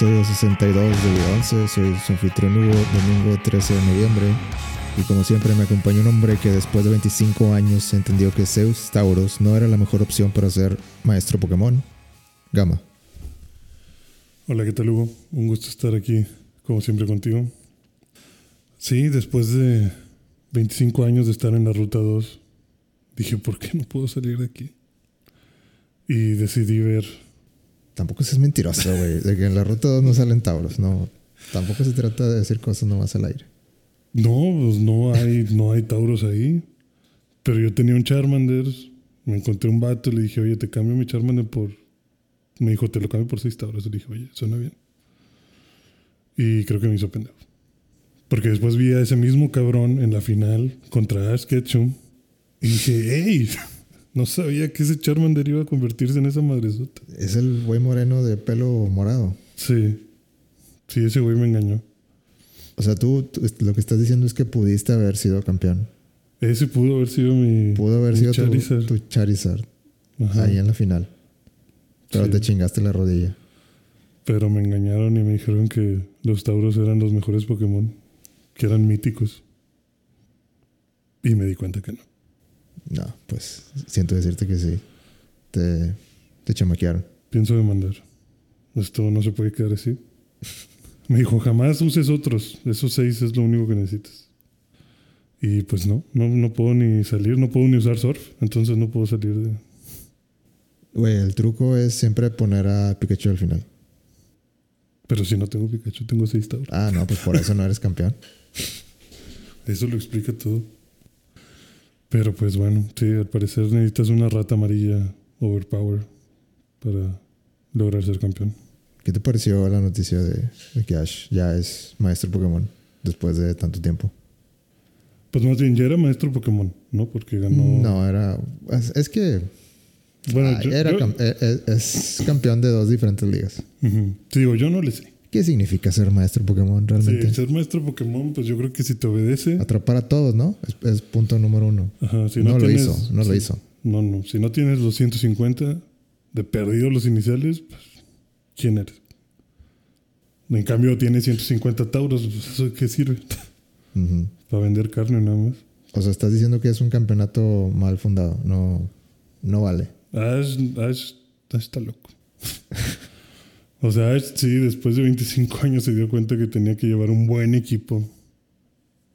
episodio 62 de Vida 11. Soy su anfitrión Hugo, domingo 13 de noviembre. Y como siempre me acompaña un hombre que después de 25 años entendió que Zeus Tauros no era la mejor opción para ser maestro Pokémon. Gama. Hola, ¿qué tal Hugo? Un gusto estar aquí, como siempre, contigo. Sí, después de 25 años de estar en la Ruta 2, dije, ¿por qué no puedo salir de aquí? Y decidí ver... Tampoco es mentiroso, güey, de que en la Ruta 2 no salen Tauros, no. Tampoco se trata de decir cosas nomás al aire. No, pues no hay, no hay Tauros ahí. Pero yo tenía un Charmander, me encontré un vato, le dije, oye, te cambio mi Charmander por... Me dijo, te lo cambio por 6 Tauros. Le dije, oye, suena bien. Y creo que me hizo pendejo. Porque después vi a ese mismo cabrón en la final contra Ash Ketchum. Y dije, hey, no sabía que ese Charmander iba a convertirse en esa madresota. Es el güey moreno de pelo morado. Sí. Sí, ese güey me engañó. O sea, tú, tú- lo que estás diciendo es que pudiste haber sido campeón. Ese pudo haber sido mi. Pudo haber mi sido tu- Charizard. Tu, Charizard Ajá. ahí en la final. Pero Sí. te chingaste la rodilla. Pero me engañaron y me dijeron que los Tauros eran los mejores Pokémon, que eran míticos. Y me di cuenta que no. No, pues siento decirte que sí. Te, te chamaquearon. Pienso demandar. Esto no se puede quedar así. Me dijo, jamás uses otros. Esos seis es lo único que necesitas. Y pues no, no, no puedo ni salir, no puedo ni usar surf. Entonces no puedo salir de... Güey, el truco es siempre poner a Pikachu al final. Pero si no tengo Pikachu, tengo seis Tauros. Ah, no, pues por eso no eres campeón. Eso lo explica todo. Pero pues bueno, sí, al parecer necesitas una rata amarilla overpower para lograr ser campeón. ¿Qué te pareció la noticia de, de que Ash ya es maestro Pokémon después de tanto tiempo? Pues más bien, ya era maestro Pokémon, ¿no? Porque ganó... No, era. Es, es que. Bueno, ah, yo- era yo- cam- eh, eh, es campeón de dos diferentes ligas. Te digo, yo no le sé. ¿Qué significa ser maestro Pokémon Sí, realmente? ser maestro Pokémon, pues yo creo que si te obedece... Atrapar a todos, ¿no? Es, es punto número uno. Ajá, si no no, lo hizo, no lo hizo. No, no. Si no tienes los 150 de perdido los iniciales, pues, ¿quién eres? En cambio, tienes 150 tauros, pues, ¿eso qué sirve? Para vender carne nada más. O sea, estás diciendo que es un campeonato mal fundado. No, no vale. Ash, Ash, Ash está loco. o sea, Ash sí, después de 25 años se dio cuenta que tenía que llevar un buen equipo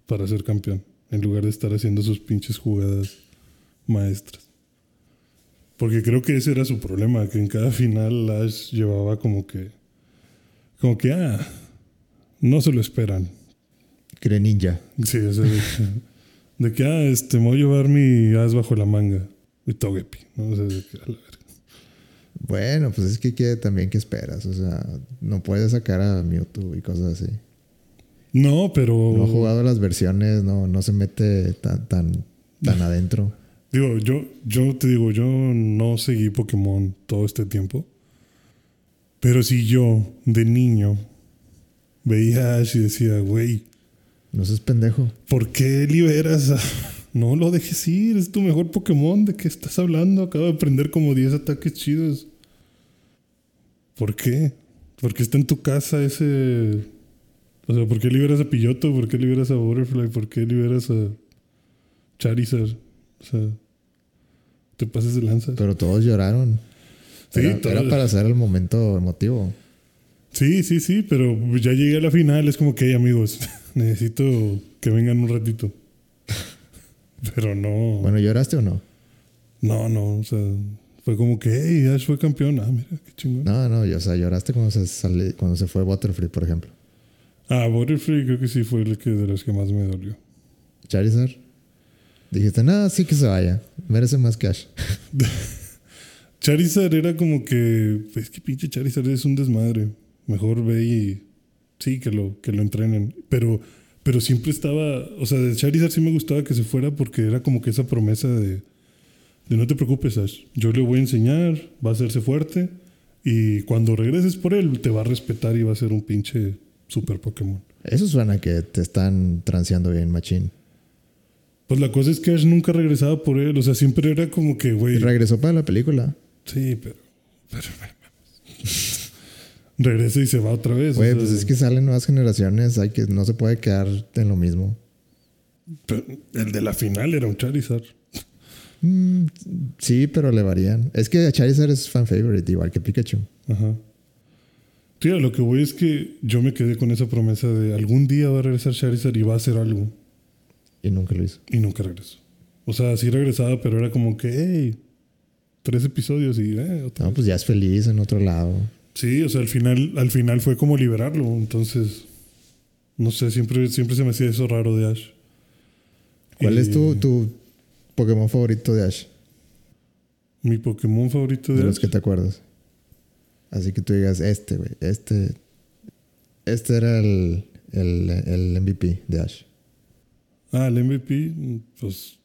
para ser campeón, en lugar de estar haciendo sus pinches jugadas maestras. Porque creo que ese era su problema, que en cada final Ash llevaba como que, como que, ah, no se lo esperan. Greninja. Sí, o sea, de, que- de que, ah, este, me voy a llevar mi as bajo la manga. Y Togepi, ¿no? O sea, de que, a la verga. Bueno, pues es que ¿qué- también qué esperas. O sea, no puedes sacar a Mewtwo y cosas así. No, pero. No ha jugado las versiones, no, no se mete tan, tan, tan adentro. Digo, yo, yo te digo, yo no seguí Pokémon todo este tiempo. Pero si yo, de niño, veía a Ash y decía, güey, No seas pendejo. ¿por qué liberas a.? No lo dejes ir, es tu mejor Pokémon. ¿De qué estás hablando? Acabo de aprender como 10 ataques chidos. ¿Por qué? ¿Por qué está en tu casa ese. O sea, ¿por qué liberas a Pilloto? ¿Por qué liberas a Butterfly? ¿Por qué liberas a Charizard? O sea, te pases de lanza. Pero todos lloraron. Sí, era, todos. era para hacer el momento emotivo. Sí, sí, sí, pero ya llegué a la final. Es como que, hey, amigos, necesito que vengan un ratito. Pero no. Bueno, ¿lloraste o no? No, no, o sea, fue como que, hey, Ash fue campeón. Ah, mira, qué chingón. No, no, yo, o sea, lloraste cuando se, sale, cuando se fue Butterfree, por ejemplo. Ah, Butterfree creo que sí fue el que de los que más me dolió. Charizard. Dijiste, no, sí que se vaya. Merece más cash. Charizard era como que, es que pinche Charizard es un desmadre. Mejor ve y sí, que lo, que lo entrenen. Pero, pero siempre estaba, o sea, de Charizard sí me gustaba que se fuera porque era como que esa promesa de, de no te preocupes, Ash. Yo le voy a enseñar, va a hacerse fuerte y cuando regreses por él te va a respetar y va a ser un pinche super Pokémon. Eso suena que te están transeando bien, machín. Pues la cosa es que Ash nunca regresaba por él. O sea, siempre era como que, Y güey. regresó para la película. Sí, pero. pero regresa y se va otra vez. o Güey, sea, pues es que salen nuevas generaciones, hay que, no se puede quedar en lo mismo. pero el de la final era un Charizard. Mm, sí, pero le varían. Es que Charizard es fan favorite, igual que Pikachu. Ajá. A lo que voy es que yo me quedé con esa promesa de algún día va a regresar Charizard y va a hacer algo. Y nunca lo hizo. Y nunca regresó. O sea, sí regresaba, pero era como que, hey, tres episodios y, eh, otra No, vez. pues ya es feliz en otro lado. Sí, o sea, al final, al final fue como liberarlo. Entonces, no sé, siempre, siempre se me hacía eso raro de Ash. ¿Cuál Y es tu, tu Pokémon favorito de Ash? Mi Pokémon favorito De de, los que te acuerdas. Así que tú digas, este, güey, este. Este era el, el, el MVP de Ash. Ah, el MVP, pues,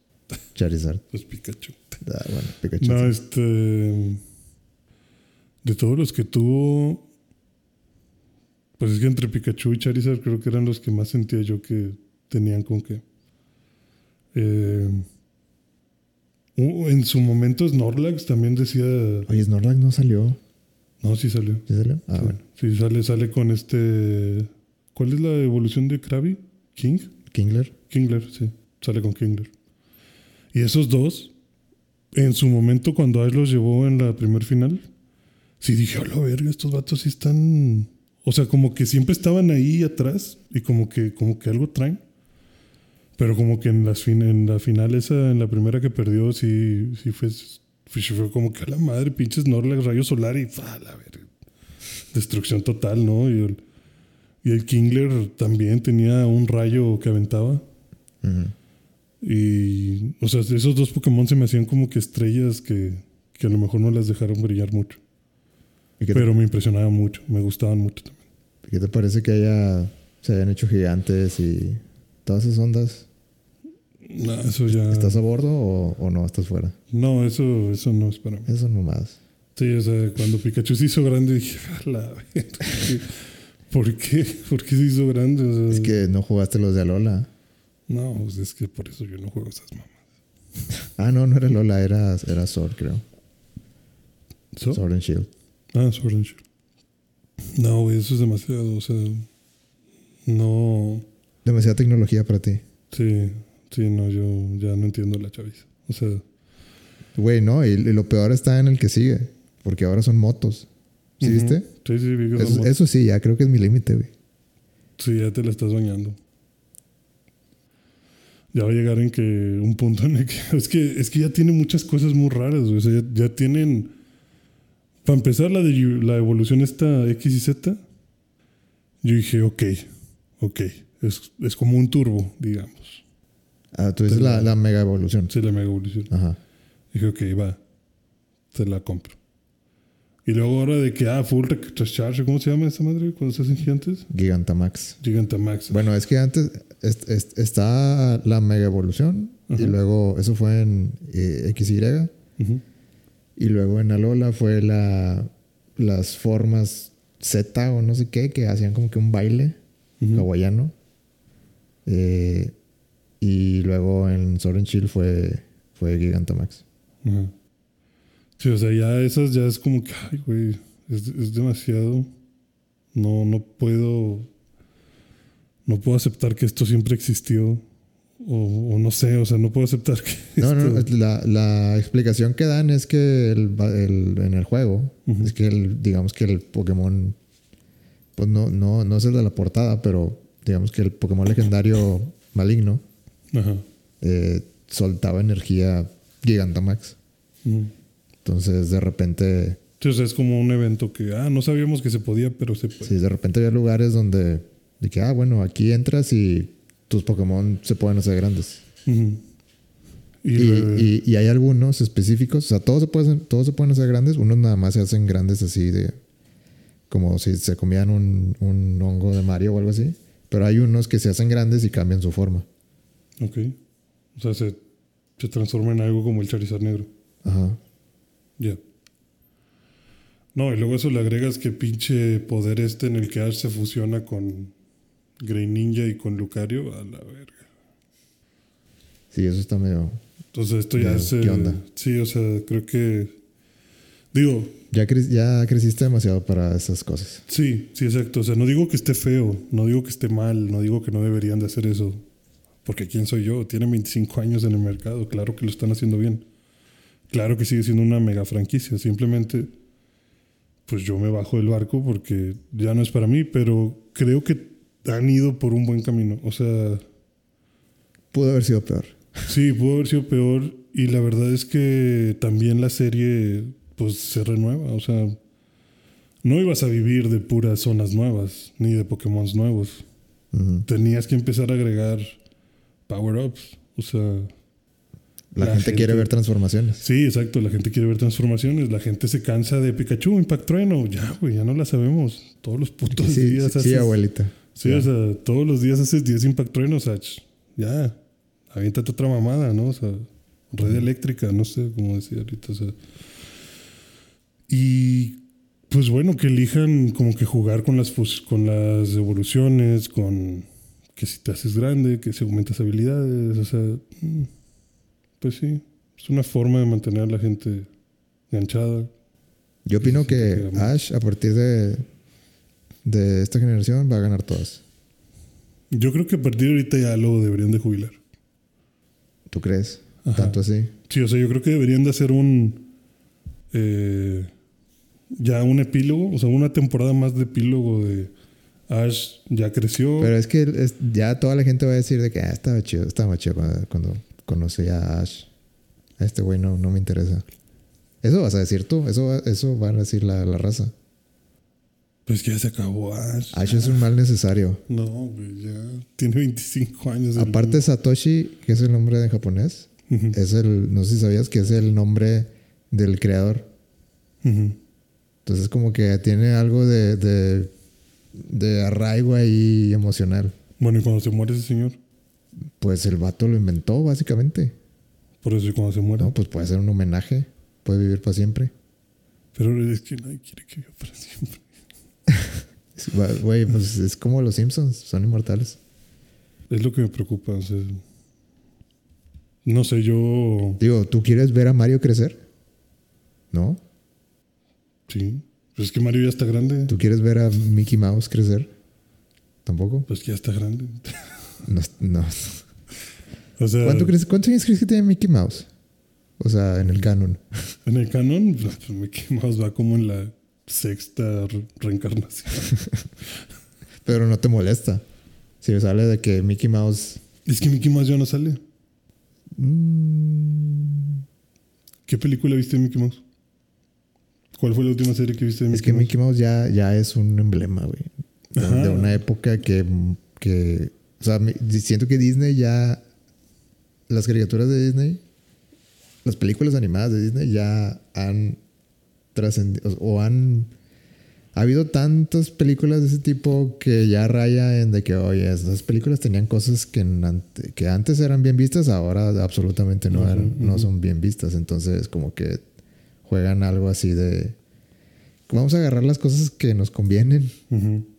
Charizard. pues Pikachu. Ah, bueno, Pikachu. No, sí. este. De todos los que tuvo. Pues es que entre Pikachu y Charizard creo que eran los que más sentía yo que tenían con qué. Eh, en su momento Snorlax también decía. Oye, Snorlax no salió. No, sí salió. ¿Sí salió? Ah, sí, bueno. Sí, sale, sale con este. ¿Cuál es la evolución de Krabby? ¿King? Kingler. Kingler, sí. Sale con Kingler. Y esos dos, en su momento, cuando Ash los llevó en la primer final, sí dije, a la verga, estos vatos sí están. O sea, como que siempre estaban ahí atrás y como que, como que algo traen. Pero como que en, las fin- en la final esa, en la primera que perdió, sí, sí fue, fue, fue como que a la madre, pinches Snorlax, rayo solar y ¡fa, la verga! Destrucción total, ¿no? Y el, y el Kingler también tenía un rayo que aventaba. Y, o sea, esos dos Pokémon se me hacían como que estrellas que, que a lo mejor no las dejaron brillar mucho. ¿Y qué, Pero me impresionaban mucho, me gustaban mucho también. qué te parece que haya, se hayan hecho gigantes y todas esas ondas? No, eso ya. ¿Estás a bordo o, o no? ¿Estás fuera? No, eso, eso no es para mí. Esas son mamadas. Sí, o sea, cuando Pikachu se hizo grande dije, "A la ¿por qué? ¿Por qué se hizo grande? O sea, Es que no jugaste los de Alola. No, pues es que por eso yo no juego esas mamas. Ah, no, no era Lola, era, era Sword, creo. ¿So? Sword and Shield. Ah, Sword and Shield. No, güey, eso es demasiado, o sea. No. Demasiada tecnología para ti. Sí, sí, no, yo ya no entiendo la chaviza. O sea, Güey, no, y, y lo peor está en el que sigue. Porque ahora son motos. ¿Sí viste? Sí, sí, vi que son Eso, motos. eso sí, ya creo que es mi límite, güey. Sí, ya te la estás bañando. Ya va a llegar en que un punto en el que es que es que ya tiene muchas cosas muy raras, güey. O sea, ya, ya tienen para empezar la de la evolución esta X y Z. Yo dije, ok, ok, es, es como un turbo, digamos. Ah, tú dices la, la mega evolución. Sí, la mega evolución. Ajá. Dije, ok, va, te la compro. Y luego ahora de que, ah, full recharge, ¿cómo se llama esa madre cuando se hacen gigantes? Gigantamax. Gigantamax. Bueno, es que antes est- est- está la mega evolución. Y Ajá. luego, eso fue en eh, XY. Ujú. Y luego en Alola fue la, las formas Z o no sé qué, que hacían como que un baile hawaiano. Eh, y luego en Sword and Shield fue, fue Gigantamax. Ajá. Sí, o sea, ya esas ya es como que, ay, güey, es, es demasiado. No, no puedo. No puedo aceptar que esto siempre existió. O, o no sé, o sea, no puedo aceptar que. No, no, esto- no, la, la explicación que dan es que el, el- en el juego, es que el, digamos que el Pokémon, pues no, no, no es el de la portada, pero digamos que el Pokémon legendario maligno Ajá. eh, soltaba energía Gigantamax. Ujú. Entonces de repente, sea, es como un evento que, ah, no sabíamos que se podía, pero se puede. sí, de repente había lugares donde, de que, ah, bueno, aquí entras y tus Pokémon se pueden hacer grandes. Y, y- y hay algunos específicos, o sea, todos se, pueden, todos se pueden hacer grandes, unos nada más se hacen grandes así de, como si se comían un, un hongo de Mario o algo así, pero hay unos que se hacen grandes y cambian su forma. Ok. O sea, se, se transforma en algo como el Charizard negro. Ajá. Ya. No, y luego eso le agregas que pinche poder este en el que Ash se fusiona con Grey Ninja y con Lucario, a la verga. Sí, eso está medio... Entonces esto ya Ya, es... ¿qué eh, onda? Sí, o sea, creo que Digo, Ya, cre- ya creciste demasiado para esas cosas. sí, sí, exacto. O sea, no digo que esté feo, no digo que esté mal, no digo que no deberían de hacer eso. Porque ¿quién soy yo? Tienen 25 años en el mercado, claro que lo están haciendo bien. Claro que sigue siendo una mega franquicia, simplemente pues yo me bajo del barco porque ya no es para mí, pero creo que han ido por un buen camino. O sea, Pudo haber sido peor. Sí, pudo haber sido peor y la verdad es que también la serie pues se renueva, o sea, no ibas a vivir de puras zonas nuevas ni de Pokémon nuevos. Tenías que empezar a agregar power-ups, o sea, La, La gente, gente- quiere ver transformaciones. sí, exacto, la gente quiere ver transformaciones, la gente se cansa de Pikachu, Impact Trueno, ya, güey, ya no la sabemos. Todos los putos Sí, sí, días sí, haces- abuelita. Sí, o sea, todos los días haces 10 Impact Truenos, Sach. Ya, aviéntate otra mamada, ¿no? O sea, red eléctrica, no sé cómo decir ahorita, o sea. Y pues bueno, que elijan como que jugar con las, con las evoluciones, con que si te haces grande, que si aumentas habilidades, o sea, mm, pues sí, es una forma de mantener a la gente enganchada. Yo opino que. Ash, a partir de, de esta generación, va a ganar todas. Yo creo que a partir de ahorita ya lo deberían de jubilar. ¿Tú crees? Ajá. Tanto así. Sí, o sea, yo creo que deberían de hacer un. eh, ya un epílogo, o sea, una temporada más de epílogo de Ash ya creció. Pero es que es- ya toda la gente va a decir de que ah, estaba chido, estaba chido cuando, cuando conocí a Ash. A este güey no, no me interesa. Eso vas a decir tú, eso, va- eso va a decir la, la raza. Pues que ya se acabó Ash. Ash es un mal necesario. No, güey, ya tiene 25 años. el- Aparte Satoshi, que es el nombre en japonés, es el, no sé si sabías que es el nombre del creador. Entonces como que tiene algo de, de, de arraigo ahí emocional. Bueno, y cuando se muere ese señor, Pues el vato lo inventó básicamente. por eso y cuando se muere. No, pues puede ser un homenaje. Puede vivir para siempre. Pero es que nadie quiere que viva para siempre. Güey, pues es como los Simpsons, son inmortales. Es lo que me preocupa. O sea, no sé, yo. Digo, ¿tú quieres ver a Mario crecer? ¿No? Sí. Pues es que Mario ya está grande. ¿Tú quieres ver a Mickey Mouse crecer? ¿Tampoco? Pues que ya está grande. No. no. O sea, ¿Cuánto crees, ¿Cuántos años crees que tiene Mickey Mouse? O sea, en el canon. en el canon, pues Mickey Mouse va como en la sexta re- reencarnación. Pero no te molesta. Si sale de que Mickey Mouse. es que Mickey Mouse ya no sale. mm, ¿Qué película viste de Mickey Mouse? ¿Cuál fue la última serie que viste de Mickey es que Mouse? Mickey Mouse ya, ya es un emblema, güey. De, Ajá. de una época que, que. O sea, siento que Disney ya. Las caricaturas de Disney. Las películas animadas de Disney ya han trascendido. O han. Ha habido tantas películas de ese tipo que ya raya en de que, oye, esas películas tenían cosas que, que antes eran bien vistas, ahora absolutamente no, eran- no son bien vistas. Entonces, como que juegan algo así de. Vamos a agarrar las cosas que nos convienen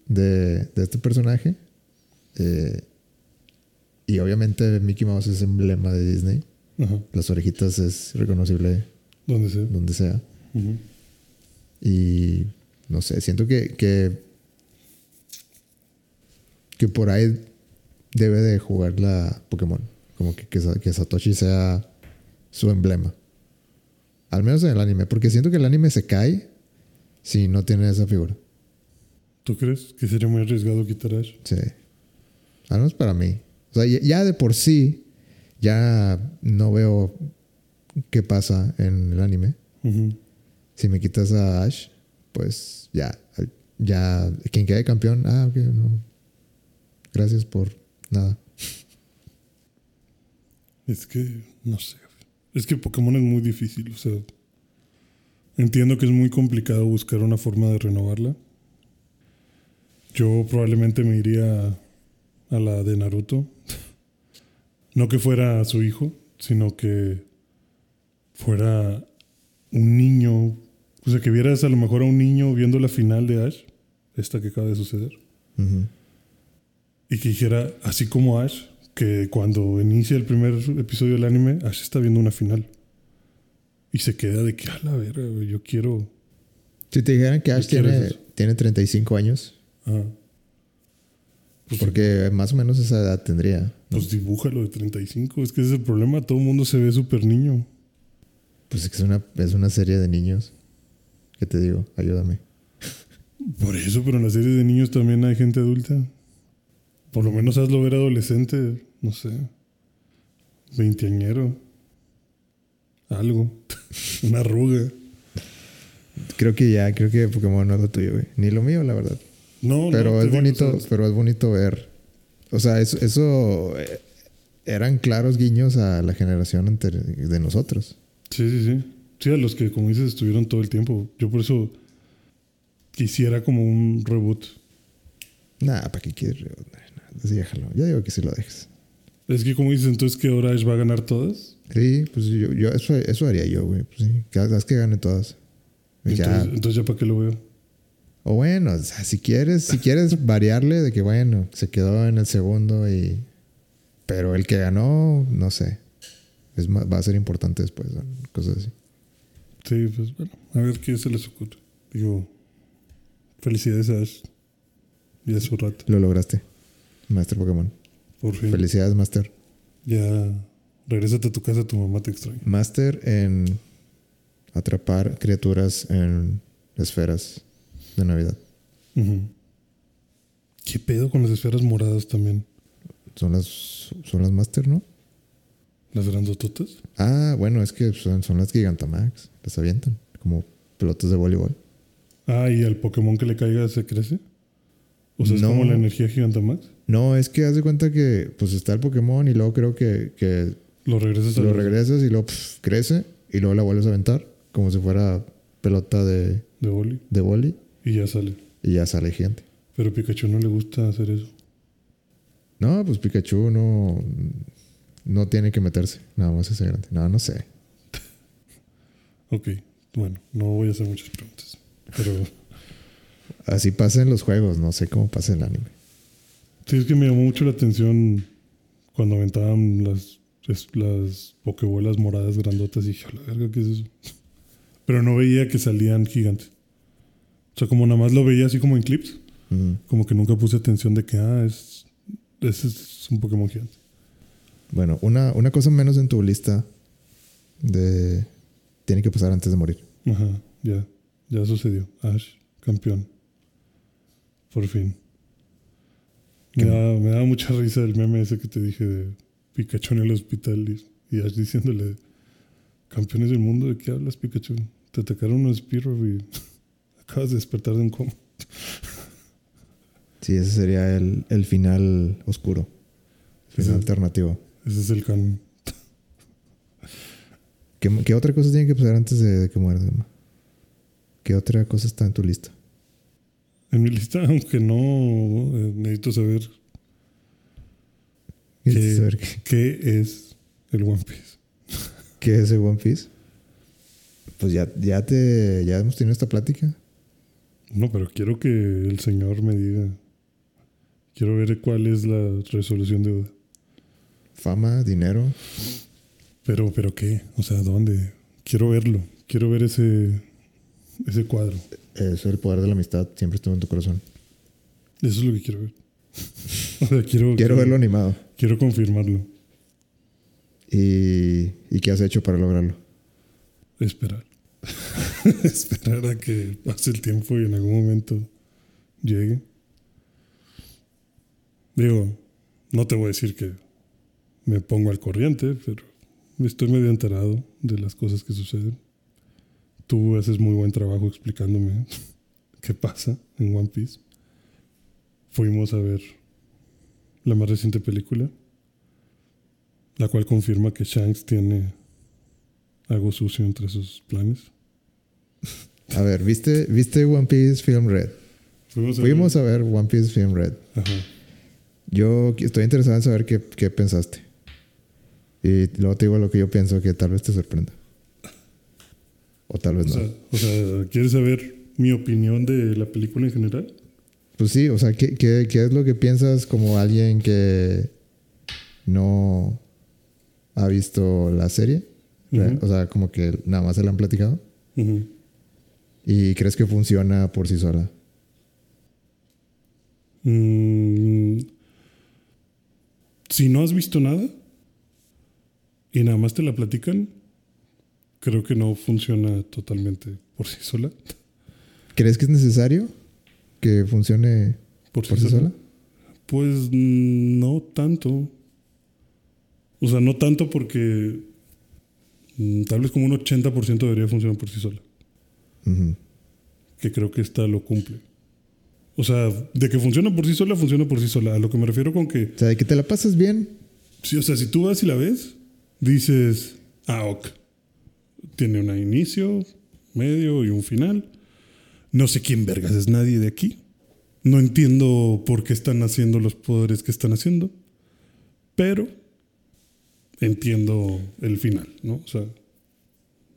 de, de este personaje. Eh, y obviamente Mickey Mouse es emblema de Disney. Las orejitas es reconocible ¿Dónde sea? donde sea. Y no sé, siento que, que, que por ahí debe de jugar la Pokémon. Como que, que Satoshi sea su emblema. Al menos en el anime. Porque siento que el anime se cae si no tiene esa figura. ¿Tú crees que sería muy arriesgado quitar a Ash? Sí. Al menos para mí. O sea, ya, de por sí, ya no veo qué pasa en el anime. Si me quitas a Ash, pues ya. Ya, quien quede campeón, ah, ok, no. Gracias por nada. Es que, no sé. Es que Pokémon es muy difícil. O sea, entiendo que es muy complicado buscar una forma de renovarla. Yo probablemente me iría a la de Naruto. No que fuera su hijo, sino que fuera un niño. O sea, que vieras a lo mejor a un niño viendo la final de Ash, esta que acaba de suceder. Y que dijera, así como Ash, que cuando inicia el primer episodio del anime, Ash está viendo una final. Y se queda de que, a la verga, yo quiero. Si te dijeran que Ash tiene, tiene 35 años, Ah, pues, porque más o menos esa edad tendría. ¿no? pues dibújalo de 35. Es que ese es el problema. Todo el mundo se ve súper niño. Pues es que es una, es una serie de niños. ¿Qué te digo? Ayúdame. Por eso, pero en las series de niños también hay gente adulta. Por lo menos hazlo ver adolescente, no sé. Veinteañero. Algo. Una arruga. Creo que ya, creo que Pokémon no es lo tuyo, güey. Ni lo mío, la verdad. No, no, Pero te es bonito, pero es bonito ver. O sea, eso, eso eh, eran claros guiños a la generación ante- de nosotros. Sí, sí, sí. Sí, a los que, como dices, estuvieron todo el tiempo. Yo por eso quisiera como un reboot. Nah, ¿para qué quieres? Nah, pues déjalo. Yo digo que sí lo dejes. Es que, como dices, entonces que ahora va a ganar todas. Sí, pues yo, yo eso, eso haría yo, güey. Pues sí, que haz que gane todas. Ya. Entonces, entonces ya para qué lo veo. O bueno, o sea, si quieres, si quieres variarle de que bueno, se quedó en el segundo y. Pero el que ganó, no sé. Es más- va a ser importante después, ¿no? cosas así. Sí, pues bueno, a ver qué se les ocurre. Digo, felicidades a Ash. Ya es su rato. Lo lograste, Master Pokémon. Por fin. Felicidades, Master. Ya regrésate a tu casa, tu mamá te extraña. Master en atrapar criaturas en esferas de Navidad. ¿Qué pedo con las esferas moradas también? Son las, son las Master, ¿no? ¿Las grandototas? Ah, bueno, es que son, son las Gigantamax. Las avientan como pelotas de voleibol. Ah, ¿y al Pokémon que le caiga se crece? O sea, es No. como la energía Gigantamax. No, es que haz de cuenta que pues está el Pokémon y luego creo que, que Lo regresas lo regresas y luego crece y luego la vuelves a aventar como si fuera pelota de, de boli de boli y ya sale. y ya sale gente. Pero a Pikachu no le gusta hacer eso. No, pues Pikachu no, no tiene que meterse. Nada más ese grande. No, no sé. Ok, bueno, no voy a hacer muchas preguntas. Pero Así pasa en los juegos, no sé cómo pasa en el anime. Sí es que me llamó mucho la atención cuando aventaban las, las pokebolas moradas grandotas y dije, la verga, ¿qué es eso? Pero no veía que salían gigantes. O sea, como nada más lo veía así como en clips, Ujú. como que nunca puse atención de que, ah, es, ese es un Pokémon gigante. Bueno, una, una cosa menos en tu lista de tiene que pasar antes de morir. Ajá, ya, ya sucedió. Ash, campeón. Por fin. Me ¿Qué? da, me da mucha risa el meme ese que te dije de Pikachu en el hospital y, y Ash diciéndole, campeones del mundo, ¿de qué hablas Pikachu? Te atacaron unos Spearow y acabas de despertar de un coma. Sí, ese sería el, el final oscuro. El final Ese- alternativo. Ese es el canon. ¿Qué, qué otra cosa tiene que pasar antes de, de que muera? Emma? ¿Qué otra cosa está en tu lista? En mi lista, aunque no, eh, necesito saber ¿Quieres qué, saber qué, qué es el One Piece. qué es el One Piece? Pues ya, ya te ya hemos tenido esta plática. No, pero quiero que el señor me diga. Quiero ver cuál es la resolución de duda. Fama, dinero. Pero, pero qué, o sea, ¿dónde? Quiero verlo. Quiero ver ese, ese cuadro. Eso es el poder de la amistad. Siempre estuvo en tu corazón. Eso es lo que quiero ver. o sea, quiero, Quiero verlo animado. Quiero confirmarlo. ¿Y, ¿Y qué has hecho para lograrlo? Esperar. Esperar a que pase el tiempo y en algún momento llegue. Digo, no te voy a decir que me pongo al corriente, pero estoy medio enterado de las cosas que suceden. Tú haces muy buen trabajo explicándome qué pasa en One Piece. Fuimos a ver la más reciente película, la cual confirma que Shanks tiene algo sucio entre sus planes. A ver, ¿viste, ¿viste One Piece Film Red? Fuimos a Fuimos a ver One Piece Film Red. Ajá. Yo estoy interesado en saber qué, qué pensaste. Y luego te digo lo que yo pienso que tal vez te sorprenda. O tal vez O no. sea, o sea, ¿quieres saber mi opinión de la película en general? Pues sí, o sea, ¿qué, qué, qué es lo que piensas como alguien que no ha visto la serie? O sea, como que nada más se la han platicado. ¿Y crees que funciona por sí sola? Mm, si no has visto nada y nada más te la platican, creo que no funciona totalmente por sí sola. ¿Crees que es necesario que funcione Por sí, por sí sola. sola? Pues no tanto. O sea, no tanto porque mm, tal vez como un 80% debería funcionar por sí sola. Que creo que esta lo cumple. O sea, de que funciona por sí sola, funciona por sí sola. A lo que me refiero con que O sea, de que te la pasas bien. Sí, o sea, si tú vas y la ves, dices, ah, ok. Tiene un inicio, medio y un final. No sé quién vergas es nadie de aquí. No entiendo por qué están haciendo los poderes que están haciendo. Pero entiendo el final, ¿no? O sea,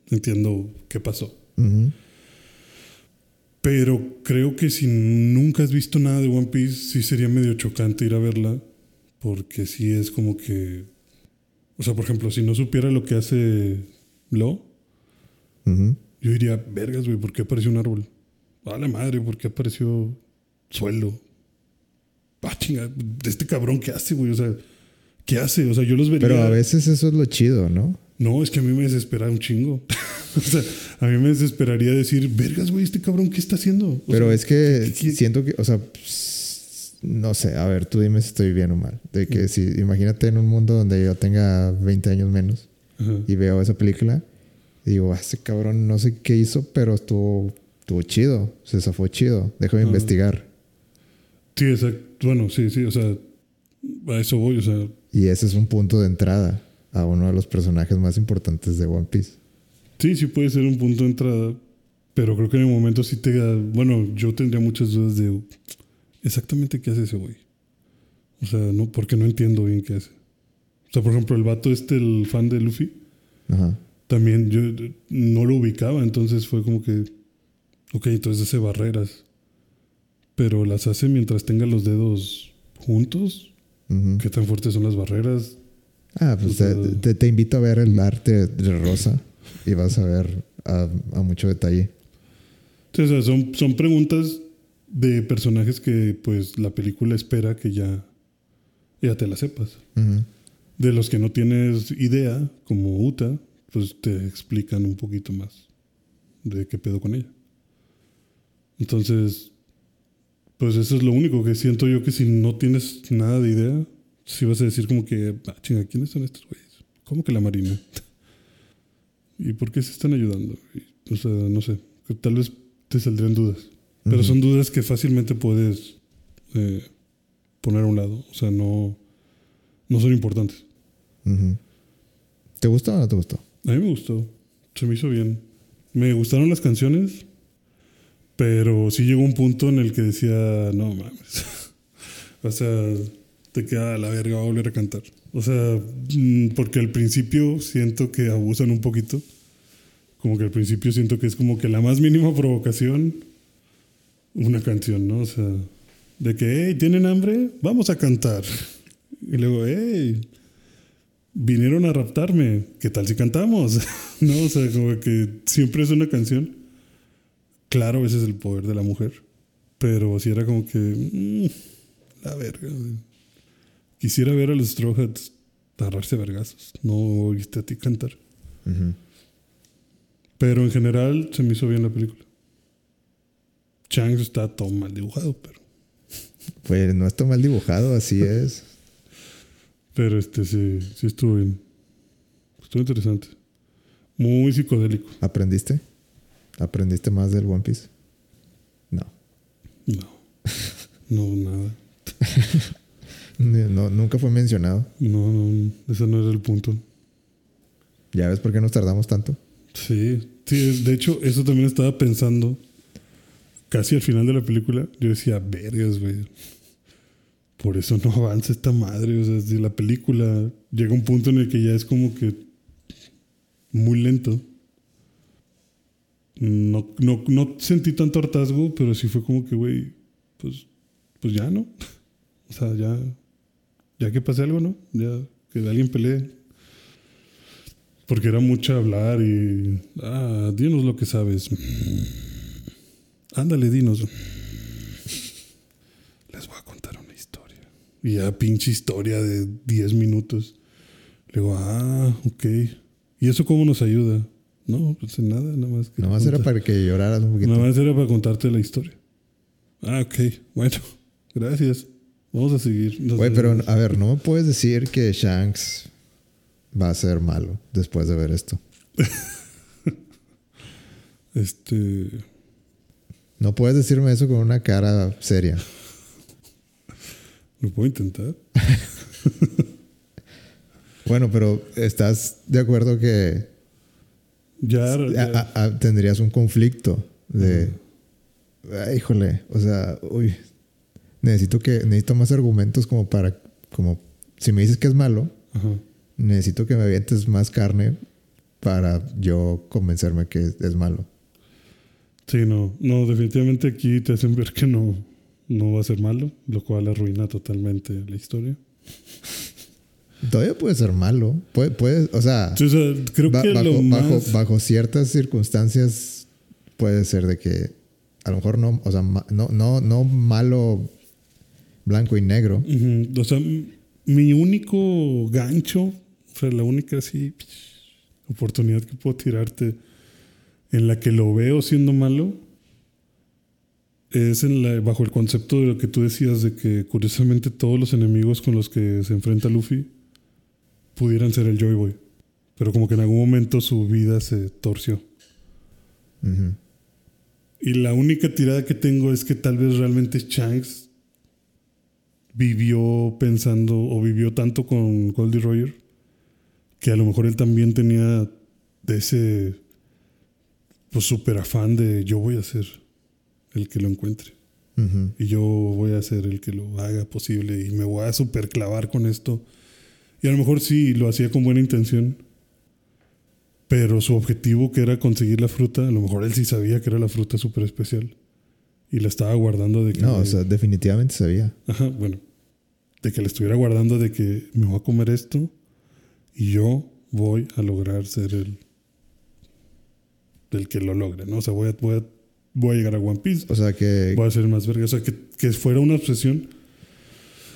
entiendo qué pasó. Pero creo que si nunca has visto nada de One Piece, sí sería medio chocante ir a verla. Porque sí es como que. O sea, por ejemplo, si no supiera lo que hace Lo, Yo diría, vergas, güey, ¿por qué apareció un árbol? A la madre, ¿por qué apareció suelo? Ah, chinga, este cabrón, ¿qué hace, güey? O sea, ¿qué hace? O sea, yo los vería. Pero a veces eso es lo chido, ¿no? No, es que a mí me desespera un chingo. o sea, a mí me desesperaría decir, vergas, güey, este cabrón, ¿qué está haciendo? O Pero sea, es que ¿qué- qué- siento que, o sea, no sé, a ver, tú dime si estoy bien o mal. De que si, imagínate en un mundo donde yo tenga 20 años menos y veo esa película y digo, "Ah, ese cabrón no sé qué hizo, pero estuvo, estuvo chido, se zafó chido, déjame Ajá. investigar. Sí, exacto. Bueno, sí, sí, o sea, a eso voy, o sea, Y ese es un punto de entrada a uno de los personajes más importantes de One Piece. sí, sí puede ser un punto de entrada, pero creo que en el momento sí te... Bueno, yo tendría muchas dudas de exactamente qué hace ese güey. O sea, no, porque no entiendo bien qué hace. O sea, por ejemplo, el vato este, el fan de Luffy, Ajá. También yo no lo ubicaba, entonces fue como que, ok, entonces hace barreras, pero las hace mientras tenga los dedos juntos. Ujú. ¿Qué tan fuertes son las barreras? Ah, pues O sea- te, te- te invito a ver el arte de Rosa y vas a ver a, a mucho detalle. Sí, o sea, son, son preguntas de personajes que pues la película espera que ya, ya te las sepas. De los que no tienes idea, como Uta, pues te explican un poquito más de qué pedo con ella. Entonces, pues eso es lo único que siento yo que si no tienes nada de idea, si vas a decir como que, ah, chinga, ¿quiénes son estos güeyes? ¿Cómo que la Marina? ¿Y por qué se están ayudando? Y, o sea, no sé, tal vez te saldrían dudas. Pero Ujú. son dudas que fácilmente puedes eh, poner a un lado. O sea, no, no son importantes. ¿Te gustó o no te gustó? A mí me gustó. Se me hizo bien. Me gustaron las canciones, pero sí llegó un punto en el que decía, no mames. o sea, te queda la verga, va a volver a cantar. O sea, mm, porque al principio siento que abusan un poquito. Como que al principio siento que es como que la más mínima provocación, una canción, ¿no? O sea, de que, hey, ¿tienen hambre? Vamos a cantar. Y luego, hey, vinieron a raptarme, ¿qué tal si cantamos? no, o sea, como que siempre es una canción. Claro, ese es el poder de la mujer. Pero si era como que, mm, la verga. Quisiera ver a los Straw Hats agarrarse vergazos. No oíste a ti cantar. Ujú. Pero en general se me hizo bien la película. Chang está todo mal dibujado, pero, Pues no está mal dibujado, así es. Pero este sí, sí estuvo bien. Estuvo interesante. Muy psicodélico. ¿Aprendiste? ¿Aprendiste más del One Piece? No. No. No, nada. No, nunca fue mencionado. No, no, ese no era el punto. ¿Ya ves por qué nos tardamos tanto? Sí, sí, de hecho, eso también estaba pensando casi al final de la película. Yo decía, vergas, güey. Por eso no avanza esta madre. O sea, la película llega un punto en el que ya es como que muy lento. No, no, no sentí tanto hartazgo, pero sí fue como que, güey, pues, pues ya, ¿no? O sea, ya, ya que pase algo, ¿no? Ya que alguien pelee. Porque era mucho hablar y. Ah, dinos lo que sabes. Ándale, dinos. Les voy a contar una historia. Y ya, pinche historia de 10 minutos. Le digo, ah, ok. ¿Y eso cómo nos ayuda? No, pues nada, nada más. Que Nomás era contar- para que lloraras un poquito. Nada más era para contarte la historia. Ah, ok. Bueno, gracias. Vamos a seguir. Güey, pero a ver, no me puedes decir que Shanks va a ser malo después de ver esto. Este. No puedes decirme eso con una cara seria. Lo puedo intentar. Bueno, pero ¿estás de acuerdo que Ya. a- ya- a- a- tendrías un conflicto de... Ay, híjole, o sea, uy, necesito que necesito más argumentos como para como si me dices que es malo, necesito que me avientes más carne para yo convencerme que es, es malo. Sí, no. No, definitivamente aquí te hacen ver que no, no va a ser malo, lo cual arruina totalmente la historia. Todavía puede ser malo, puede, puede o sea, Sí, o sea, creo ba- que bajo, lo bajo, más. bajo ciertas circunstancias puede ser de que a lo mejor no, o sea, no, no, no malo blanco y negro. Ujú. O sea, mi único gancho, o sea, la única así oportunidad que puedo tirarte en la que lo veo siendo malo es en la, bajo el concepto de lo que tú decías de que curiosamente todos los enemigos con los que se enfrenta Luffy pudieran ser el Joy Boy. Pero como que en algún momento su vida se torció. Y la única tirada que tengo es que tal vez realmente Shanks vivió pensando o vivió tanto con Goldie Roger que a lo mejor él también tenía de ese pues súper afán de yo voy a ser el que lo encuentre y yo voy a ser el que lo haga posible y me voy a super clavar con esto. Y a lo mejor sí lo hacía con buena intención, pero su objetivo que era conseguir la fruta, a lo mejor él sí sabía que era la fruta súper especial y la estaba guardando de que... No, o sea, definitivamente sabía. Ajá, bueno, de que le estuviera guardando de que me voy a comer esto y yo voy a lograr ser el, el que lo logre, ¿no? O sea, voy a, voy a, voy a llegar a One Piece O sea que voy a ser más verga. O sea, que, que fuera una obsesión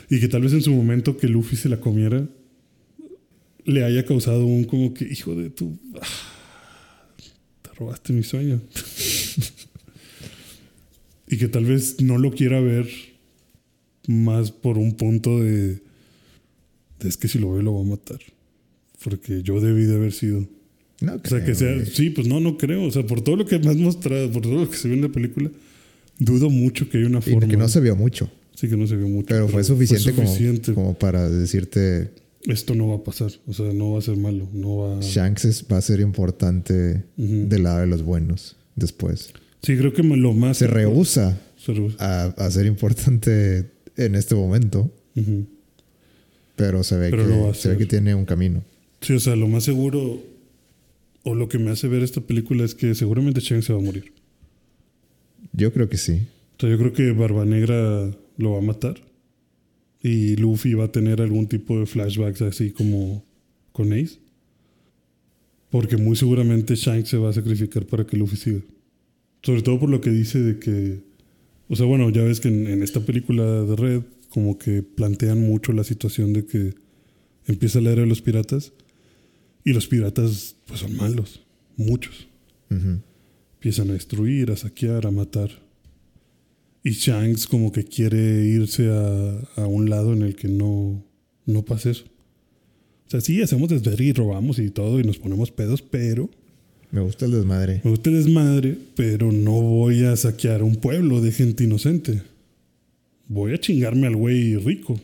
y que tal vez en su momento que Luffy se la comiera le haya causado un como que, hijo de tu... ah, te robaste mi sueño. y que tal vez no lo quiera ver más por un punto de, de es que si lo veo lo voy a matar. Porque yo debí de haber sido. No O sea, que creo, sea. güey. Sí, pues no, no creo. O sea, por todo lo que me has mostrado, por todo lo que se ve en la película, dudo mucho que haya una Y forma. que no se vio mucho, Sí, que no se vio mucho. pero fue suficiente, como- suficiente. Como, para decirte Esto no va a pasar. O sea, no va a ser malo. No va. Shanks es- va a ser importante Ujú. del lado de los buenos después. Sí, creo que lo más. Se rehúsa Se rehúsa. a, a ser importante en este momento, pero se ve, Pero que, se ve que tiene un camino. Sí, o sea, lo más seguro. O lo que me hace ver esta película es que seguramente Chang se va a morir. Yo creo que sí. Sea, yo creo que Barba Negra lo va a matar. Y Luffy va a tener algún tipo de flashbacks así como con Ace. Porque muy seguramente Shanks se va a sacrificar para que Luffy siga. Sobre todo por lo que dice de que. O sea, bueno, ya ves que en, en esta película de Red, como que plantean mucho la situación de que empieza la era de los piratas. Y los piratas, pues son malos. Muchos Ujú. empiezan a destruir, a saquear, a matar. Y Shanks como que quiere irse a, a un lado en el que no, no pase eso. O sea, sí, hacemos desvergue y robamos y todo y nos ponemos pedos, pero Me gusta el desmadre. me gusta el desmadre, pero no voy a saquear un pueblo de gente inocente. Voy a chingarme al güey rico.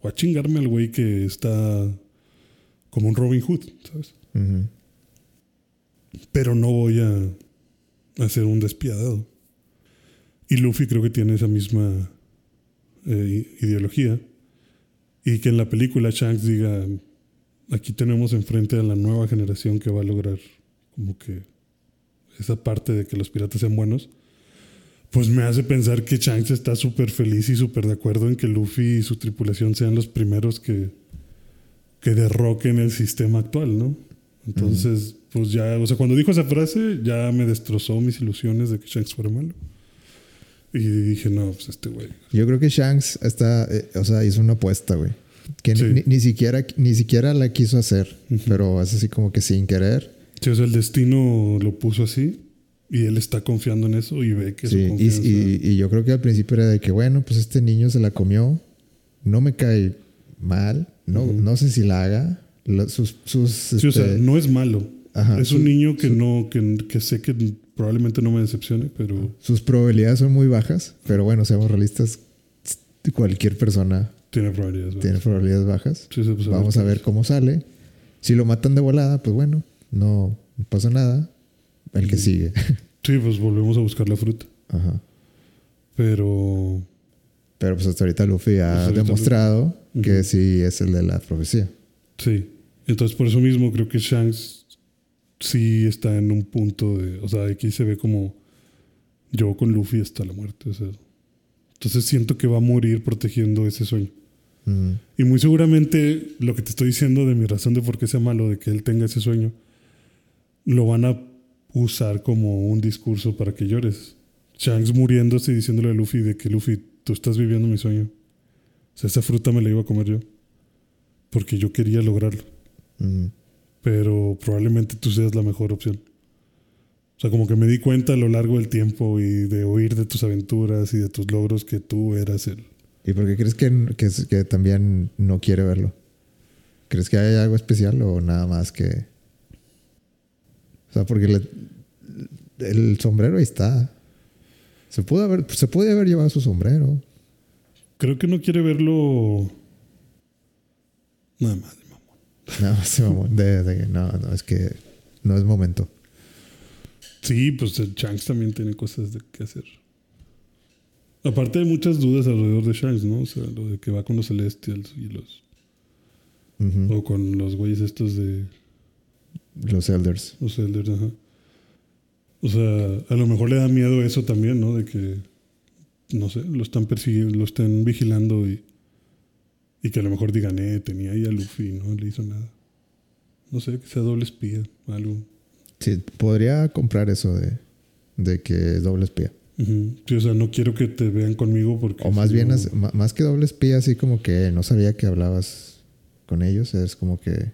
O a chingarme al güey que está como un Robin Hood, ¿sabes? Pero no voy a hacer un despiadado. Y Luffy creo que tiene esa misma eh, ideología. Y que en la película Shanks diga, aquí tenemos enfrente a la nueva generación que va a lograr como que esa parte de que los piratas sean buenos, pues me hace pensar que Shanks está súper feliz y súper de acuerdo en que Luffy y su tripulación sean los primeros que, que derroquen el sistema actual, ¿no? Entonces, pues ya, o sea, cuando dijo esa frase, ya me destrozó mis ilusiones de que Shanks fuera malo. Y dije, no, pues este güey. Yo creo que Shanks está, eh, o sea, hizo una apuesta, güey. Que ni- Sí. ni, ni siquiera, ni siquiera la quiso hacer, pero es así como que sin querer. Sí, o sea, el destino lo puso así y él está confiando en eso y ve que Sí, su y, confianza... y- y yo creo que al principio era de que, bueno, pues este niño se la comió, no me cae mal, no, no sé si la haga. Sus, sus, Sí, o sea, este, no es malo. Ajá, es su- un niño que no, que, que sé que probablemente no me decepcione, pero sus probabilidades son muy bajas, pero bueno, seamos realistas, cualquier persona tiene probabilidades. ¿verdad? tiene probabilidades bajas. Sí, sí, pues, Vamos a ver cómo sale. Si lo matan de volada, pues bueno, no pasa nada. El que sigue. Sí, pues volvemos a buscar la fruta. Ajá. Pero Pero pues hasta ahorita Luffy ha ahorita demostrado Luffy. que sí es el de la profecía. sí. Entonces por eso mismo creo que Shanks sí está en un punto de... O sea, aquí se ve como yo con Luffy hasta la muerte. O sea, entonces siento que va a morir protegiendo ese sueño. Mm, Y muy seguramente lo que te estoy diciendo de mi razón de por qué sea malo, de que él tenga ese sueño, lo van a usar como un discurso para que llores. Shanks muriéndose y diciéndole a Luffy de que Luffy, tú estás viviendo mi sueño. O sea, esa fruta me la iba a comer yo. Porque yo quería lograrlo. Pero probablemente tú seas la mejor opción. O sea, como que me di cuenta a lo largo del tiempo y de oír de tus aventuras y de tus logros que tú eras el, ¿Y por qué crees que, que, que también no quiere verlo? ¿Crees que hay algo especial o nada más que... O sea, porque le- el sombrero ahí está. Se pudo haber, se puede haber llevado su sombrero. Creo que no quiere verlo. Nada más, de mamón. No, se mamó. De, de- no, no, es que no es momento. Sí, pues el Shanks también tiene cosas de que hacer. Aparte hay muchas dudas alrededor de Shanks, ¿no? O sea, lo de que va con los Celestials y los. O con los güeyes estos de Los Elders. los Elders, ajá. O sea, a lo mejor le da miedo eso también, ¿no? De que, no sé, lo están persiguiendo, lo están vigilando y, y que a lo mejor digan, eh, tenía ahí a Luffy no le hizo nada. No sé, que sea doble espía, algo. Sí, podría comprar eso de, de que es doble espía. Ujú. Sí, o sea, no quiero que te vean conmigo porque... O más si bien, no- más que doble espía, así como que no sabía que hablabas con ellos. Es como que,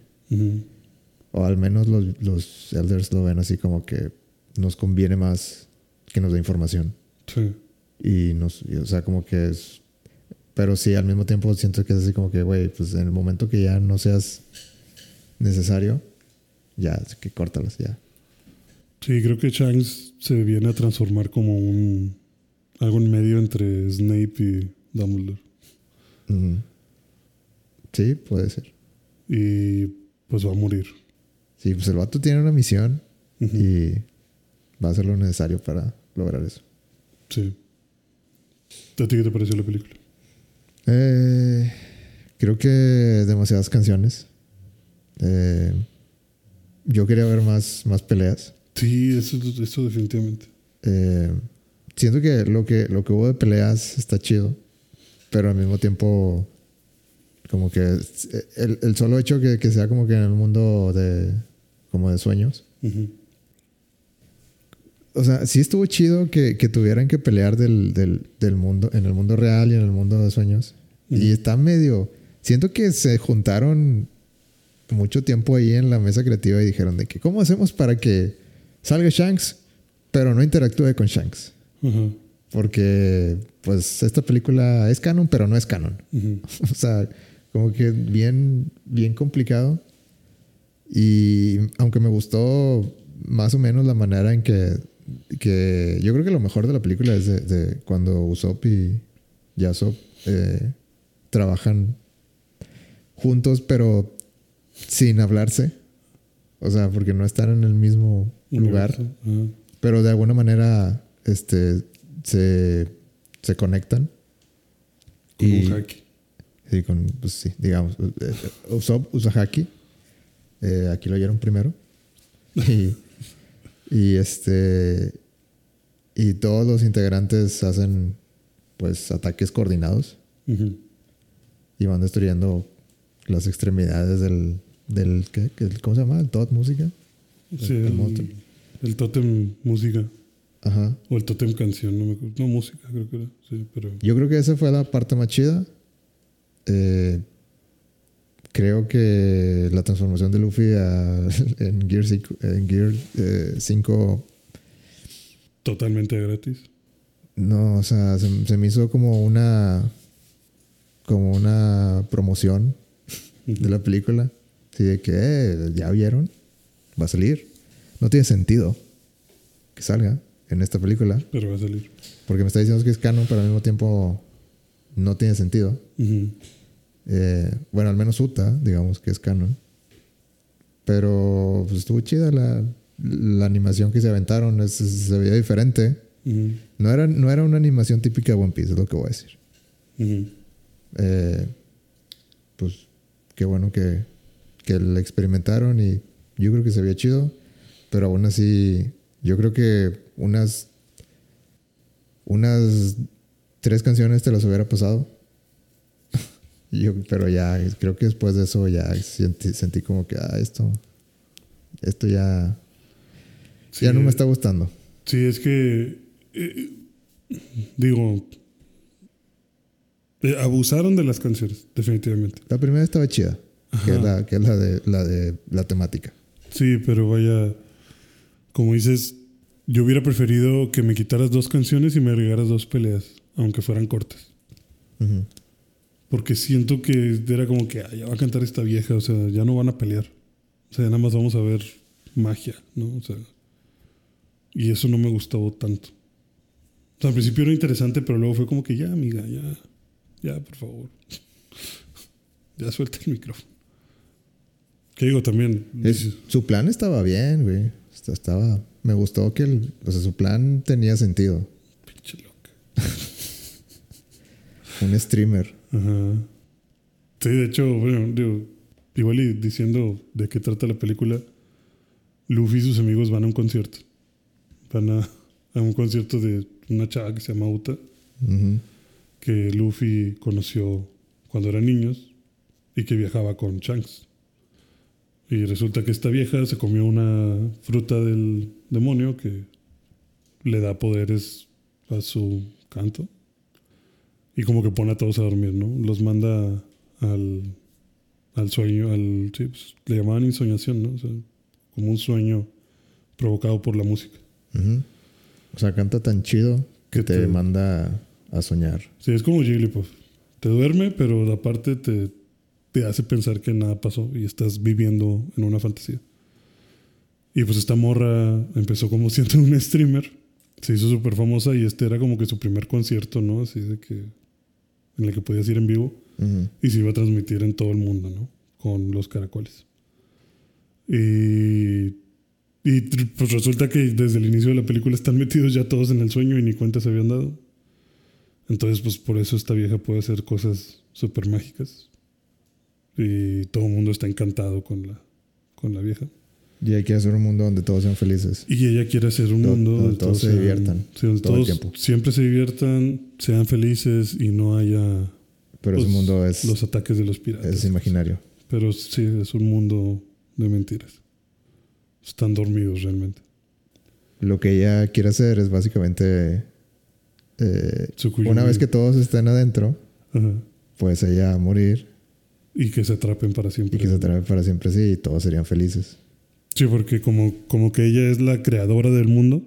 o al menos los, los Elders lo ven así como que nos conviene más que nos dé información. Sí. Y nos, y, o sea, como que es. Pero sí, al mismo tiempo siento que es así como que, güey, pues en el momento que ya no seas necesario, ya, que córtalas, ya. Sí, creo que Shanks se viene a transformar como un... Algo en medio entre Snape y Dumbledore. Sí, puede ser. Y pues va a morir. Sí, pues el vato tiene una misión y va a hacer lo necesario para lograr eso. Sí. ¿A ti qué te pareció la película? Eh, creo que demasiadas canciones. Eh, yo quería ver más, más peleas. Sí, eso, eso definitivamente. Eh, siento que lo, que lo que hubo de peleas está chido, pero al mismo tiempo, como que el, el solo hecho que, que sea como que en el mundo de, como de sueños. Ujú. O sea, sí estuvo chido que, que tuvieran que pelear del, del, del mundo, en el mundo real y en el mundo de sueños. Y está medio. Siento que se juntaron mucho tiempo ahí en la mesa creativa y dijeron de que, ¿cómo hacemos para que salga Shanks, pero no interactúe con Shanks? Ajá. Porque, pues, esta película es canon, pero no es canon. Ujú. O sea, como que bien, bien complicado. Y aunque me gustó más o menos la manera en que, que yo creo que lo mejor de la película es de, de cuando Usopp y Yasop eh, trabajan juntos, pero sin hablarse. O sea, porque no están en el mismo lugar, pero de alguna manera este, se, se conectan. Como Y- un haki. Sí, con, pues sí, digamos. eh, Usopp usa haki. Eh, aquí lo oyeron primero. Y, y este. Y todos los integrantes hacen pues ataques coordinados y van destruyendo las extremidades del, del ¿qué? ¿Qué- ¿Cómo se llama? ¿El Todd Música? Sí, el el, Totem Música. Ajá. O el Totem Canción, no me acuerdo. No, música, creo que era. Sí, pero. Yo creo que esa fue la parte más chida. Eh, creo que la transformación de Luffy a- en Gear 5, en Gear, eh, 5 Totalmente gratis. no, o sea, se, se me hizo como una como una promoción de la película. Así de que, eh, ya vieron, va a salir. No tiene sentido que salga en esta película. Pero va a salir. Porque me está diciendo que es canon, pero al mismo tiempo no tiene sentido. Ujú. Eh, bueno, al menos Uta, digamos que es canon. Pero pues, estuvo chida la, la animación que se aventaron. es- se veía diferente. No era, no era una animación típica de One Piece, es lo que voy a decir. Eh, pues qué bueno que, que la experimentaron y yo creo que se veía chido. Pero aún así, yo creo que unas, unas tres canciones te las hubiera pasado. Yo, pero ya, creo que después de eso ya sentí, sentí como que, ah, esto, esto ya, Sí, ya no me está gustando. Sí, es que. eh, digo. eh, abusaron de las canciones, definitivamente. La primera estaba chida, que es, la, que es la de la de la temática. Sí, pero vaya. Como dices, yo hubiera preferido que me quitaras dos canciones y me agregaras dos peleas, aunque fueran cortas. Ujú. Porque siento que era como que "Ah, ya va a cantar esta vieja, o sea, ya no van a pelear. O sea, nada más vamos a ver magia, ¿no? O sea, y eso no me gustó tanto. O sea, al principio era interesante, pero luego fue como que ya, amiga, ya, ya, por favor. ya suelta el micrófono. Que digo también, Es- su plan estaba bien, güey. Est- Estaba, me gustó que el, o sea, su plan tenía sentido. pinche loca. Un streamer. Ajá. Sí, de hecho, bueno, digo, igual y diciendo de qué trata la película, Luffy y sus amigos van a un concierto. Van a, a un concierto de una chava que se llama Uta, que Luffy conoció cuando eran niños y que viajaba con Shanks. Y resulta que esta vieja se comió una fruta del demonio que le da poderes a su canto. Y como que pone a todos a dormir, ¿no? Los manda al, al sueño, al... Sí, pues, le llamaban insoñación, ¿no? O sea, como un sueño provocado por la música. O sea, canta tan chido que te, te- manda a soñar. Sí, es como Jigglypuff. Te duerme, pero aparte te, te hace pensar que nada pasó y estás viviendo en una fantasía. Y pues esta morra empezó como siendo un streamer. Se hizo súper famosa y este era como que su primer concierto, ¿no? Así de que... En el que podías ir en vivo. Ujú. Y se iba a transmitir en todo el mundo, ¿no? Con los caracoles. Y, y pues resulta que desde el inicio de la película están metidos ya todos en el sueño y ni cuenta se habían dado. Entonces, pues por eso esta vieja puede hacer cosas súper mágicas. Y todo el mundo está encantado con la, con la vieja. Y hay que hacer un mundo donde todos sean felices. Y ella quiere hacer un Do- mundo donde todos se diviertan sí, donde todo el tiempo. siempre se diviertan, sean felices y no haya Pero ese los- mundo es, los ataques de los piratas. es imaginario. Pero sí, es un mundo de mentiras. Están dormidos realmente. Lo que ella quiere hacer es básicamente. eh, una vez que todos estén adentro, Ajá. pues ella morir Y que se atrapen para siempre. y que se atrape para siempre así y todos serían felices. Sí, porque como, como que ella es la creadora del mundo.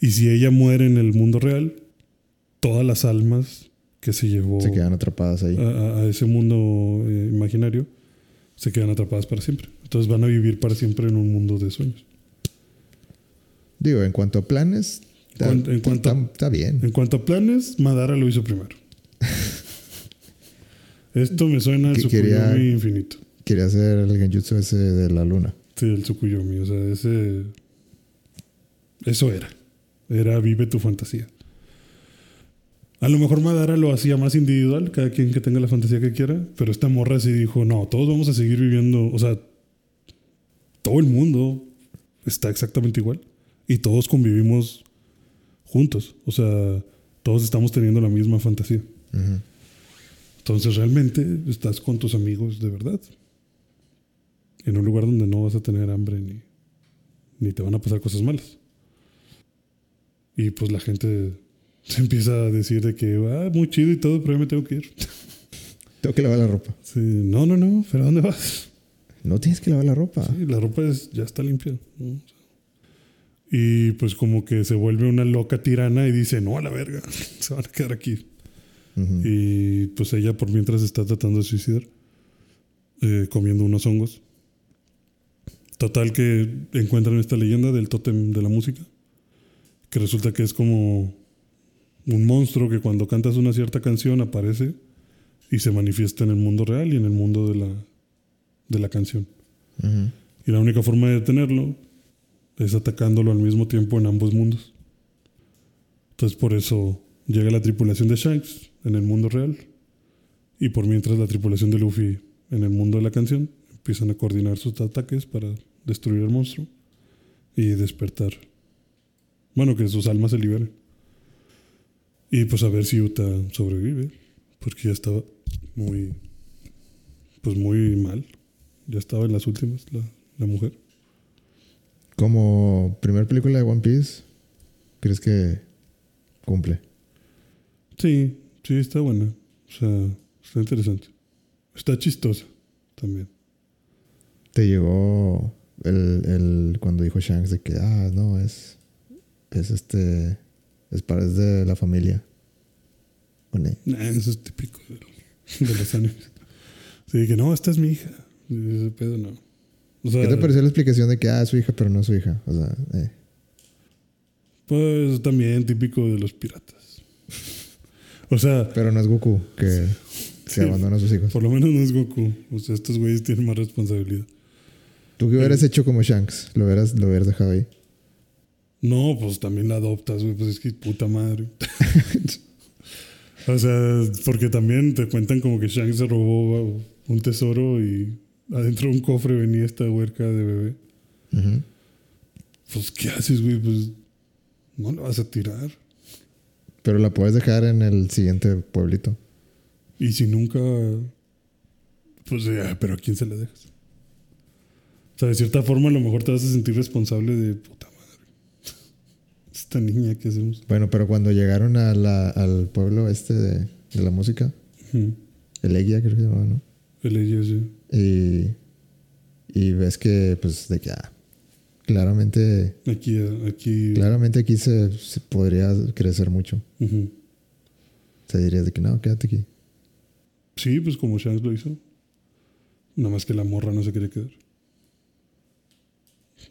Y si ella muere en el mundo real, todas las almas que se llevó Se quedan atrapadas ahí. a, ese mundo eh, imaginario se quedan atrapadas para siempre. Entonces van a vivir para siempre en un mundo de sueños. Digo, en cuanto a planes, está, en cuanto- está- está bien. En cuanto a planes, Madara lo hizo primero. Esto me suena al quería- infinito. Quería hacer el genjutsu ese de la luna. Sí, el Tsukuyomi. O sea, ese. Eso era. Era vive tu fantasía. A lo mejor Madara lo hacía más individual, cada quien que tenga la fantasía que quiera, pero esta morra sí dijo: No, todos vamos a seguir viviendo. O sea, todo el mundo está exactamente igual y todos convivimos juntos. O sea, todos estamos teniendo la misma fantasía. Entonces realmente estás con tus amigos de verdad. En un lugar donde no vas a tener hambre ni, ni te van a pasar cosas malas. Y pues la gente se empieza a decir de que, ah, muy chido y todo, pero yo me tengo que ir. Tengo que lavar la ropa. Sí, no, no, no, pero ¿a dónde vas? No tienes que lavar la ropa. Sí, la ropa es- ya está limpia. ¿no? Y pues como que se vuelve una loca tirana y dice, no, a la verga, se van a quedar aquí. Ujú. Y pues ella por mientras está tratando de suicidar, eh, comiendo unos hongos. Total que encuentran esta leyenda del tótem de la música, que resulta que es como un monstruo que cuando cantas una cierta canción aparece y se manifiesta en el mundo real y en el mundo de la, de la canción. Y la única forma de detenerlo es atacándolo al mismo tiempo en ambos mundos. Entonces por eso llega la tripulación de Shanks en el mundo real y por mientras la tripulación de Luffy en el mundo de la canción empiezan a coordinar sus ataques para destruir al monstruo y despertar. Bueno, que sus almas se liberen. Y pues a ver si Uta sobrevive, porque ya estaba muy, pues muy mal. Ya estaba en las últimas, la, la mujer. Como primer película de One Piece, ¿crees que cumple? Sí, sí, está buena. O sea, está interesante. Está chistosa también. ¿Te llegó el, el cuando dijo Shanks de que, ah, no, es, es este, es para es de la familia? ¿O no? Nah, eso es típico de, de los animes. Sí, que no, esta es mi hija. Ese pedo no. O sea, ¿Qué te pareció la explicación de que, ah, es su hija, pero no es su hija? O sea, eh. Pues también típico de los piratas. O sea, Pero no es Goku que, que Sí. abandona a sus hijos. por lo menos no es Goku. O sea, estos güeyes tienen más responsabilidad. ¿Tú qué hubieras hecho como Shanks? ¿Lo hubieras, lo hubieras dejado ahí? No, pues también la adoptas, güey. Pues es que puta madre. o sea, porque también te cuentan como que Shanks se robó un tesoro y adentro de un cofre venía esta huerca de bebé. Pues, ¿qué haces, güey? Pues no la vas a tirar. Pero la puedes dejar en el siguiente pueblito. Y si nunca. Pues, ya, pero ¿a quién se la dejas? O sea, de cierta forma, a lo mejor te vas a sentir responsable de puta madre. Esta niña, ¿qué hacemos? Bueno, pero cuando llegaron a la- al pueblo este de, de la música, Ujú. Elegia creo que se llamaba, ¿no? El ella, sí. Y, y ves que, pues, de que, ah, claramente, Aquí, aquí. claramente aquí se, se podría crecer mucho. Ujú. Se diría de que no, quédate aquí. Sí, pues como Shanks lo hizo. Nada más que la morra no se quiere quedar.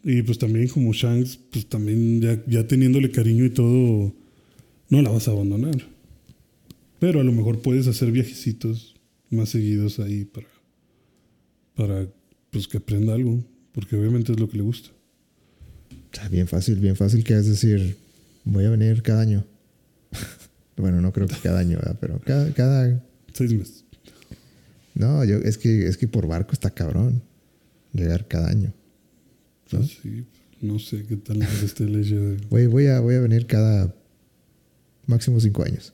Y pues también como Shanks, pues también ya, ya teniéndole cariño y todo, no la vas a abandonar. Pero a lo mejor puedes hacer viajecitos más seguidos ahí para, para pues que aprenda algo. Porque obviamente es lo que le gusta. Sea, bien fácil, bien fácil que es decir, voy a venir cada año. bueno, no creo que cada año, ¿verdad? Pero cada, cada... Seis meses. No, yo, es que, es que por barco está cabrón. Llegar cada año. ¿No? Pues sí, no sé qué tal es este leche de... Voy, voy, a, voy a venir cada máximo cinco años.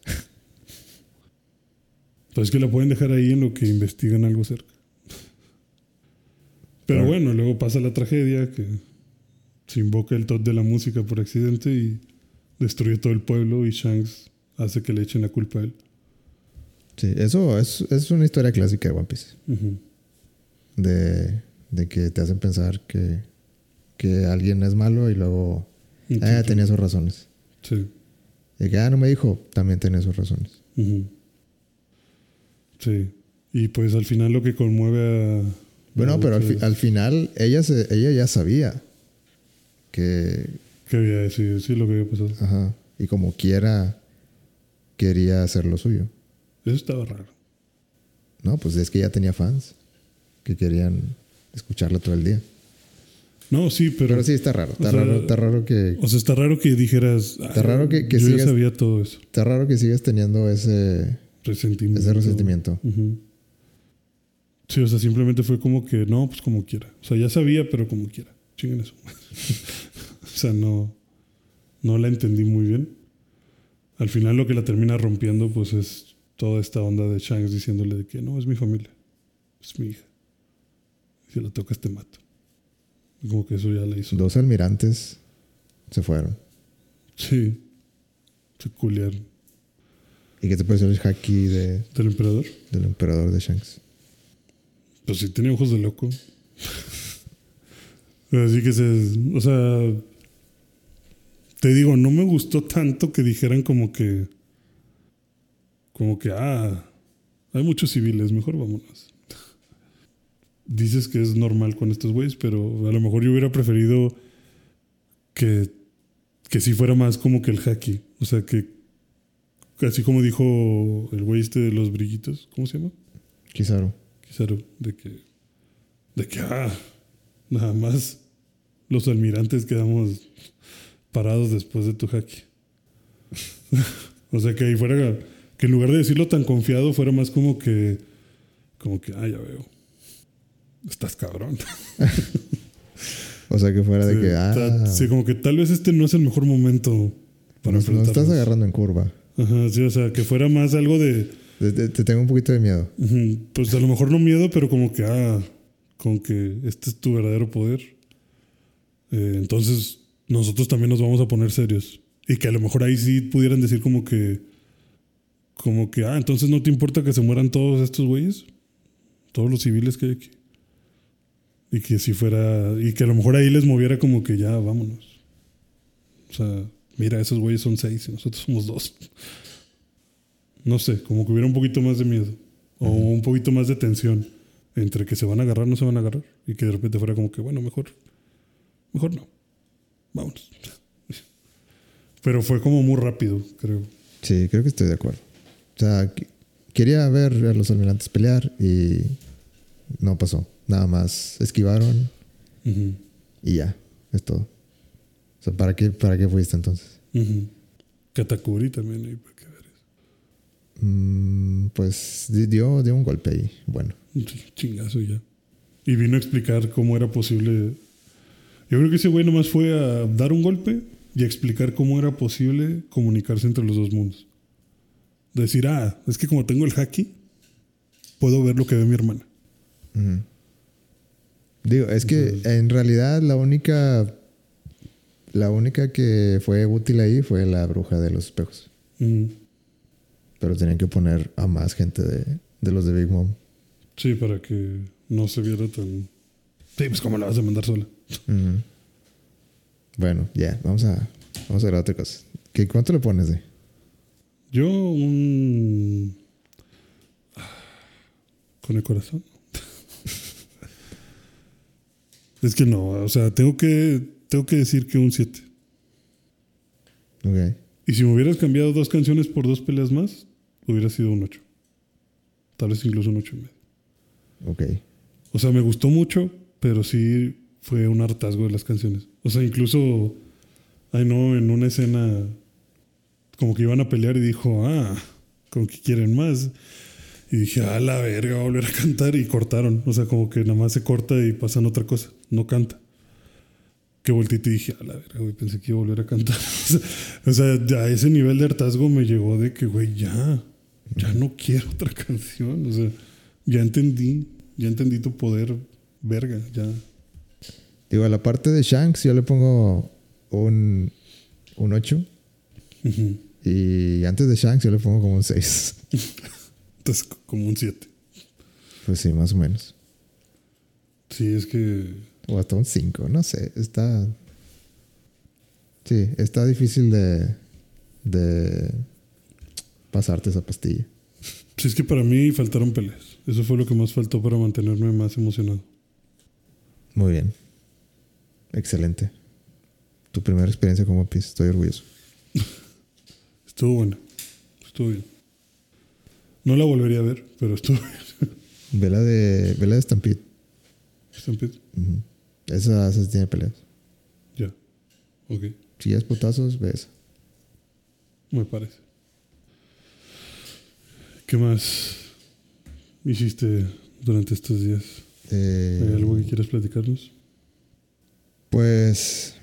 Pues es que la pueden dejar ahí en lo que investigan algo cerca. Pero Claro. bueno, luego pasa la tragedia que se invoca el tot de la música por accidente y destruye todo el pueblo y Shanks hace que le echen la culpa a él. Sí, eso es, es una historia clásica de One Piece. De, de que te hacen pensar que, que alguien es malo y luego, Y ah, sí, tenía sus razones. Sí. Y que, ah, no me dijo, también tenía sus razones. Sí. Y pues al final lo que conmueve a... Bueno, pero al, fi- otros- al final ella, se, ella ya sabía que, Que había decidido, sí, lo que había pasado. ajá, y como quiera, quería hacer lo suyo. Eso estaba raro. No, pues es que ya tenía fans que querían escucharla todo el día. No, sí, pero... Pero sí, está raro. Está, o sea, raro, está raro que O sea, está raro que dijeras... Está "Ah, raro que- que yo ya sigas- sabía todo eso. está raro que sigas teniendo ese, Resentimiento. ese resentimiento. Sí, o sea, simplemente fue como que no, pues como quiera. O sea, ya sabía, pero como quiera. Chinguen eso. o sea, no, no la entendí muy bien. Al final lo que la termina rompiendo, pues es toda esta onda de Shanks diciéndole de que no, es mi familia, es mi hija. Si lo tocas, te mato. Y como que eso ya le hizo. Dos almirantes se fueron. Sí. Se culiaron. ¿Y qué te pareció el haki de, ¿Del emperador? del emperador de Shanks? Pues sí, tenía ojos de loco. Así que se. O sea. Te digo, no me gustó tanto que dijeran como que. Como que, ah, hay muchos civiles, mejor vámonos. Dices que es normal con estos güeyes, pero a lo mejor yo hubiera preferido que, que sí fuera más como que el haki. O sea, que. Así como dijo el güey este de los brillitos, ¿cómo se llama? Kizaru. Kizaru, de que, de que, ah, nada más los almirantes quedamos parados después de tu haki. o sea, que ahí fuera, que en lugar de decirlo tan confiado, fuera más como que, como que, ah, ya veo, estás cabrón. O sea, que fuera de que, ah, ta- sí, como que tal vez este no es el mejor momento para nos, nos estás enfrentarnos. agarrando en curva. Ajá, sí, o sea, que fuera más algo de, Te, te- te tengo un poquito de miedo. Pues a lo mejor no miedo, pero como que, ah, con que este es tu verdadero poder. Eh, entonces nosotros también nos vamos a poner serios. Y que a lo mejor ahí sí pudieran decir como que, como que, ah, entonces no te importa que se mueran todos estos güeyes, todos los civiles que hay aquí. Y que si fuera, y que a lo mejor ahí les moviera como que ya, vámonos. O sea, mira, esos güeyes son seis y nosotros somos dos. No sé, como que hubiera un poquito más de miedo. O un poquito más de tensión entre que se van a agarrar, no se van a agarrar. Y que de repente fuera como que, bueno, mejor, mejor no. Vámonos. Pero fue como muy rápido, creo. Sí, creo que estoy de acuerdo. O sea, qu- quería ver a los almirantes pelear y no pasó. Nada más esquivaron y ya, es todo. O sea, ¿para qué, para qué fuiste entonces? Katakuri también ahí para que veas. Mm, pues di- dio, dio un golpe ahí. Bueno, ch- chingazo ya. Y vino a explicar cómo era posible. Yo creo que ese güey nomás fue a dar un golpe y a explicar cómo era posible comunicarse entre los dos mundos. Decir, ah, es que como tengo el haki, puedo ver lo que ve mi hermana. Ujú. Digo, es que en realidad la única. La única que fue útil ahí fue la bruja de los espejos. Mm, Pero tenían que poner a más gente de, de los de Big Mom. Sí, para que no se viera tan. Sí, pues cómo la vas a mandar sola. Bueno, ya, vamos a vamos a ver otra cosa. ¿Qué, ¿Cuánto le pones de? Yo un. Con el corazón. Es que no, o sea, tengo que, tengo que decir que un 7. Ok. Y si me hubieras cambiado dos canciones por dos peleas más, hubiera sido un 8. Tal vez incluso un 8 y medio. Ok. O sea, me gustó mucho, pero sí fue un hartazgo de las canciones. O sea, incluso, ay no, en una escena como que iban a pelear y dijo, ah, como que quieren más. Y dije, ah, la verga, va a volver a cantar y cortaron. O sea, como que nada más se corta y pasan otra cosa, no canta. Que volteé y te dije, a la verga, güey, pensé que iba a volver a cantar. o sea, ya ese nivel de hartazgo me llegó de que, güey, ya, ya no quiero otra canción. O sea, ya entendí, ya entendí tu poder, verga, ya. Digo, a la parte de Shanks yo le pongo un, un 8. Ujú. Y antes de Shanks yo le pongo como un 6. Entonces, como un 7. Pues sí, más o menos. Sí, es que. O hasta un 5, no sé. Está. Sí, está difícil de. de. pasarte esa pastilla. Sí, es que para mí faltaron peleas. Eso fue lo que más faltó para mantenerme más emocionado. Muy bien. Excelente. Tu primera experiencia como Piece, estoy orgulloso. Estuvo buena. Estuvo bien. No la volvería a ver, pero estuvo bien. Vela de. Vela de Stampede. Stampede. Esa, esa tiene peleas. Ya. Ok. Si es putazos, ve esa. Me parece. ¿Qué más hiciste durante estos días? Eh, ¿Hay algo que quieras platicarnos? Pues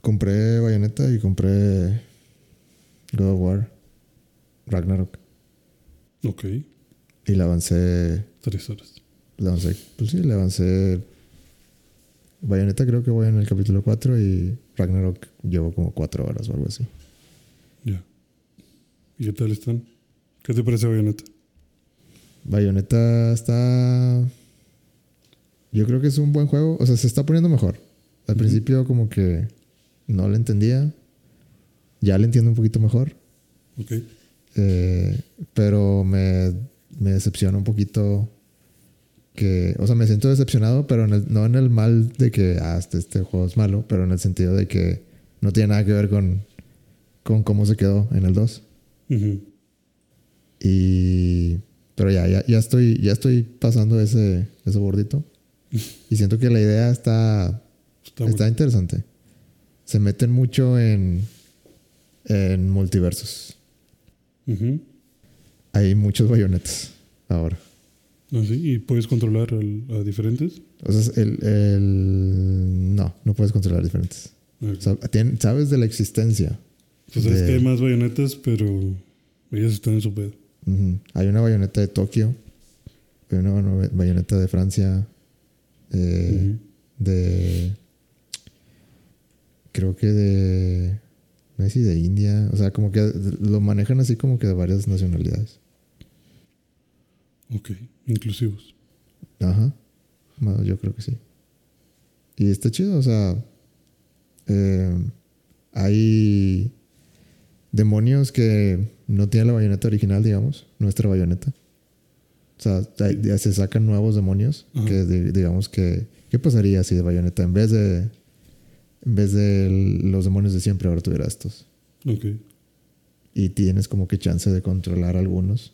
compré Bayonetta y compré God of War Ragnarok Ok. y la avancé Tres horas. Le avancé, pues sí, le avancé. Bayonetta creo que voy en el capítulo 4 y Ragnarok llevo como 4 horas o algo así. Ya. ¿Y qué tal están? ¿Qué te parece Bayonetta? Bayonetta está. Yo creo que es un buen juego. O sea, se está poniendo mejor. Al principio, como que no le entendía. Ya le entiendo un poquito mejor. Ok. Eh, pero me, me decepciona un poquito que, o sea, me siento decepcionado, pero en el- no en el mal de que, ah, este, este juego es malo, pero en el sentido de que no tiene nada que ver con, con cómo se quedó en el 2. Ujú. Y, pero ya, ya, ya estoy, ya estoy pasando ese, ese bordito. Y siento que la idea está, Está, interesante. Se meten mucho en, en multiversos. Ujú. Hay muchos bayonetas ahora. Ah, sí, ¿Y puedes controlar a diferentes? O sea, el, el- no, no puedes controlar diferentes. O sea, tien- sabes de la existencia. O sea, es de- que hay más bayonetas, pero ellas están en su pedo. Ujú. Hay una bayoneta de Tokio. Hay una bayoneta de Francia. eh, De. Creo que de. No sé si de India. O sea, como que lo manejan así como que de varias nacionalidades. Ok, inclusivos. Ajá. Bueno, yo creo que sí. Y está chido, o sea. eh, hay demonios que no tienen la bayoneta original, digamos, nuestra bayoneta. O sea, se sacan nuevos demonios Ajá. que di- digamos que ¿qué pasaría si de bayoneta en vez de en vez de los demonios de siempre ahora tuviera estos? Ok. Y tienes como que chance de controlar algunos.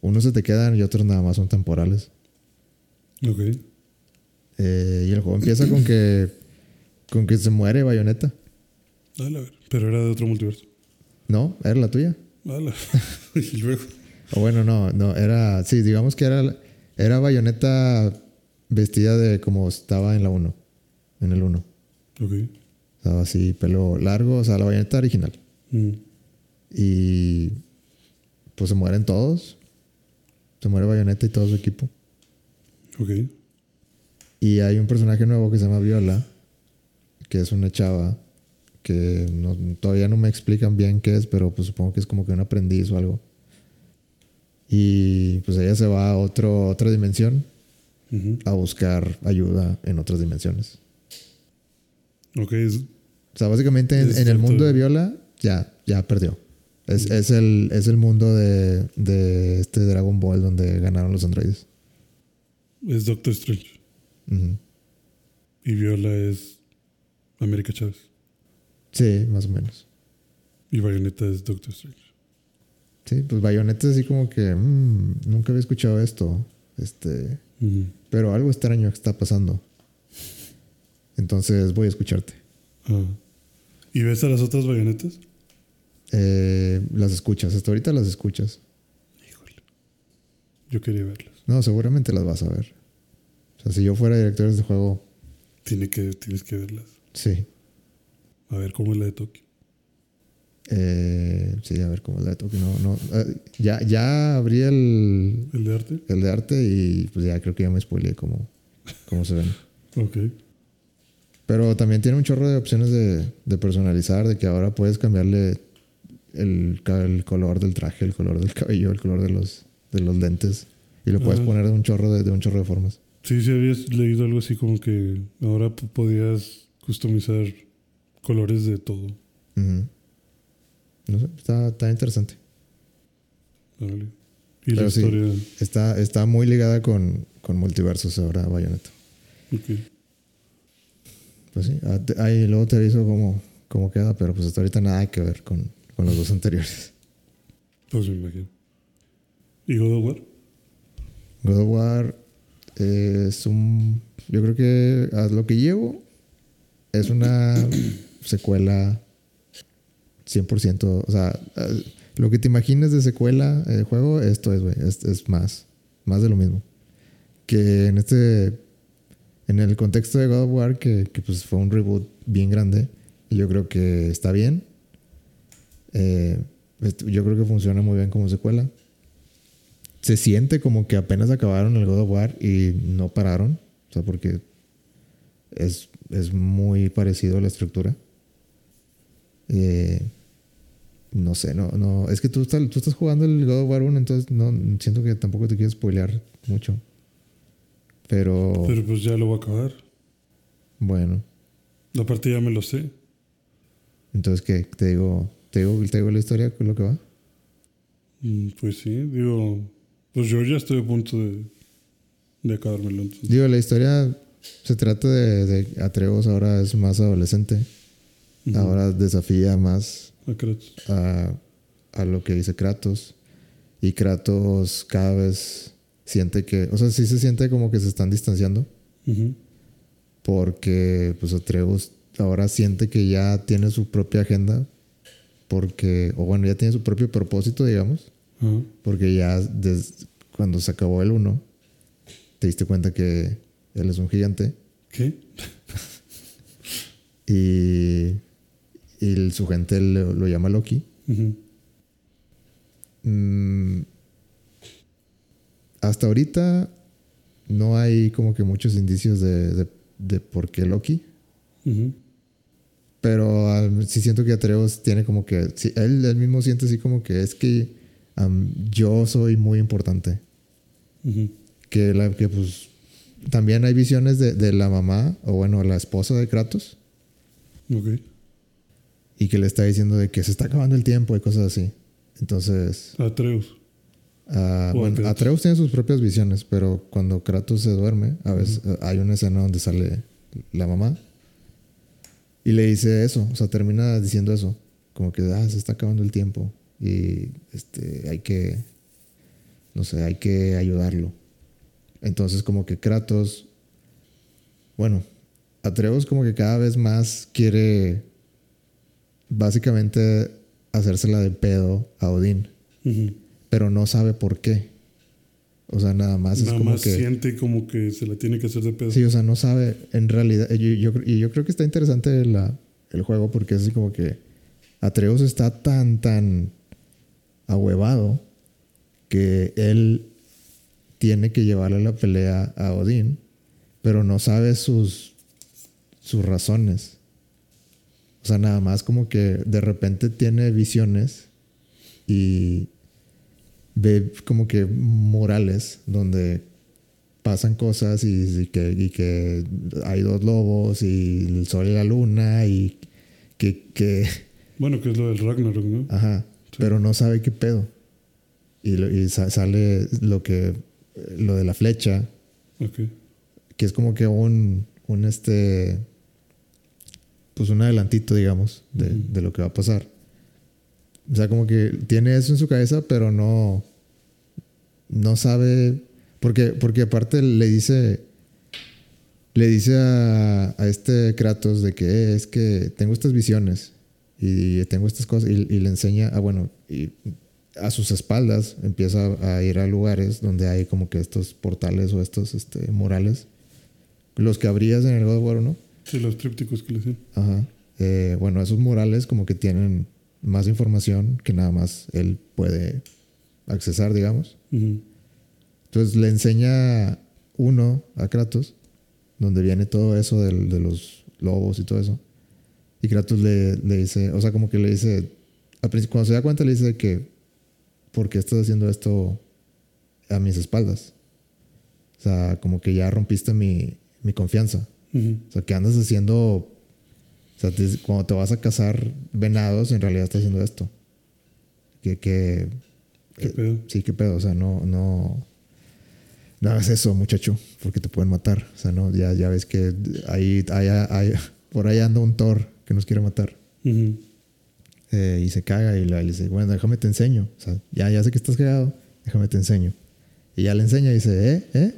Unos se te quedan y otros nada más son temporales. Ok. Eh, y el juego empieza con que con que se muere Bayonetta. Dale, a ver. Pero era de otro multiverso. No, era la tuya. Dale. y luego. O bueno, no, no, era, sí, digamos que era, era Bayonetta vestida de como estaba en la 1, en el 1. Ok. Estaba así, pelo largo, o sea, la Bayonetta original. Mm. Y pues se mueren todos. Se muere Bayonetta y todo su equipo. Ok. Y hay un personaje nuevo que se llama Viola, que es una chava que no- todavía no me explican bien qué es, pero pues supongo que es como que un aprendiz o algo. Y pues ella se va a otro, otra dimensión a buscar ayuda en otras dimensiones. Ok. O sea, básicamente en, el mundo de Viola ya, ya perdió. Es, es el, es el mundo de, de este Dragon Ball donde ganaron los androides. es Doctor Strange. Y Viola es América Chávez. Sí, más o menos. Y Bayonetta es Doctor Strange. Sí, pues Bayonetta es así como que mm, nunca había escuchado esto. Este, pero algo extraño está pasando. Entonces voy a escucharte. Ah. ¿Y ves a las otras bayonetas? Eh, las escuchas, hasta ahorita las escuchas. Híjole. Yo quería verlas. No, seguramente las vas a ver. O sea, si yo fuera director de este juego, Tiene que, tienes que verlas. sí. A ver cómo es la de Tokio. Eh, sí, a ver cómo es la de Tokio. No, no, eh, ya, ya abrí el, ¿El de arte? el de arte y pues ya creo que ya me spoileé cómo, cómo se ven. Ok. Pero también tiene un chorro de opciones de, de personalizar, de que ahora puedes cambiarle el, color del traje, el color del cabello, el color de los, de los lentes. Y lo puedes poner de un chorro de, de un chorro de formas. Sí, sí, habías leído algo así como que ahora podías customizar colores de todo. No sé, está, está interesante. Órale. Y la sí. historia. Está, está muy ligada con, con multiversos ahora, Bayonetta. Ok. Pues sí, ah, ahí luego te aviso cómo, cómo queda, pero pues hasta ahorita nada que ver con, con los dos anteriores. Pues me imagino. ¿Y God of War? God of War es un. Yo creo que a lo que llevo es una secuela 100%. O sea, a- lo que te imagines de secuela de juego, esto es, güey. Es, es más. Más de lo mismo. Que en este. En el contexto de God of War, que, que, pues fue un reboot bien grande, yo creo que está bien. Eh, est- yo creo que funciona muy bien como secuela se siente como que apenas acabaron el God of War y no pararon. O sea, porque es, es muy parecido a la estructura. Eh, no sé, no, no. Es que tú estás, tú estás jugando el God of War 1, entonces no siento que tampoco te quiero spoilear mucho. Pero. Pero pues ya lo voy a acabar. Bueno. La parte ya me lo sé. Entonces, ¿qué? ¿Te digo, te digo, te digo la historia con lo que va? Mm, Pues sí, digo. Pues yo ya estoy a punto de, de acabármelo. entonces. Digo, la historia se trata de, de Atreus, ahora es más adolescente. Ahora desafía más A Kratos. a, a lo que dice Kratos. Y Kratos cada vez siente que, o sea, sí se siente como que se están distanciando. Ujú. Porque pues Atreus ahora siente que ya tiene su propia agenda. Porque, o bueno, ya tiene su propio propósito, digamos. Ajá. Porque ya desde cuando se acabó el 1, te diste cuenta que él es un gigante. ¿Qué? Y, y su gente lo, lo llama Loki. Ujú. Mm, hasta ahorita no hay como que muchos indicios de, de, de por qué Loki. Pero ah, sí siento que Atreus tiene como que... sí, él, él mismo siente así como que es que am, yo soy muy importante. Que, la, que pues también hay visiones de, de la mamá o bueno, la esposa de Kratos. Ok. Y que le está diciendo de que se está acabando el tiempo y cosas así. Entonces... Atreus. Ah, O bueno. Atreus tiene sus propias visiones, pero cuando Kratos se duerme, a veces eh, hay una escena donde sale la mamá y le dice eso, o sea, termina diciendo eso, como que ah, se está acabando el tiempo y este hay que no sé, hay que ayudarlo. Entonces como que Kratos bueno, Atreus como que cada vez más quiere básicamente hacérsela de pedo a Odín Ujú. Pero no sabe por qué. O sea, nada más es Nada como más que. siente como que se la tiene que hacer de pedo. Sí, o sea, no sabe en realidad. Y yo, y yo creo que está interesante la, el juego porque es así como que Atreus está tan, tan ahuevado que él tiene que llevarle la pelea a Odín, pero no sabe sus, sus razones. O sea, nada más como que de repente tiene visiones y ve como que morales donde pasan cosas y, y que, y que hay dos lobos y el sol y la luna y que, que Bueno, que es lo del Ragnarok, ¿no? ajá, pero no sabe qué pedo. Y, lo- y sa- sale lo que, lo de la flecha, Ok. que es como que un, un este, pues un adelantito, digamos, de lo que va a pasar. O sea, como que tiene eso en su cabeza, pero no, no sabe, porque, porque aparte le dice, le dice a, a este Kratos de que "Eh, es que tengo estas visiones y tengo estas cosas y, y le enseña, ah, bueno, y a sus espaldas empieza a ir a lugares donde hay como que estos portales o estos este, murales, los que abrías en el God of War, ¿no? Sí, los trípticos que le hacían. Ajá. Eh, bueno, esos murales como que tienen más información que nada más él puede accesar, digamos. Ujú. Entonces le enseña uno a Kratos, donde viene todo eso del- de los lobos y todo eso. Y Kratos le, le dice, o sea, como que le dice, cuando se da cuenta le dice que, ¿por qué estás haciendo esto a mis espaldas? O sea, como que ya rompiste mi, mi confianza. Ujú. O sea, que andas haciendo. O sea, te- cuando te vas a cazar venados, en realidad estás haciendo esto. Que. que ¿Qué pedo? Sí, qué pedo. O sea, no. No, no hagas eso, muchacho, porque te pueden matar. O sea, no, ya, ya ves que ahí, ahí- ahí- por ahí anda un Thor que nos quiere matar. Eh, y se caga y le le dice, bueno, déjame te enseño. O sea, ya, ya sé que estás cagado, déjame te enseño. Y ya le enseña y dice, ¿eh? ¿eh?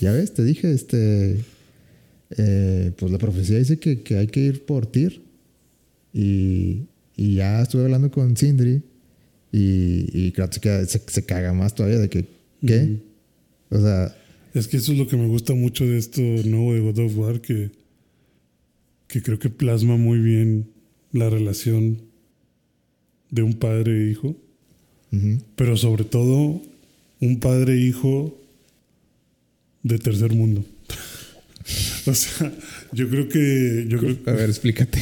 Ya ves, te dije, este... eh, pues la profecía dice que, que hay que ir por Tyr. Y, y ya estuve hablando con Sindri. Y, y Kratos se, se, se caga más todavía de que, ¿qué? O sea, Es que eso es lo que me gusta mucho de esto nuevo de God of War, que, que creo que plasma muy bien la relación de un padre e hijo, pero sobre todo un padre hijo de tercer mundo. o sea, yo creo que. Yo creo, A ver, explícate.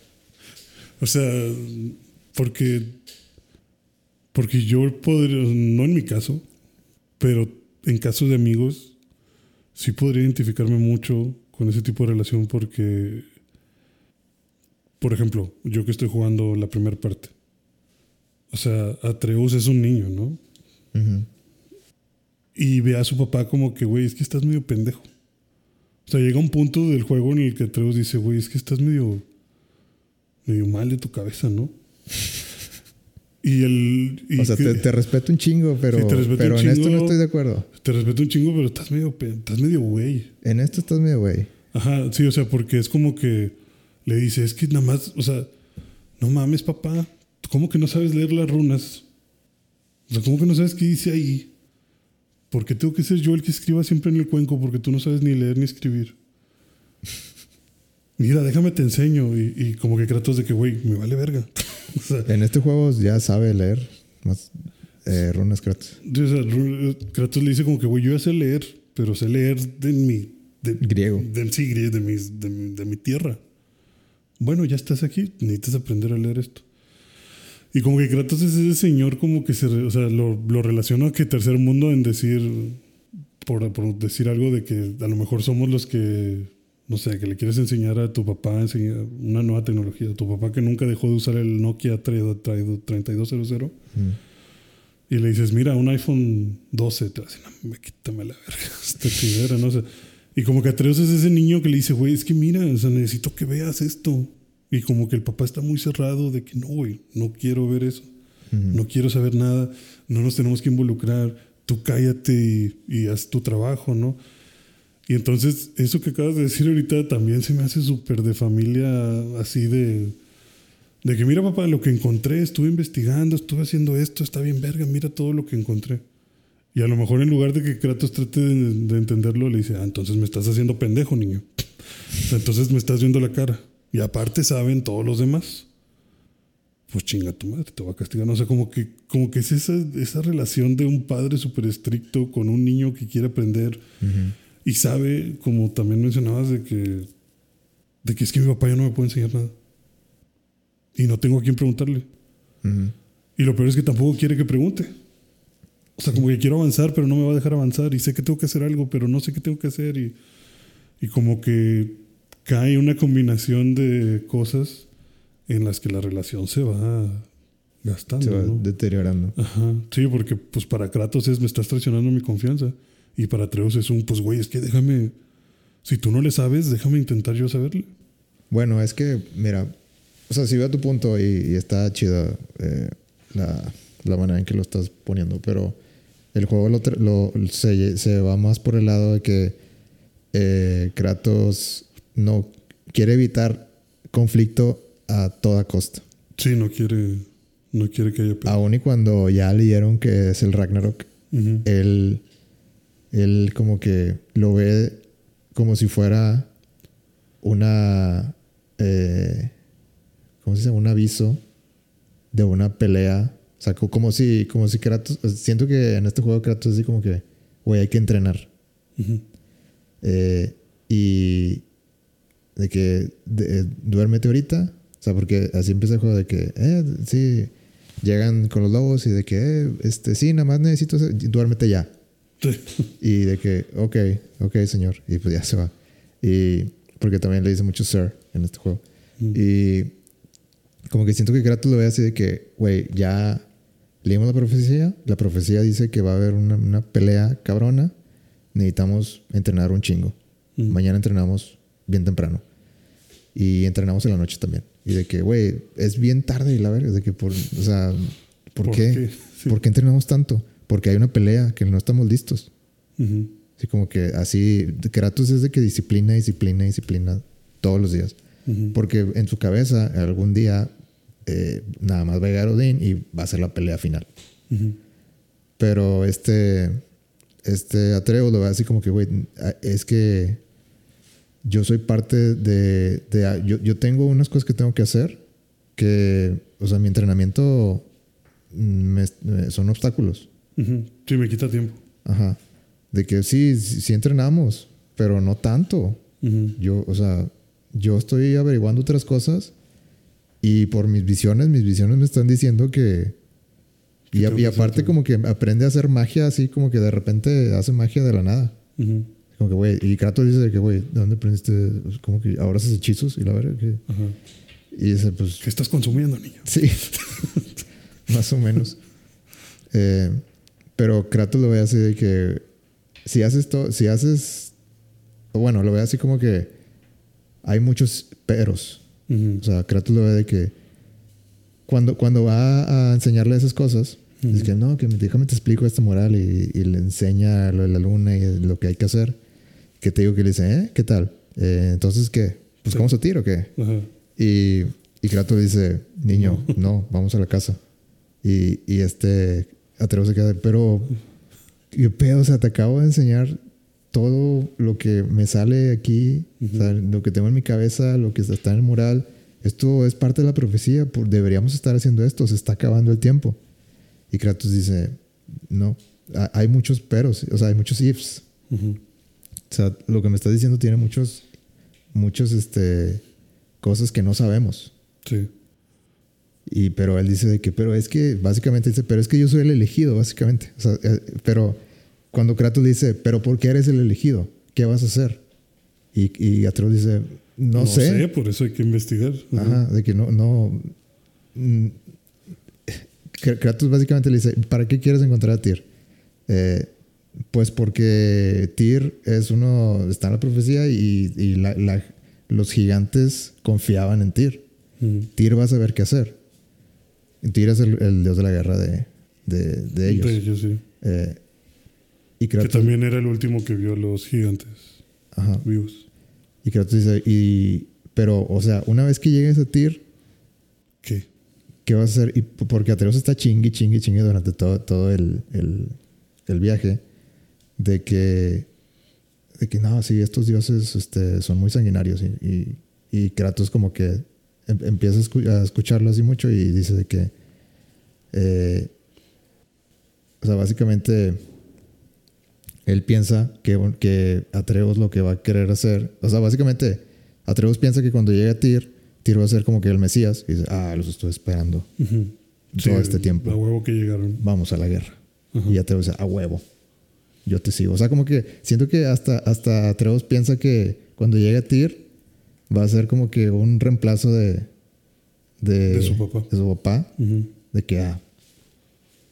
o sea, porque. Porque yo podría. No en mi caso, pero en casos de amigos, sí podría identificarme mucho con ese tipo de relación porque. Por ejemplo, yo que estoy jugando la primera parte. O sea, Atreus es un niño, ¿no? Y ve a su papá como que, güey, es que estás medio pendejo. O sea, llega un punto del juego en el que Atreus dice, güey, es que estás medio, medio mal de tu cabeza, ¿no? Y el... y O sea, que- te, te respeto un chingo, pero, Sí, te respeto pero un en esto no chingo. estoy de acuerdo. te respeto un chingo, pero estás medio, estás medio güey. En esto estás medio güey. Ajá, sí, o sea, porque es como que le dice, es que nada más, o sea, no mames, papá, ¿cómo que no sabes leer las runas? O sea, ¿cómo que no sabes qué dice ahí? ¿Por qué tengo que ser yo el que escriba siempre en el cuenco? Porque tú no sabes ni leer ni escribir. Mira, déjame te enseño. Y, y como que Kratos de que, güey, me vale verga. o sea, En este juego ya sabe leer más eh, runas Kratos. o sea, Ru- Kratos le dice como que, güey, yo ya sé leer, pero sé leer de mi... De, Griego. De, sí, griego, de, mis- de, mi, de mi tierra. Bueno, ya estás aquí, necesitas aprender a leer esto. Y como que Kratos es ese señor como que se... O sea, lo, lo relaciono a que tercer mundo en decir... Por, por decir algo de que a lo mejor somos los que... No sé, que le quieres enseñar a tu papá enseñar una nueva tecnología. A tu papá que nunca dejó de usar el Nokia 3200. Mm. Y le dices, mira, un iPhone 12. Te va a no, me quítame la verga. Esta chingadera, ¿no? O sea, y como que Atreus es ese niño que le dice, güey, es que mira, o sea, necesito que veas esto. Y como que el papá está muy cerrado de que no, güey, no quiero ver eso. No quiero saber nada. No nos tenemos que involucrar. Tú cállate y, y haz tu trabajo, ¿no? Y entonces, eso que acabas de decir ahorita también se me hace súper de familia así de... De que mira papá, lo que encontré, estuve investigando, estuve haciendo esto, está bien verga, mira todo lo que encontré. Y a lo mejor en lugar de que Kratos trate de, de entenderlo, le dice, ah, entonces me estás haciendo pendejo, niño. Entonces me estás viendo la cara. Y aparte saben todos los demás. Pues chinga tu madre, te va a castigar. O sea, como que, como que es esa, esa relación de un padre súper estricto con un niño que quiere aprender y sabe, como también mencionabas, de que, de que es que mi papá ya no me puede enseñar nada. Y no tengo a quién preguntarle. Ujú. Y lo peor es que tampoco quiere que pregunte. O sea, como que quiero avanzar, pero no me va a dejar avanzar. Y sé que tengo que hacer algo, pero no sé qué tengo que hacer. Y, y como que cae una combinación de cosas en las que la relación se va gastando. Se va ¿no? deteriorando. Ajá. Sí, porque pues para Kratos es me estás traicionando mi confianza. Y para Atreus es un, pues güey, es que déjame. Si tú no le sabes, déjame intentar yo saberle. Bueno, es que, mira, o sea, si veo tu punto y, y está chida eh, la, la manera en que lo estás poniendo, pero el juego lo, lo- se, se va más por el lado de que eh, Kratos no quiere evitar conflicto a toda costa. Sí, no quiere, no quiere que haya pedo. Aún y cuando ya leyeron que es el Ragnarok, él, él como que lo ve como si fuera una, eh, ¿cómo se dice? Un aviso de una pelea. O sea, co- como si, como si Kratos, siento que en este juego Kratos es así como que, güey, hay que entrenar. Eh, y de que de- eh, duérmete ahorita. O sea, porque así empieza el juego de que, eh, sí, llegan con los lobos y de que, eh, este, sí, nada más necesito, hacer- duérmete ya. Sí. Y de que, ok, ok, señor. Y pues ya se va. Y porque también le dice mucho sir en este juego. Mm. Y como que siento que Kratos lo ve así de que, güey, ya leímos la profecía. La profecía dice que va a haber una, una pelea cabrona. Necesitamos entrenar un chingo. Mm. Mañana entrenamos bien temprano. Y entrenamos en la noche también. Y de que, güey, es bien tarde y la verga. De que, por, o sea, ¿por, ¿Por qué? qué? Sí. ¿Por qué entrenamos tanto? Porque hay una pelea que no estamos listos. Ujú. Así como que así, Kratos es de que disciplina, disciplina, disciplina todos los días. Porque en su cabeza algún día eh, nada más va a llegar Odín y va a ser la pelea final. Pero este, este Atreo lo ve así como que, güey, es que yo soy parte de, de- yo, yo tengo unas cosas que tengo que hacer que, o sea, mi entrenamiento mm, me- me- son obstáculos. Ujú. Sí, me quita tiempo. Ajá. De que sí, sí, entrenamos, pero no tanto. Ujú. Yo, o sea, yo estoy averiguando otras cosas y por mis visiones, mis visiones me están diciendo que... Y, a- y que aparte todo. como que aprende a hacer magia así como que de repente hace magia de la nada. Ujú. Como que, güey, y Kratos dice de que, güey, ¿de dónde aprendiste? Como que ahora haces hechizos y la verdad que... Ajá. Y dice, pues, ¿Qué estás consumiendo, niño? sí, más o menos. Eh, pero Kratos lo ve así de que, si haces todo, si haces, bueno, lo ve así como que hay muchos peros. O sea, Kratos lo ve de que cuando, cuando va a enseñarle esas cosas, dice que no, que me- déjame te explico esta moral y, y le enseña lo de la luna y lo que hay que hacer. Que te digo que le dice, ¿eh? ¿Qué tal? Eh, Entonces, ¿qué? Pues, Sí. ¿cómo se tira o qué? Ajá. Y, y Kratos dice, niño, no, vamos a la casa. Y, y este Atreus se queda, pero, ¿qué pedo? O sea, te acabo de enseñar todo lo que me sale aquí, o sea, lo que tengo en mi cabeza, lo que está en el mural. Esto es parte de la profecía, por- deberíamos estar haciendo esto, se está acabando el tiempo. Y Kratos dice, no, ha- hay muchos peros, o sea, hay muchos ifs. O sea, lo que me estás diciendo tiene muchos, muchos, este, cosas que no sabemos. Sí. Y, pero él dice de que, pero es que, básicamente dice, pero es que yo soy el elegido, básicamente. O sea, eh, pero cuando Kratos dice, pero ¿por qué eres el elegido? ¿Qué vas a hacer? Y, y Atreus dice, no, sé. por eso hay que investigar. Ajá. De que no, no. mm, Kr- Kratos básicamente le dice, ¿para qué quieres encontrar a Tyr? Eh, pues porque Tyr es uno, está en la profecía y, y la- la- los gigantes confiaban en Tyr. Tyr va a saber qué hacer. Tyr es el, el dios de la guerra de, de, de ellos. De ellos, sí. Eh, y Que también era el último que vio a los gigantes ajá. vivos. y Kratos dice, y, pero, o sea, una vez que llegues a Tyr, ¿Qué? ¿qué vas a hacer? Y porque Atreus está chingue, chingue, chingue durante todo, todo el, el, el viaje de que, de que no, sí, estos dioses este, son muy sanguinarios y, y, y Kratos como que em- empieza a, escu- a escucharlo así mucho y dice de que, eh, o sea, básicamente él piensa que, que Atreus lo que va a querer hacer, o sea, básicamente Atreus piensa que cuando llegue a Tyr, Tyr va a ser como que el Mesías y dice, ah, los estoy esperando todo este tiempo. A huevo que llegaron. Vamos a la guerra. Y Atreus dice, a huevo, yo te sigo. O sea, como que siento que hasta, hasta Atreus piensa que cuando llegue a Tyr va a ser como que un reemplazo de, de, De su papá. de su papá, Ujú. de que, ah,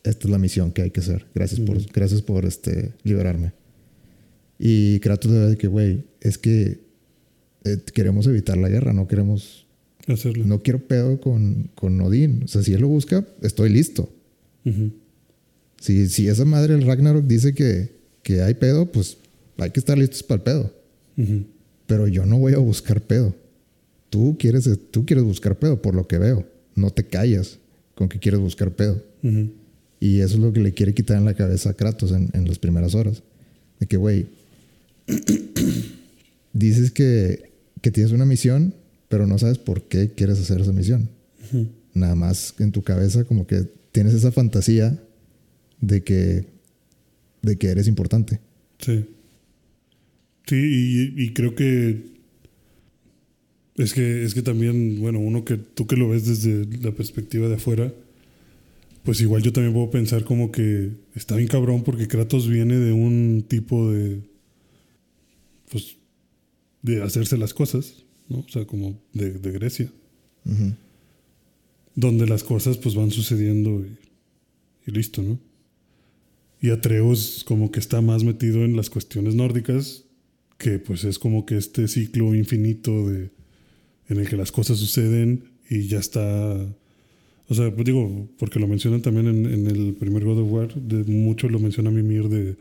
esta es la misión que hay que hacer. Gracias por, gracias por este, liberarme. Y Kratos le de que, güey, es que eh, queremos evitar la guerra, no queremos, Hacerlo. no quiero pedo con, con Odín. O sea, si él lo busca, estoy listo. Si, si esa madre, el Ragnarok, dice que, que hay pedo, pues hay que estar listos para el pedo. Pero yo no voy a buscar pedo. Tú quieres, tú quieres buscar pedo, por lo que veo. No te callas con que quieres buscar pedo. Y eso es lo que le quiere quitar en la cabeza a Kratos en, en las primeras horas. De que, güey, dices que, que tienes una misión, pero no sabes por qué quieres hacer esa misión. Nada más en tu cabeza como que tienes esa fantasía de que, de que eres importante. Sí. Sí, y, y creo que es que es que también, bueno, uno que tú que lo ves desde la perspectiva de afuera, pues igual yo también puedo pensar como que está bien cabrón porque Kratos viene de un tipo de pues de hacerse las cosas, ¿no? O sea, como de, de Grecia, donde las cosas pues van sucediendo y, y listo, ¿no? Y Atreus como que está más metido en las cuestiones nórdicas, que pues es como que este ciclo infinito de en el que las cosas suceden y ya está. O sea, pues digo, porque lo mencionan también en, en el primer God of War, de mucho lo menciona Mimir de.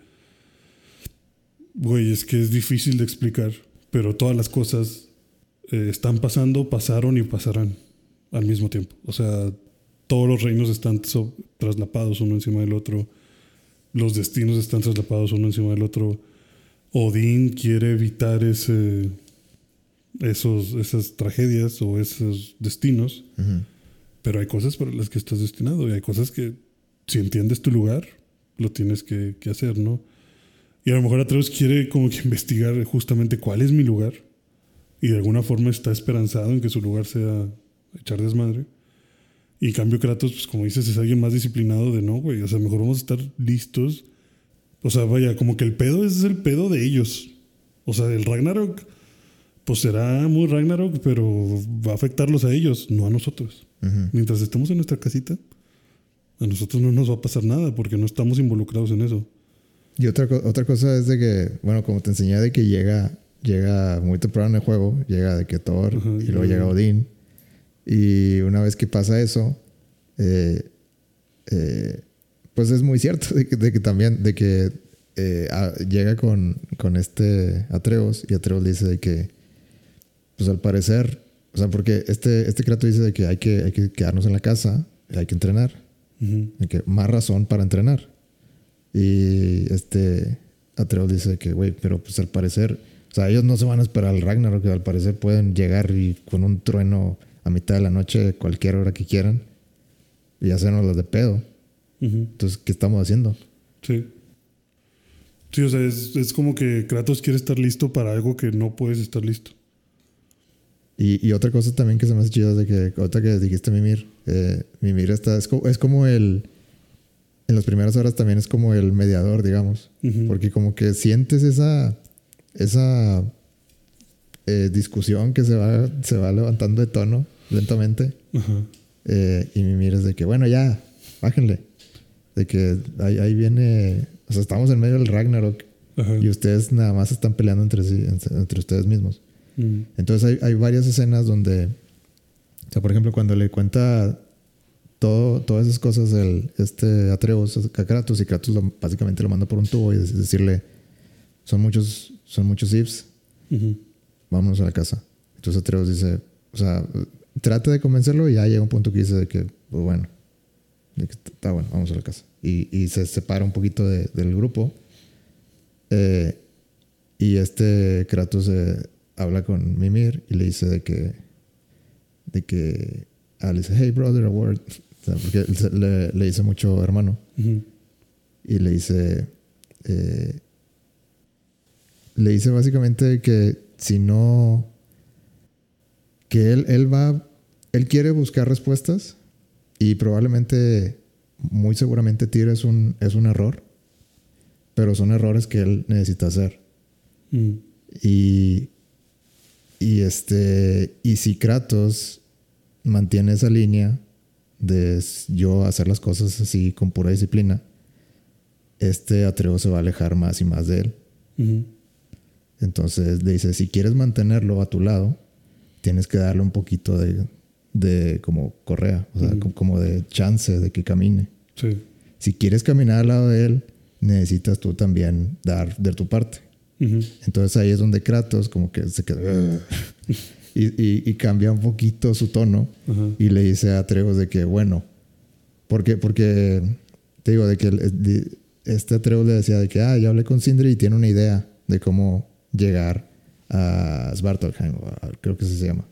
Güey, es que es difícil de explicar, pero todas las cosas eh, están pasando, pasaron y pasarán al mismo tiempo. O sea, todos los reinos están so- traslapados uno encima del otro, los destinos están traslapados uno encima del otro. Odín quiere evitar ese, esos, esas tragedias o esos destinos, pero hay cosas para las que estás destinado y hay cosas que si entiendes tu lugar, lo tienes que, que hacer, ¿no? Y a lo mejor Atreus quiere como que investigar justamente cuál es mi lugar. Y de alguna forma está esperanzado en que su lugar sea echar desmadre. Y en cambio Kratos, pues como dices, es alguien más disciplinado de no, güey. O sea, mejor vamos a estar listos. O sea, vaya, como que el pedo es el pedo de ellos. O sea, el Ragnarok, pues será muy Ragnarok, pero va a afectarlos a ellos, no a nosotros. Mientras estemos en nuestra casita, a nosotros no nos va a pasar nada porque no estamos involucrados en eso. Y otra, otra cosa es de que, bueno, como te enseñé, de que llega, llega muy temprano en el juego, llega de que Thor y luego llega Odín. Y una vez que pasa eso, eh, eh, pues es muy cierto de que, también, de que eh, llega con, con este Atreus y Atreus dice de que, pues al parecer, o sea, porque este, este Kratos dice de que hay, que hay que quedarnos en la casa, hay que entrenar. que más razón para entrenar. Y este Atreus dice que, güey, pero pues al parecer, o sea, ellos no se van a esperar al Ragnarok, que al parecer pueden llegar y con un trueno a mitad de la noche, cualquier hora que quieran, y hacernos las de pedo. Entonces, ¿qué estamos haciendo? Sí. Sí, o sea, es, es, como que Kratos quiere estar listo para algo que no puedes estar listo. Y, y otra cosa también que se me hace chido de que, otra que dijiste Mimir, eh, Mimir está, es, es como el en las primeras horas también es como el mediador, digamos. Porque como que sientes esa, esa eh, discusión que se va, se va levantando de tono lentamente. Eh, y me miras de que, bueno, ya, bájenle. De que ahí, viene, o sea, estamos en medio del Ragnarok y ustedes nada más están peleando entre sí, entre, ustedes mismos. Entonces hay, hay varias escenas donde, o sea, por ejemplo, cuando le cuenta todas esas cosas del este Atreus a Kratos y Kratos básicamente lo manda por un tubo y decirle son muchos son muchos ifs vámonos a la casa entonces Atreus dice o sea trata de convencerlo y ya llega un punto que dice de que pues bueno está bueno vamos a la casa y, se separa un poquito del grupo eh, y este Kratos eh, habla con Mimir y le dice de que de que ah, le dice hey brother a word porque le, le, dice mucho hermano. Y le dice. Eh, le dice básicamente que si no. Que él, él va. Él quiere buscar respuestas. Y probablemente. Muy seguramente Tyr es un, es un error. Pero son errores que él necesita hacer. Y. Y este. Y si Kratos mantiene esa línea de yo hacer las cosas así con pura disciplina, este Atrevo se va a alejar más y más de él. Entonces le dice, si quieres mantenerlo a tu lado, tienes que darle un poquito de, de como correa, o sea, como de chance de que camine. Si quieres caminar al lado de él, necesitas tú también dar de tu parte. Entonces ahí es donde Kratos como que se queda... y, cambia un poquito su tono y le dice a Atreus de que, bueno, porque, porque te digo, de que este Atreus le decía de que, ah, ya hablé con Sindri y tiene una idea de cómo llegar a Svartalheim, creo que se llama.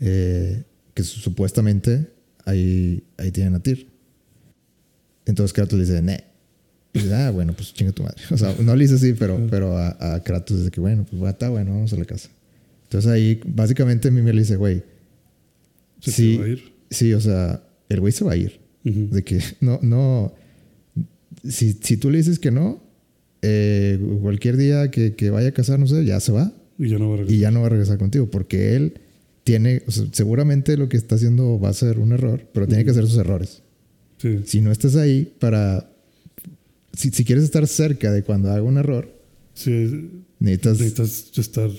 Eh, que supuestamente ahí, ahí tienen a Tyr. Entonces Kratos le dice, ne. Y dice, ah, bueno, pues chinga tu madre. O sea, no le dice así, pero, pero a, a Kratos dice que, bueno, pues está bueno, vamos a la casa. Entonces ahí básicamente mi le dice, güey, sí, va a ir? sí, o sea, el güey se va a ir. De que no, no, si, si tú le dices que no, eh, cualquier día que, que, vaya a casar, no sé, ya se va. Y ya no va a regresar. Y ya no va a regresar contigo, porque él tiene, o sea, seguramente lo que está haciendo va a ser un error, pero tiene que hacer sus errores. Sí. Si no estás ahí para, si, si, quieres estar cerca de cuando haga un error, sí, necesitas, necesitas estar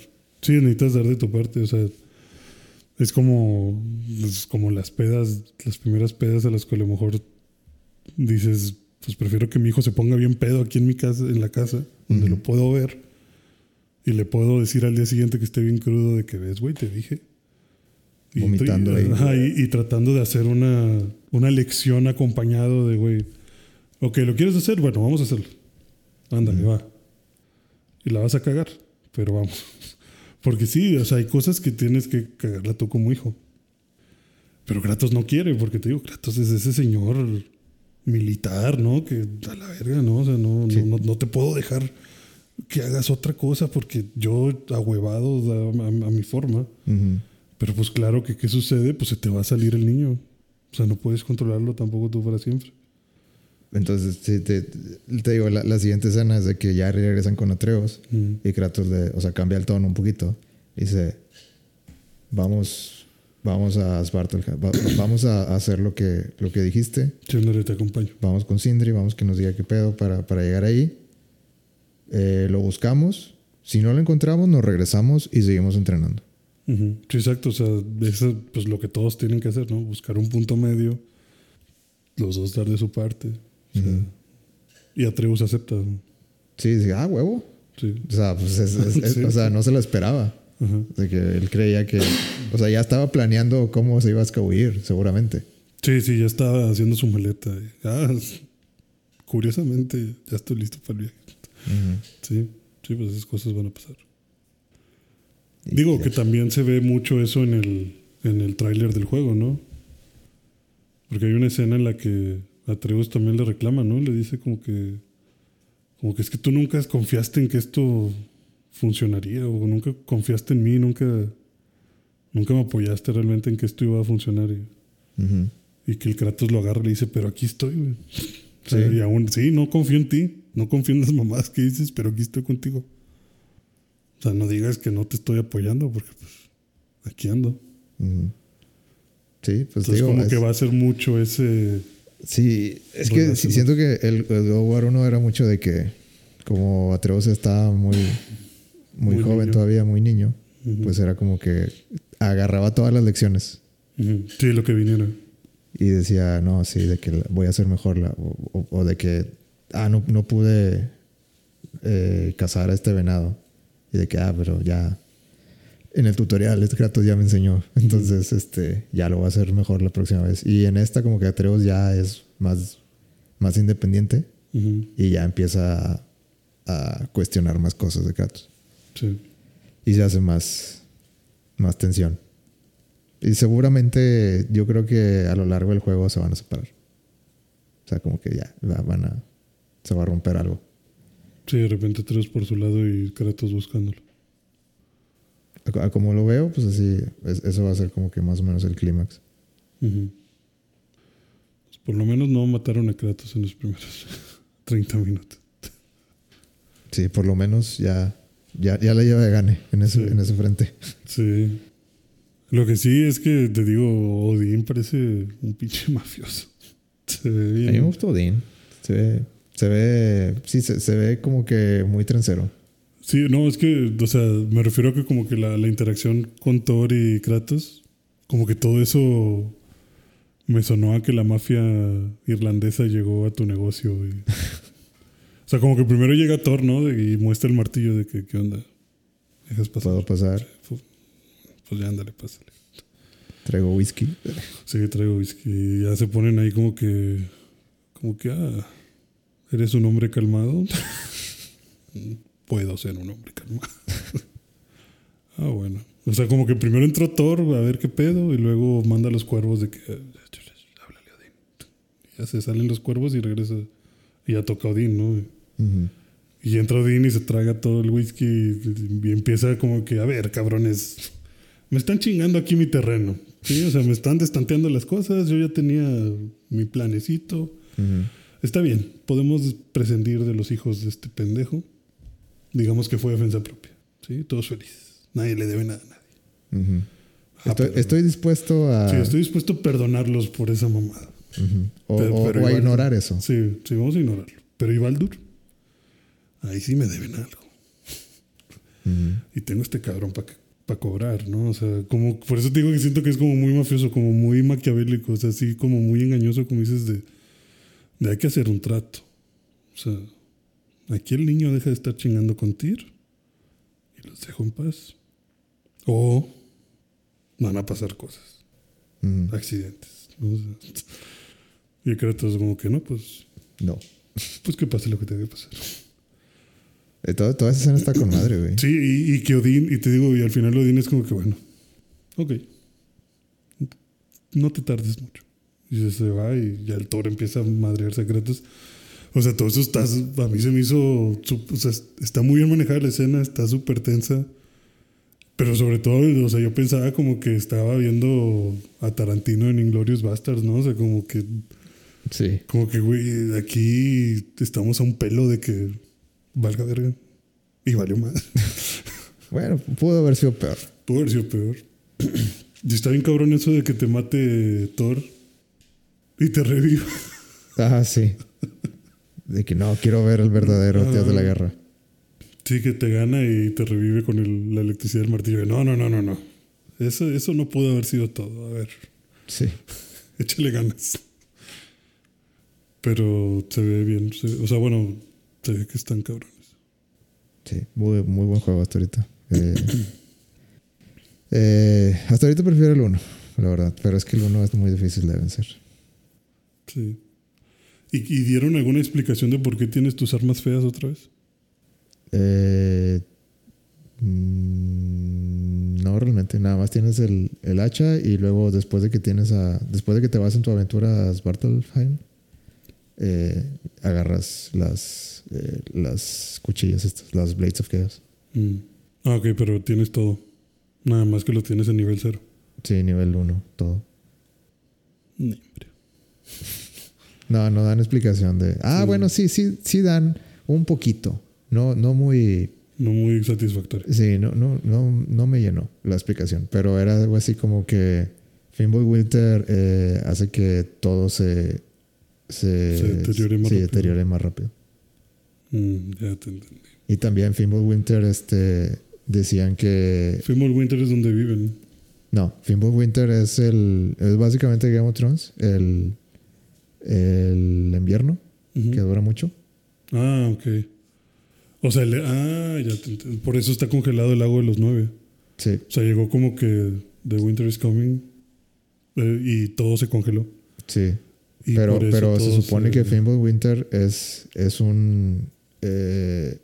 Sí, necesitas dar de tu parte, o sea, es como, es como las pedas, las primeras pedas a las que a lo mejor dices, pues prefiero que mi hijo se ponga bien pedo aquí en mi casa, en la casa, donde lo puedo ver y le puedo decir al día siguiente que esté bien crudo de que ves, güey, te dije. Y, Vomitando ahí. y, tratando de hacer una, una lección acompañado de, güey, ok, ¿lo quieres hacer? Bueno, vamos a hacerlo. Ándale, va. Y la vas a cagar, pero vamos. Porque sí, o sea, hay cosas que tienes que cagarla tú como hijo. Pero Kratos no quiere, porque te digo, Kratos es ese señor militar, ¿no? Que a la verga, ¿no? O sea, no, Sí. no, no te puedo dejar que hagas otra cosa porque yo ahuevado a, a- a mi forma. Pero pues claro que qué sucede, pues se te va a salir el niño. O sea, no puedes controlarlo tampoco tú para siempre. Entonces, sí, te, te digo, la, la siguiente escena es de que ya regresan con Atreus Mm. y Kratos le, o sea, cambia el tono un poquito. Dice, vamos, vamos a va- vamos a hacer lo que, lo que dijiste. Sí, ándale, te acompaño. Vamos con Sindri, vamos que nos diga qué pedo para, para llegar ahí. Eh, lo buscamos. Si no lo encontramos, nos regresamos y seguimos entrenando. Sí, exacto. O sea, eso es pues, lo que todos tienen que hacer, ¿no? Buscar un punto medio, los dos dar de su parte. O sea, Ujú. Y Atreus acepta. Sí, dice, ah, huevo. Sí. O sea, pues es- es- es- Sí. o sea, no se lo esperaba. De que él creía que, o sea, ya estaba planeando cómo se iba a escabuir, seguramente. Sí, sí, ya estaba haciendo su maleta. Ah, curiosamente, ya estoy listo para el viaje. Sí, sí, pues esas cosas van a pasar. Y Digo ya. que también se ve mucho eso en el, en el tráiler del juego, ¿no? Porque hay una escena en la que Atreus también le reclama, ¿no? Le dice como que, como que es que tú nunca confiaste en que esto funcionaría o nunca confiaste en mí, nunca, nunca me apoyaste realmente en que esto iba a funcionar y, que el Kratos lo agarra y le dice, pero aquí estoy, güey. O sea, Sí. Y aún, sí, no confío en ti, no confío en las mamadas que dices, pero aquí estoy contigo. O sea, no digas que no te estoy apoyando porque pues aquí ando. Sí, pues Entonces digo, como es- que va a ser mucho ese... sí, es que siento que el, el War 1 era mucho de que, como Atreus estaba muy, muy, Muy joven niño. todavía, muy niño, pues era como que agarraba todas las lecciones. Sí, lo que viniera. y decía, no, sí, de que voy a hacer mejor la, o, o- o de que, ah, no, no pude eh, cazar a este venado. Y de que, ah, pero ya en el tutorial este Kratos ya me enseñó. Entonces, este, ya lo voy a hacer mejor la próxima vez. Y en esta como que Atreus ya es más, más independiente y ya empieza a, a cuestionar más cosas de Kratos. Sí. Y se hace más, más tensión. Y seguramente yo creo que a lo largo del juego se van a separar. O sea, como que ya va- van a... Se va a romper algo. Sí, de repente tres por su lado y Kratos buscándolo. A- a Como lo veo, pues así, es- eso va a ser como que más o menos el clímax. Ujú. Pues por lo menos no mataron a Kratos en los primeros 30 minutos. Sí, por lo menos ya, ya, ya la lleva de gane en ese, Sí. en ese frente. Sí. Lo que sí es que te digo, Odín parece un pinche mafioso. Se ve A mí me bien. gustó Odín. Se ve, se ve, sí, se, se ve como que muy trencero. Sí, no, es que, o sea, me refiero a que como que la, la interacción con Thor y Kratos, como que todo eso me sonó a que la mafia irlandesa llegó a tu negocio. y- sea, como que primero llega Thor, ¿no? Y muestra el martillo de que, ¿qué onda? Dejas pasar. Puedo pasar, Pues, pues ya ándale, pásale. traigo whisky. Sí, traigo whisky. Y ya se ponen ahí como que. Como que, ah, ¿eres un hombre calmado? Puedo ser un hombre calmado. ah, bueno. O sea, como que primero entró Thor a ver qué pedo y luego manda a los cuervos de que. Háblale a Odín. Ya se salen los cuervos y regresa. Y ya toca Odín, ¿no? Y entra Odín y se traga todo el whisky y, y empieza como que, a ver, cabrones, me están chingando aquí mi terreno. ¿sí? O sea, me están destanteando las cosas, yo ya tenía mi planecito. Está bien, podemos prescindir de los hijos de este pendejo. Digamos que fue defensa propia. ¿sí? Todos felices. Nadie le debe nada a nadie. Ah, estoy, pero- estoy dispuesto a... Sí, estoy dispuesto a perdonarlos por esa mamada. O, Pero- o- pero o a ignorar eso. Sí, sí, vamos a ignorarlo. Pero Ibaldur, ahí sí me deben algo. Y tengo este cabrón para cobrar, ¿no? O sea, como, por eso te digo que siento que es como muy mafioso, como muy maquiavélico, o sea, así como muy engañoso, como dices, de, de hay que hacer un trato. O sea, aquí el niño deja de estar chingando con Tyr y los dejo en paz. O van a pasar cosas, accidentes. ¿no? O sea, y Kratos como que no, pues, No. pues que pase lo que tenga que pasar. Eh, Toda, toda esa escena está con madre, güey. Sí, y, y que Odín, y te digo, y al final Odín es como que, bueno, ok, no te tardes mucho. Y se va y ya el Thor empieza a madrear secretos. O sea, todo eso está, a mí se me hizo, o sea, está muy bien manejada la escena, está súper tensa. Pero sobre todo, o sea, yo pensaba como que estaba viendo a Tarantino en Inglorious Bastards, ¿no? O sea, como que... Sí. Como que, güey, aquí estamos a un pelo de que valga verga. Y valió más. bueno, pudo haber sido peor. Pudo haber sido peor. y está bien cabrón eso de que te mate Thor y te reviva. Ah, sí. De que no, quiero ver el verdadero Dios de la guerra. Sí, que te gana y te revive con el, la electricidad del martillo. No, no, no, no, no. Eso, eso no pudo haber sido todo. A ver. Sí. Échale ganas. Pero se ve bien. o sea, bueno, se ve que están cabrones. Sí, muy, muy buen juego hasta ahorita. Eh, eh, hasta ahorita prefiero el 1, la verdad. Pero es que el 1 es muy difícil de vencer. Sí. ¿Y, ¿Y, dieron alguna explicación de por qué tienes tus armas feas otra vez? Eh, mm, no, realmente. Nada más tienes el, el, hacha y luego después de que tienes a. Después de que te vas en tu aventura a Svartalfheim, eh, agarras las, eh, las cuchillas estas, las Blades of Chaos. Mm. Ah, ok, pero tienes todo. Nada más que lo tienes en nivel 0. Sí, nivel 1, todo. Nimbre. No, no dan explicación de. Ah, bueno, sí, sí, sí dan un poquito. No, no muy. No muy satisfactorio. Sí, no, no, no, no me llenó la explicación. Pero era algo así como que Finboy Winter eh, hace que todo se. Se, se deteriore más rápido. deteriore más rápido. Mm, ya te entendí. Y también Finboy Winter este, decían que. Finboy Winter es donde viven. No, Finboy Winter es el. Es básicamente Game of Thrones. El el invierno, uh -huh. que dura mucho. Ah, ok. O sea, le, ah, ya te, por eso está congelado el lago de los nueve. Sí. O sea, llegó como que The Winter is Coming eh, y todo se congeló. Sí. Y pero pero se supone se... que Fimble Winter es, es un eh,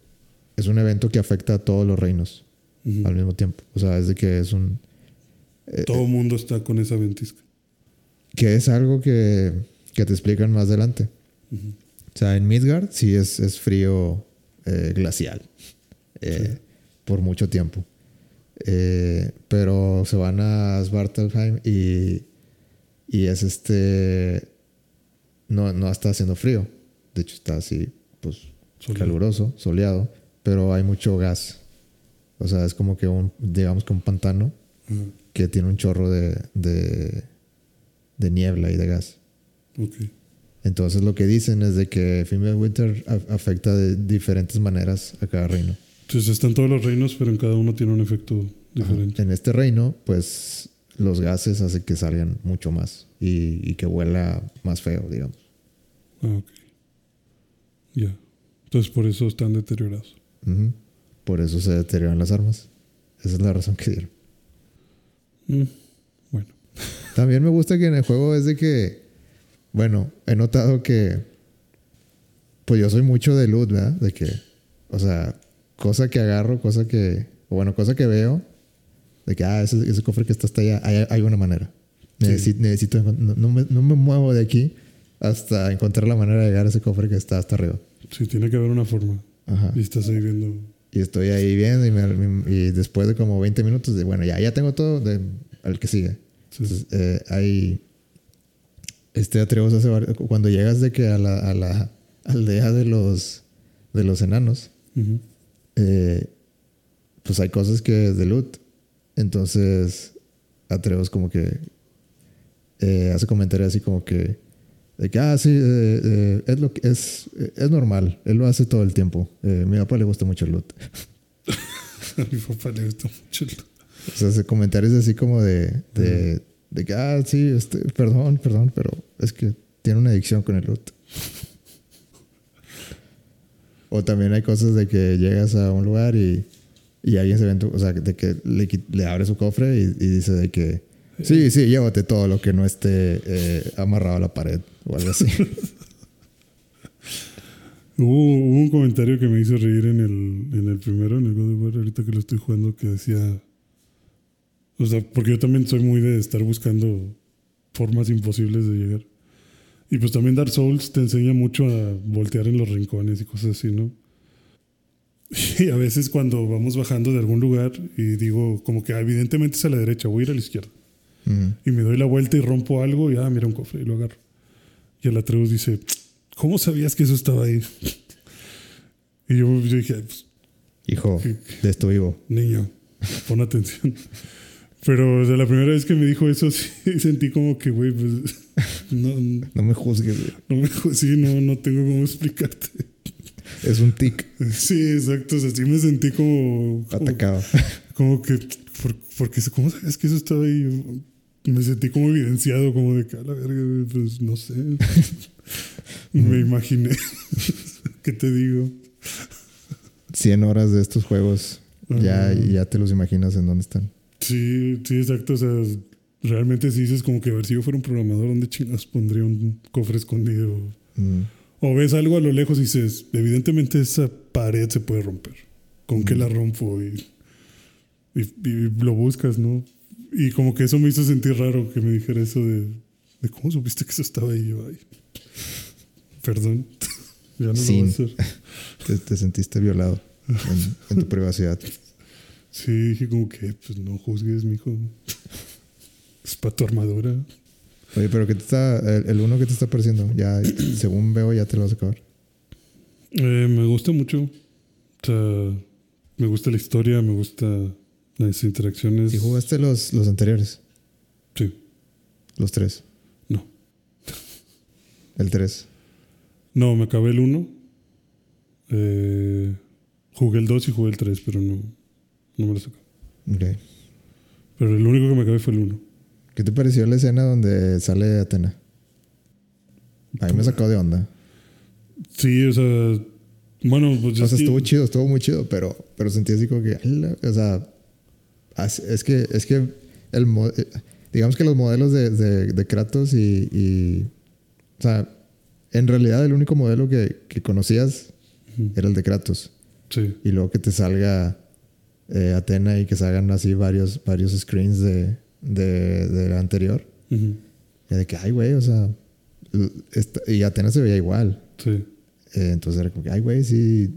es un evento que afecta a todos los reinos uh -huh. al mismo tiempo. O sea, es de que es un... Eh, todo el mundo está con esa ventisca. Que es algo que que te explican más adelante. Uh -huh. O sea, en Midgard sí es, es frío eh, glacial sí. por mucho tiempo. Pero se van a Svartalfheim y, y es este. No, no está haciendo frío. De hecho, está así, pues, soleado. caluroso, soleado, pero hay mucho gas. O sea, es como que un, digamos que un pantano uh -huh. que tiene un chorro de, de, de niebla y de gas. Okay. Entonces lo que dicen es de que Female Winter afecta de diferentes maneras a cada reino. Entonces están todos los reinos, pero en cada uno tiene un efecto diferente. Ajá. En este reino, pues los gases hacen que salgan mucho más y, y que huela más feo, digamos. Ah, ok. Ya. Entonces por eso están deteriorados. Uh -huh. Por eso se deterioran las armas. Esa es la razón que dieron. Mm, bueno. También me gusta que en el juego es de que bueno, he notado que. Pues yo soy mucho de loot, ¿verdad? De que. O sea, cosa que agarro, cosa que. O bueno, cosa que veo. De que, ah, ese, ese cofre que está hasta allá, hay, hay una manera. Sí. Necesito, necesito no, no, me, no me muevo de aquí hasta encontrar la manera de llegar a ese cofre que está hasta arriba. Sí, tiene que haber una forma. Ajá. Y estás ahí viendo. Y estoy ahí viendo y, me, y después de como 20 minutos de, bueno, ya, ya tengo todo, de, al que sigue. Sí. Entonces, eh, hay este Atreus hace cuando llegas de que a la, a la aldea de los de los enanos uh -huh. eh, pues hay cosas que de loot entonces Atreus como que eh, hace comentarios así como que de que ah sí eh, eh es lo que es es normal él lo hace todo el tiempo eh, mi papá le gusta mucho el loot a mi papá le gusta mucho el loot o sea hace comentarios así como de, de uh -huh de que, ah, sí, este, perdón, perdón, pero es que tiene una adicción con el loot. o también hay cosas de que llegas a un lugar y, y alguien se ve, o sea, de que le, le, abre su cofre y, y, dice de que, sí, sí, llévate todo lo que no esté eh, amarrado a la pared o algo así. hubo, hubo, un comentario que me hizo reír en el, en el primero, en el God of War, ahorita que lo estoy jugando, que decía o sea, porque yo también soy muy de estar buscando formas imposibles de llegar. Y pues también Dark Souls te enseña mucho a voltear en los rincones y cosas así, ¿no? Y a veces cuando vamos bajando de algún lugar y digo, como que evidentemente es a la derecha, voy a ir a la izquierda. Ujú. Y me doy la vuelta y rompo algo y ah, mira un cofre y lo agarro. Y el Atreus dice, ¿cómo sabías que eso estaba ahí? Y yo, yo dije, pues, Hijo de esto vivo. niño, pon atención. Pero de la primera vez que me dijo eso, sí sentí como que, güey, pues, no, No me juzgues, güey. no me, sí, no, no tengo cómo explicarte. Es un tic Sí, exacto, o sea, sí me sentí como, como, atacado. como que, por, porque, ¿cómo sabes que eso estaba ahí? Me sentí como evidenciado, como de que a la verga, pues no sé. me imaginé. ¿Qué te digo? 100 horas de estos juegos. Ya, ya te los imaginas en dónde están. Sí, sí, exacto. O sea, realmente si dices como que a ver si yo fuera un programador, ¿dónde chingas pondría un cofre escondido? Mm. O ves algo a lo lejos y dices, evidentemente esa pared se puede romper. ¿Con qué Mm. la rompo? Y, y- y lo buscas, ¿no? Y como que eso me hizo sentir raro que me dijera eso de, de cómo supiste que eso estaba ahí. Yo, ay, perdón, ya no lo voy a hacer. Te, te sentiste violado en, en tu privacidad. Sí, dije como que, pues no juzgues, mijo. Es para tu armadura. Oye, pero ¿qué te está, el, el uno que te está pareciendo? Ya, según veo, ya te lo vas a acabar. Eh, me gusta mucho. O sea, me gusta la historia, me gusta las interacciones. ¿Y jugaste los, los anteriores? Sí, Los tres. no. El tres. No, me acabé el 1. jugué el 2 y jugué el 3, pero no, no me lo saqué. Ok. Pero el único que me acabé fue el 1. ¿Qué te pareció la escena donde sale Atena? A mí me sacó de onda. Sí, o sea, bueno, pues O sea, estuvo chido, estuvo muy chido, pero, pero sentí así como que, o sea, es que, es que el, eh, digamos que los modelos de, de, de Kratos y, y, o sea, en realidad el único modelo que, que conocías era el de Kratos. Sí, Y luego que te salga eh, Atena y que salgan así varios, varios screens de, de, de la anterior. Y de que, ay, güey, o sea, esta- y Atena se veía igual. sí, Eh, entonces era como que, ay, güey, sí,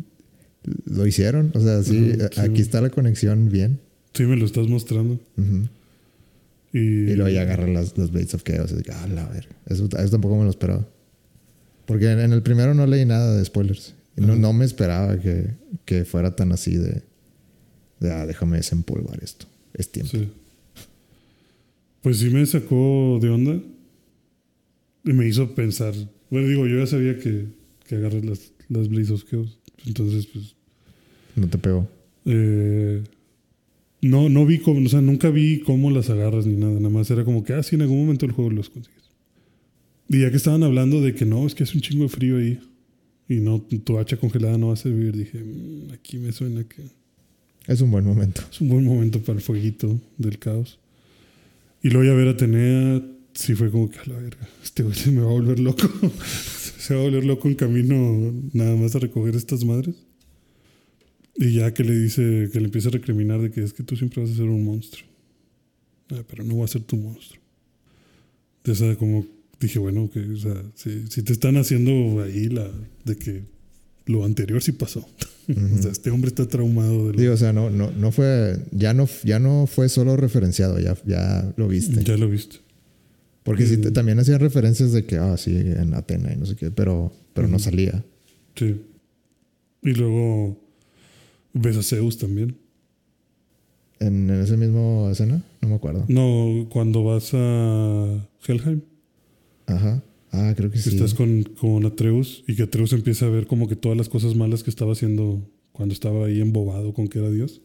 lo hicieron. O sea, sí, eh, sí. aquí está la conexión bien. Sí, me lo estás mostrando. Y, Y luego ya agarran las, las Blades of Chaos. Y que, ah, la verga. Eso, eso tampoco me lo esperaba. Porque en, en el primero no leí nada de spoilers. Y no, no me esperaba que, que fuera tan así de, de, ah, déjame desempolvar esto. Es tiempo. Sí. Pues sí me sacó de onda y me hizo pensar. Bueno, digo, yo ya sabía que, que agarras las, las Blaze of Chaos. Entonces, pues. No te pegó. eh, no, no vi cómo, o sea, nunca vi cómo las agarras ni nada. Nada más era como que, ah, sí, en algún momento del juego los consigues. Y ya que estaban hablando de que no, es que hace un chingo de frío ahí y no, tu hacha congelada no va a servir, dije, "Mm, aquí me suena que. Es un buen momento. Es un buen momento para el fueguito del caos. Y luego ya ver a Atenea, sí fue como que a la verga. Este güey se me va a volver loco. se va a volver loco en camino nada más a recoger estas madres. Y ya que le dice, que le empieza a recriminar de que es que tú siempre vas a ser un monstruo. Ah, pero no va a ser tu monstruo. De esa como dije, bueno, que, o sea, si, si te están haciendo ahí la de que lo anterior sí pasó. o sea, este hombre está traumado de lo Digo, o sea, no, no, no fue, ya no, ya no fue solo referenciado, ya, ya lo viste. Ya lo viste. Porque sí, también hacían referencias de que, ah, sí, en Atena y no sé qué, pero, pero no Ujú. salía. Sí. Y luego ves a Zeus también. En, en ese mismo escena, no me acuerdo. No, cuando vas a Helheim, Ajá. Ah, creo que que sí. estás con, con Atreus y que Atreus empieza a ver como que todas las cosas malas que estaba haciendo cuando estaba ahí embobado con que era Dios.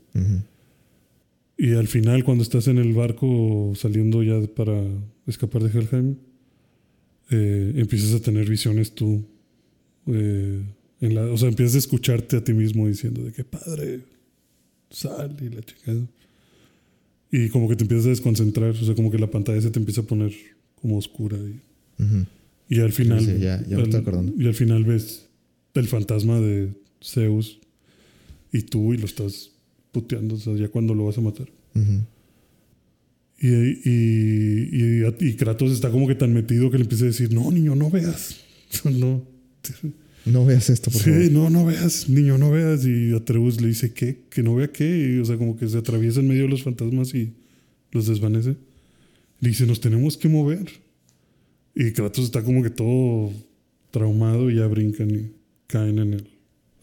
Y al final, cuando estás en el barco saliendo ya para escapar de Helheim, eh, empiezas a tener visiones tú. eh, en la, o sea, empiezas a escucharte a ti mismo diciendo de que padre, sal y la chingada. Y como que te empiezas a desconcentrar, o sea, como que la pantalla se te empieza a poner como oscura. Y, y al final. Sí, ya- ya me estoy acordando. Y al final ves el fantasma de Zeus y tú y lo estás puteando, o sea, ya cuando lo vas a matar. Ujú. Y, y, y, y Kratos está como que tan metido que le empieza a decir, no, niño, no veas. no. No veas esto, por sí, favor. no, no veas, niño, no veas. Y Atreus le dice, ¿qué? Que no vea qué. Y, o sea, como que se atraviesa en medio de los fantasmas y los desvanece. Le dice, nos tenemos que mover. Y Kratos está como que todo traumado y ya brincan y caen en el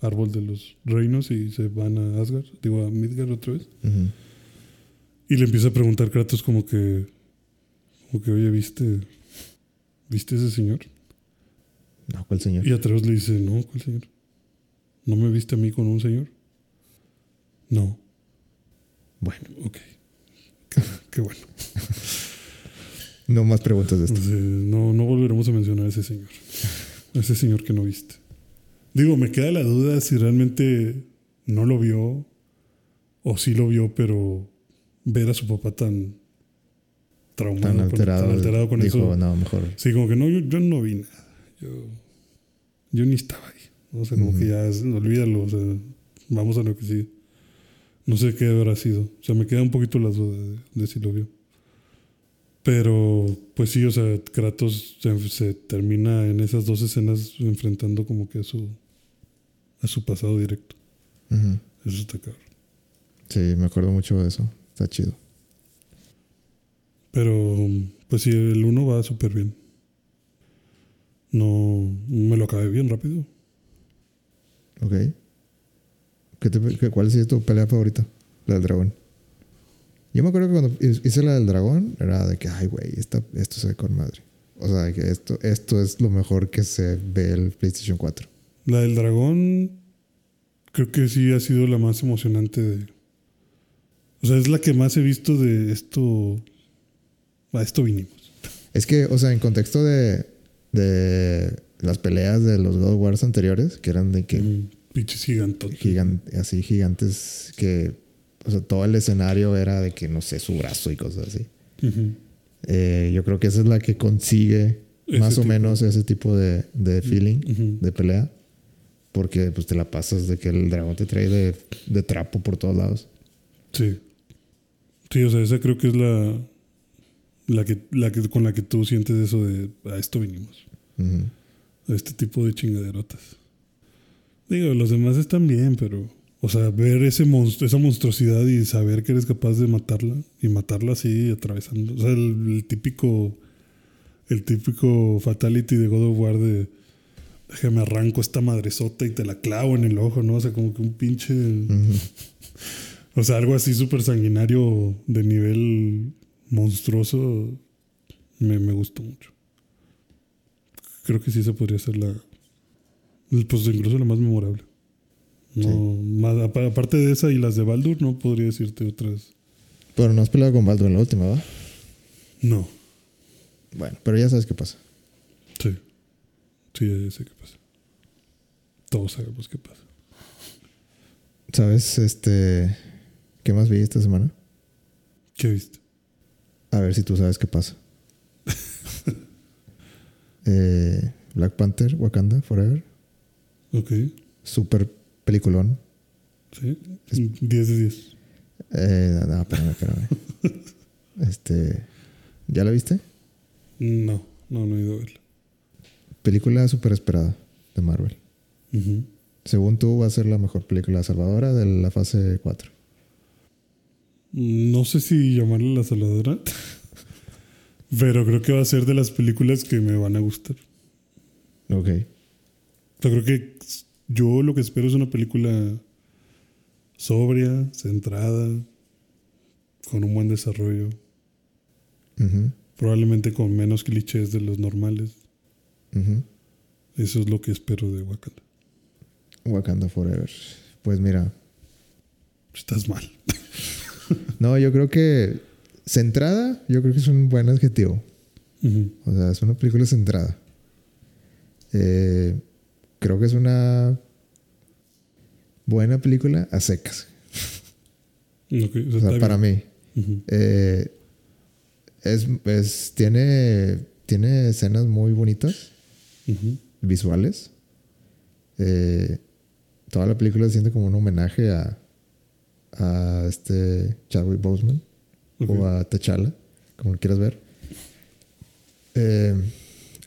árbol de los reinos y se van a Asgard, digo a Midgard otra vez. Y le empieza a preguntar Kratos como que, como que, oye, ¿viste, ¿viste ese señor? No, ¿cuál señor? Y Atreus le dice, no, ¿cuál señor? ¿No me viste a mí con un señor? No. Bueno, Ok. Qué, qué bueno. no más preguntas de esto. Entonces, no, no volveremos a mencionar a ese señor. A ese señor que no viste. Digo, me queda la duda si realmente no lo vio o sí lo vio, pero ver a su papá tan traumado, Tan con- alterado. tan alterado con dijo, eso. no, mejor. Sí, como que no, yo, yo no vi nada. Yo, yo ni estaba ahí. O sea, como que ya, olvídalo. O sea, vamos a lo que sigue. No sé qué habrá sido. O sea, me queda un poquito la duda de, de si lo vio. Pero, pues sí, o sea, Kratos se, se termina en esas dos escenas enfrentando como que a su, a su pasado directo. Eso está cabrón. Sí, me acuerdo mucho de eso. Está chido. Pero, pues sí, el uno va súper bien. No, me lo acabé bien rápido. Ok. ¿Qué te- qué- ¿Cuál es tu pelea favorita? La del dragón. Yo me acuerdo que cuando hice la del dragón, era de que, ay, güey, esto se ve con madre. O sea, que esto, esto es lo mejor que se ve el PlayStation 4. La del dragón creo que sí ha sido la más emocionante de... O sea, es la que más he visto de esto... A esto vinimos. Es que, o sea, en contexto de, de las peleas de los God Wars anteriores, que eran de que Mm, Pinches gigantotes. gigan- así gigantes, que, o sea, todo el escenario era de que, no sé, su brazo y cosas así. Eh, yo creo que esa es la que consigue Ese más o menos ese tipo de, de feeling Ujú. de pelea. Porque pues te la pasas de que el dragón te trae de, de trapo por todos lados. Sí. Sí, o sea, esa creo que es la... La que, la que, con la que tú sientes eso de a esto vinimos. A este tipo de chingaderotas. Digo, los demás están bien, pero. O sea, ver ese monstruo, esa monstruosidad y saber que eres capaz de matarla y matarla así, atravesando. O sea, el, el típico. El típico fatality de God of War de. Déjame arranco esta madresota y te la clavo en el ojo, ¿no? O sea, como que un pinche. O sea, algo así súper sanguinario de nivel monstruoso me, me gustó mucho. Creo que sí esa podría ser la. Pues incluso la más memorable. No, más, apa- aparte de esa y las de Baldur, no podría decirte otras. Pero no has peleado con Baldur en la última, ¿va? No, Bueno, pero ya sabes qué pasa. sí. Sí, ya sé qué pasa. Todos sabemos qué pasa. ¿Sabes este qué más vi esta semana? ¿Qué viste? A ver si tú sabes qué pasa. Eh, Black Panther, Wakanda, Forever. Ok, Super peliculón. sí. 10 de 10. Eh, no, espérame, espérame. este, ¿ya la viste? No, no, no he ido a verla. Película súper esperada de Marvel. Según tú, va a ser la mejor película salvadora de la fase 4. No sé si llamarla la saladora, pero creo que va a ser de las películas que me van a gustar. Ok. O sea, creo que yo lo que espero es una película sobria, centrada, con un buen desarrollo, probablemente con menos clichés de los normales. Eso es lo que espero de Wakanda. Wakanda Forever. Pues mira, Estás mal. no, yo creo que centrada, yo creo que es un buen adjetivo. O sea, es una película centrada. Eh, creo que es una buena película a secas. O sea, para mí. Eh, es, es- tiene, tiene escenas muy bonitas, visuales. Eh, toda la película se siente como un homenaje a, a este Chadwick Boseman o a T'Challa. como quieras ver. Eh,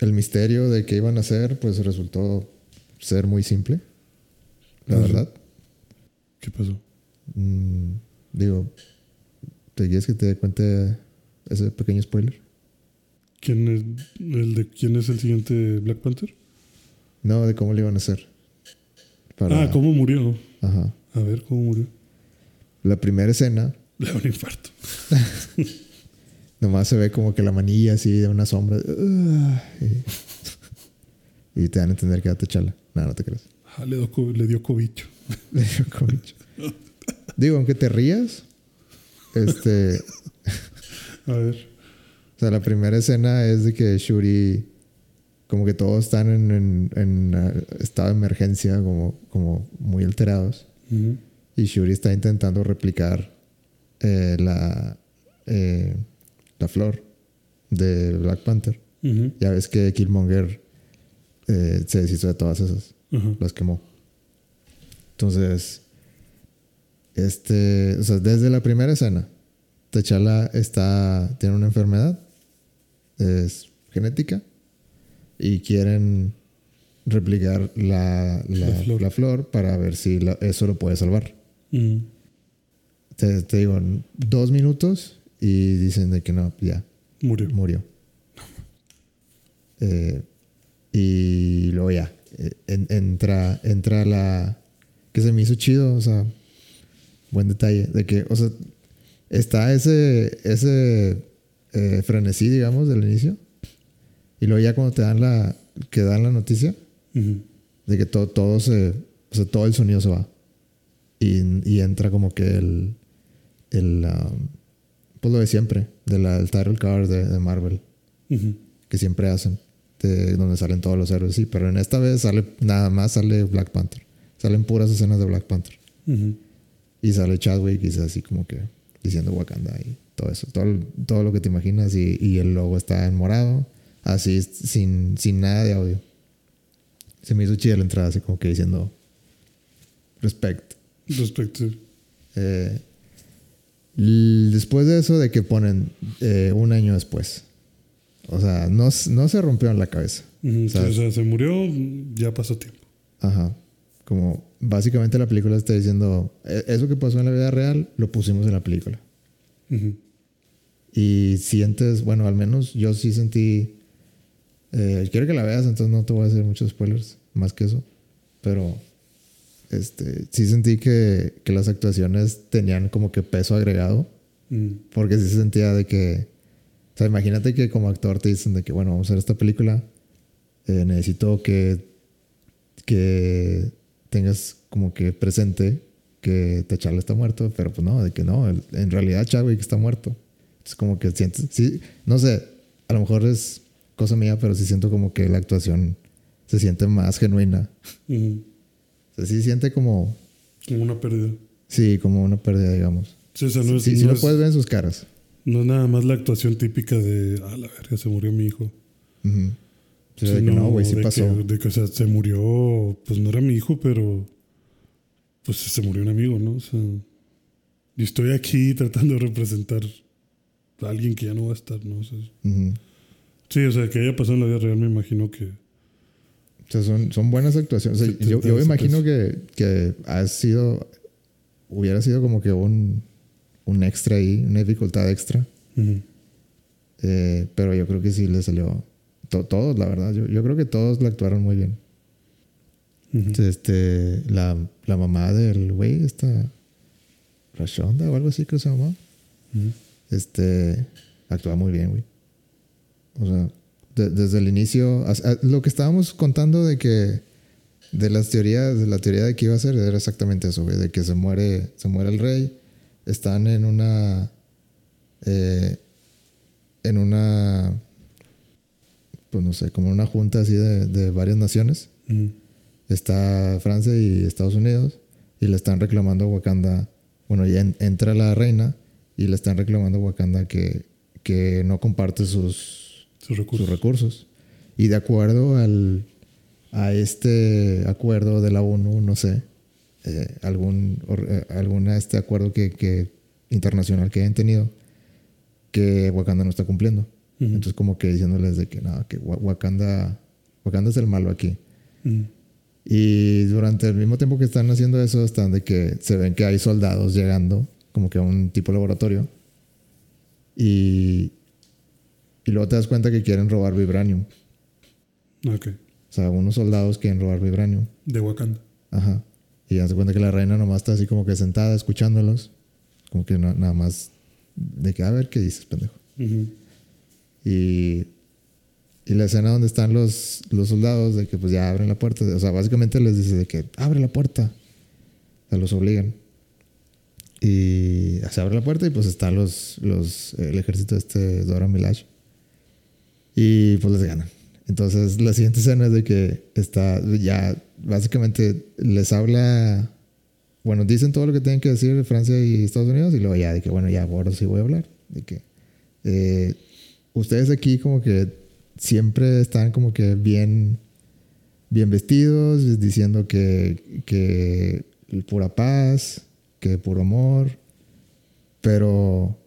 el misterio de qué iban a hacer, pues resultó ser muy simple. La verdad. ¿Qué pasó? Mm, digo, ¿te quieres que te dé cuenta ese pequeño spoiler? ¿Quién es el de quién es el siguiente Black Panther? No, de cómo le iban a hacer. Para- Ah, ¿cómo murió? Ajá. A ver, ¿cómo murió? La primera escena, Le da un infarto. nomás se ve como que la manilla así de una sombra. Y, y te dan a entender que era T'Challa. No, no te creas. Ah, le, dio co- le dio cobicho. Le dio COVID. Digo, aunque te rías, este, A ver. o sea, la primera escena es de que Shuri, como que todos están en, en- en, ah, estado de emergencia, como, como muy alterados. Y Shuri está intentando replicar eh, la, eh, la flor de Black Panther. Ya ves que Killmonger eh, se deshizo de todas esas. Las quemó. Entonces, este, o sea, desde la primera escena, T'Challa está, tiene una enfermedad, es genética, y quieren replicar la, la, La flor. la flor para ver si eso lo puede salvar. Ujú. Te, te digo, dos minutos y dicen de que no, ya, Murió. murió. Eh, y luego ya, eh, en- entra, entra la... que se me hizo chido, o sea, buen detalle, de que, o sea, está ese, ese eh, frenesí, digamos, del inicio. Y luego ya cuando te dan la, que dan la noticia, de que todo, todo se, o sea, todo el sonido se va. Y, y entra como que el, el, um, pues lo de siempre, de la, el title card de, de Marvel, que siempre hacen, de donde salen todos los héroes, sí, pero en esta vez sale, nada más sale Black Panther. Salen puras escenas de Black Panther. Y sale Chadwick y es así como que diciendo Wakanda y todo eso, todo, todo lo que te imaginas y, y el logo está en morado, así sin, sin nada de audio. Se me hizo chida la entrada, así como que diciendo respect. Respecto. Eh, después de eso, de que ponen eh, un año después. O sea, no, no se rompió en la cabeza. O sea, o sea, se murió, ya pasó tiempo. Ajá. Como básicamente la película está diciendo, "E- eso que pasó en la vida real, lo pusimos en la película. Y sientes, bueno, al menos yo sí sentí. eh, quiero que la veas, entonces no te voy a hacer muchos spoilers, más que eso. Pero este, sí sentí que, que las actuaciones tenían como que peso agregado. Ujú. Porque sí se sentía de que. O sea, imagínate que como actor te dicen de que, bueno, vamos a hacer esta película. eh, necesito que. que tengas como que presente que T'Challa está muerto, pero pues no, de que no, en realidad Chadwick está muerto. Es como que sientes, sí, no sé, a lo mejor es cosa mía, pero sí siento como que la actuación se siente más genuina. Ujú. O sea, sí siente como, Como una pérdida. sí, como una pérdida, digamos. Sí, o sea, no es, sí, lo es- puedes ver en sus caras. no es nada más la actuación típica de, ah, la verga, se murió mi hijo. Sí, Sí, de que no, güey, sí de pasó. Que, de que, o sea, se murió, pues no era mi hijo, pero pues se murió un amigo, ¿no? O sea, y estoy aquí tratando de representar a alguien que ya no va a estar, ¿no? O sea, sí, o sea, que haya pasado en la vida real, me imagino que. O sea, son, son buenas actuaciones. O sea, yo, yo me imagino que, que ha sido, hubiera sido como que un, un extra ahí, una dificultad extra. Ujú. Eh, pero yo creo que sí le salió. to- todos, la verdad. Yo, yo creo que todos la actuaron muy bien. Ujú. Este, la, la mamá del güey, esta Rashonda o algo así que se llamaba. Ujú. Este, actúa muy bien, güey. O sea, de- desde el inicio, a- lo que estábamos contando de que, de las teorías, de la teoría de que iba a ser, era exactamente eso, güey, de que se muere, se muere el rey, están en una, eh, en una, pues no sé, como una junta así de, de varias naciones. Ujú. Está Francia y Estados Unidos y le están reclamando a Wakanda. Bueno, ya en- entra la reina y le están reclamando a Wakanda que, que no comparte sus, Sus recursos. sus recursos. Y de acuerdo al, a este acuerdo de la ONU, no sé, eh, algún, or- eh, alguna este acuerdo que, que internacional que hayan tenido, que Wakanda no está cumpliendo. Ujú. Entonces como que diciéndoles de que no, que Wa- Wakanda, Wakanda es el malo aquí. Ujú. Y durante el mismo tiempo que están haciendo eso, están de que se ven que hay soldados llegando, como que a un tipo laboratorio. Y, y luego te das cuenta que quieren robar vibranium. Ok. O sea, unos soldados quieren robar vibranium. De Wakanda. Ajá. Y ya se cuenta que la reina nomás está así como que sentada escuchándolos. Como que na- nada más de que a ver qué dices, pendejo. Y, y la escena donde están los, los soldados de que pues ya abren la puerta. O sea, básicamente les dice de que abre la puerta. O sea, los obligan. Y se abre la puerta y pues están los, los, el ejército este Dora Milaje. Y pues les ganan. Entonces la siguiente escena es de que está ya básicamente les habla, bueno, dicen todo lo que tienen que decir de Francia y Estados Unidos y luego ya de que bueno, ya ahora sí voy a hablar. De que eh, ustedes aquí como que siempre están como que bien, bien vestidos, diciendo que, que pura paz, que puro amor, pero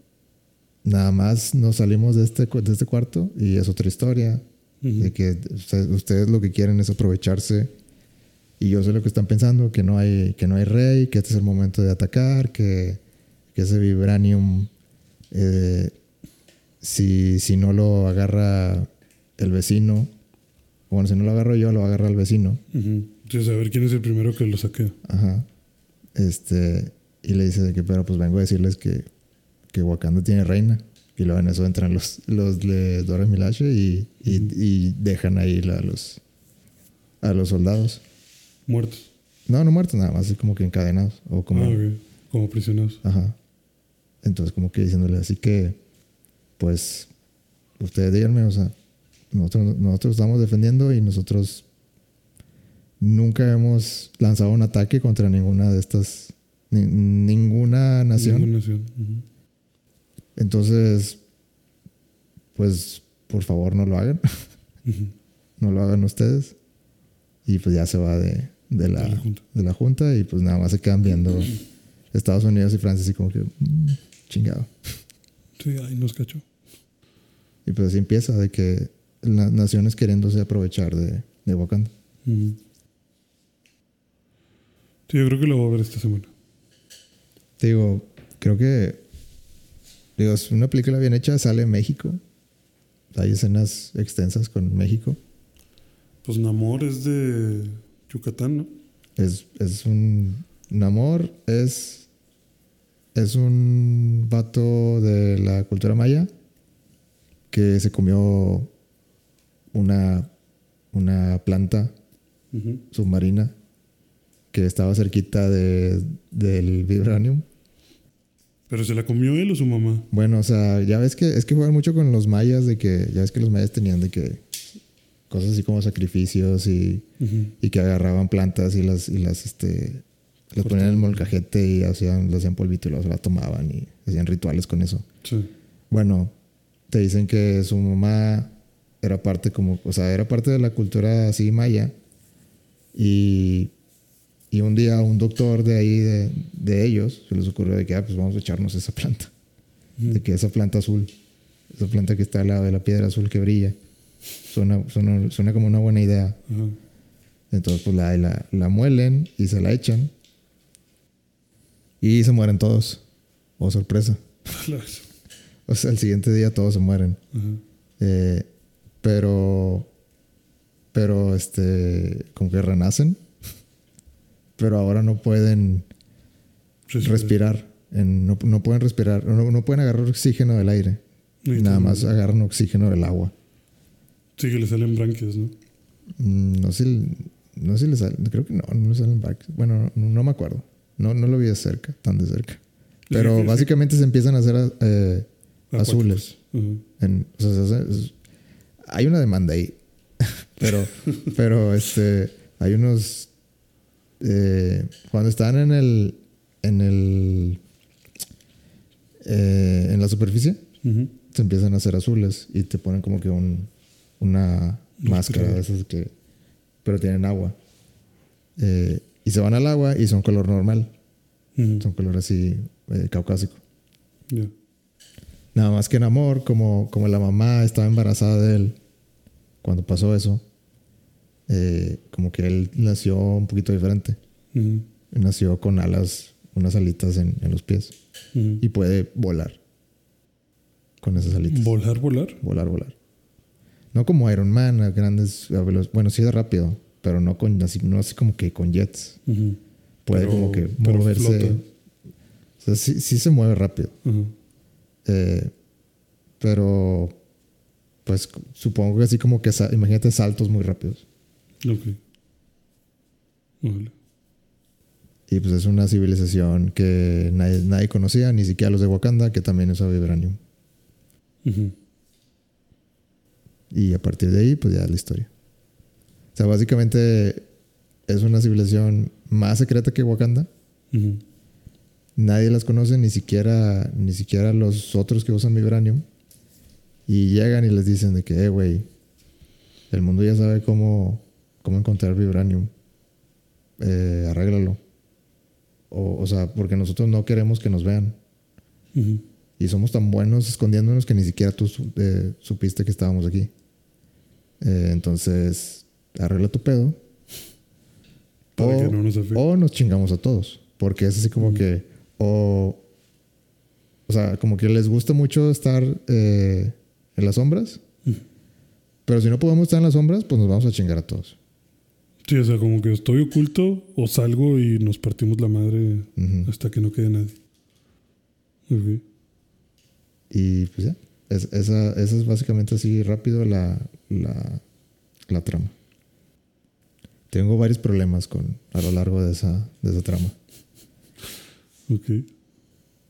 nada más nos salimos de este, de este cuarto y es otra historia, de que ustedes, ustedes lo que quieren es aprovecharse y yo sé lo que están pensando, que no hay, que no hay rey, que este es el momento de atacar, que, que ese vibranium, eh, si, si no lo agarra el vecino, bueno, si no lo agarro yo, lo agarra el vecino. Entonces, a ver quién es el primero que lo saquea. Ajá. Este, y le dice de que, pero pues vengo a decirles que, que Wakanda tiene reina. Y luego en eso entran los, los de Dora Milaje y, y, y dejan ahí a los, a los soldados. Muertos. No, no muertos, nada más, así como que encadenados. O como, Ah, ok. Como prisioneros. Ajá. Entonces, como que diciéndole así que, pues, ustedes díganme, o sea, nosotros, nosotros estamos defendiendo y nosotros nunca hemos lanzado un ataque contra ninguna de estas, ni- ninguna nación. Ninguna nación. Ujú. Entonces, pues, por favor, no lo hagan. No lo hagan ustedes. Y pues ya se va de, de la, De la junta. de la junta y pues nada más se quedan viendo Estados Unidos y Francia así como que mm, chingado. Sí, ahí nos cachó. Y pues así empieza de que las naciones queriéndose aprovechar de, de Wakanda. Sí, yo creo que lo voy a ver esta semana. Te digo, creo que digo, es una película bien hecha, sale en México. Hay escenas extensas con México. Pues Namor es de Yucatán, ¿no? Es, es un Namor, es, es un vato de la cultura maya que se comió una, una planta submarina que estaba cerquita de, del vibranium. ¿Pero se la comió él o su mamá? Bueno, o sea, ya ves que es que juegan mucho con los mayas de que ya ves que los mayas tenían de que cosas así como sacrificios y, y que agarraban plantas y las y las este las ponían en el molcajete y hacían, le hacían polvito y luego se la tomaban y hacían rituales con eso. Sí. Bueno, te dicen que su mamá era parte como, o sea, era parte de la cultura así maya. Y, y un día un doctor de ahí, de, de ellos, se les ocurrió de que, ah, pues vamos a echarnos esa planta. De que esa planta azul, esa planta que está al lado de la piedra azul que brilla, suena, suena, suena como una buena idea. Entonces, pues la, la, la muelen y se la echan. Y se mueren todos. Oh, sorpresa. O sea, el siguiente día todos se mueren. Eh, pero, pero, este, como que renacen. Pero ahora no pueden Respirar. respirar. En- no, no pueden respirar. No, no pueden agarrar oxígeno del aire. Nada más agarran oxígeno del agua. Sí, que le salen branquias, ¿no? Mm, No sé, no sé si le salen. Creo que no, no le salen barcos. Bueno, no, no me acuerdo. No, no lo vi de cerca, tan de cerca. Pero Sí, básicamente se empiezan a hacer eh, azules. Ajá. En- o sea, se hace- es- hay una demanda ahí. pero, pero este, hay unos. Eh, cuando están en el. En el. eh, en la superficie, se empiezan a hacer azules y te ponen como que un, una máscara de esas que. Pero tienen agua. Eh, y se van al agua y son color normal. Son color así caucásico. Nada más que en amor, como, como la mamá estaba embarazada de él cuando pasó eso, eh, como que él nació un poquito diferente. Nació con alas, unas alitas en, en los pies y puede volar con esas alitas. Volar, volar. volar, volar. No como Iron Man a grandes a Bueno, sí es rápido, pero no con así, no así como que con jets. Puede Pero- como que moverse. O sea, sí, sí se mueve rápido. Eh, pero pues supongo que así como que imagínate saltos muy rápidos. Ok. Vale. Y pues es una civilización que nadie, nadie conocía, ni siquiera los de Wakanda, que también usa vibranium. Ujú. Y a partir de ahí, pues ya es la historia. O sea, básicamente es una civilización más secreta que Wakanda. Ujú. Nadie las conoce, ni siquiera, ni siquiera los otros que usan vibranium. Y llegan y les dicen de que, eh, güey, el mundo ya sabe cómo, cómo encontrar vibranium. Eh, arréglalo. O, o sea, porque nosotros no queremos que nos vean. Y somos tan buenos escondiéndonos que ni siquiera tú eh, supiste que estábamos aquí. Eh, entonces, arregla tu pedo. Para o, que no nos afecte. o nos chingamos a todos. Porque es así como que. O. O sea, como que les gusta mucho estar eh, en las sombras. Pero si no podemos estar en las sombras, pues nos vamos a chingar a todos. Sí, o sea, como que estoy oculto o salgo y nos partimos la madre hasta que no quede nadie. Ok. Y pues ya. Es- esa, esa es básicamente así rápido la, la, la trama. Tengo varios problemas con, a lo largo de esa, de esa trama. Ok.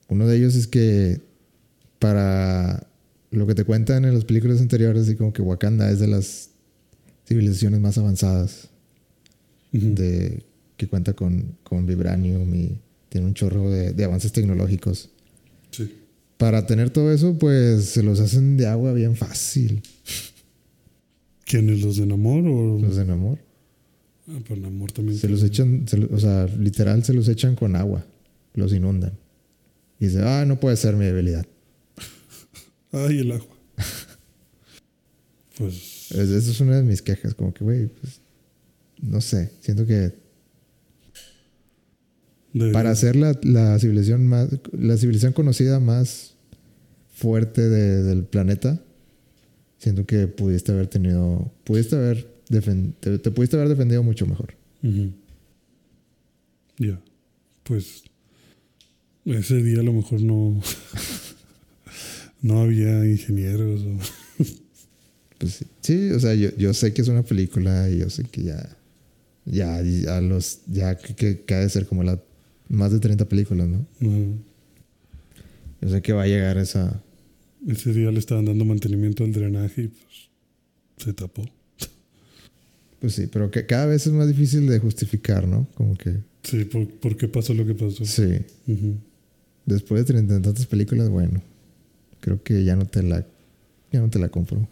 Uno de ellos es que para lo que te cuentan en las películas anteriores, así como que Wakanda es de las civilizaciones más avanzadas, De, que cuenta con, con vibranium y tiene un chorro de, de avances tecnológicos. Sí. Para tener todo eso, pues se los hacen de agua bien fácil, ¿Quiénes los de Namor o...? los de Namor. Ah, pues Namor también. Se los echan, se o sea, literal se los echan con agua, los inundan. Y dice, ah, no puede ser mi debilidad. Ay, el agua. pues... Es- Esa es una de mis quejas, como que, güey, pues, no sé, siento que de- para ser la, la civilización más, la civilización conocida más fuerte de- del planeta, siento que pudiste haber tenido, pudiste haber, te, te pudiste haber defendido mucho mejor. Ya. Pues... Ese día a lo mejor no... no había ingenieros o... Pues sí, Sí, o sea, yo, yo sé que es una película y yo sé que ya, ya, ya los, ya que, que, que ha de ser como la, más de 30 películas, ¿no? Yo sé que va a llegar esa, Ese día le estaban dando mantenimiento al drenaje y pues... Se tapó. pues sí, pero que cada vez es más difícil de justificar, ¿no? Como que, Sí, ¿por, por qué pasó lo que pasó? sí, después de 30 y tantas películas, bueno, creo que ya no te la, ya no te la compro.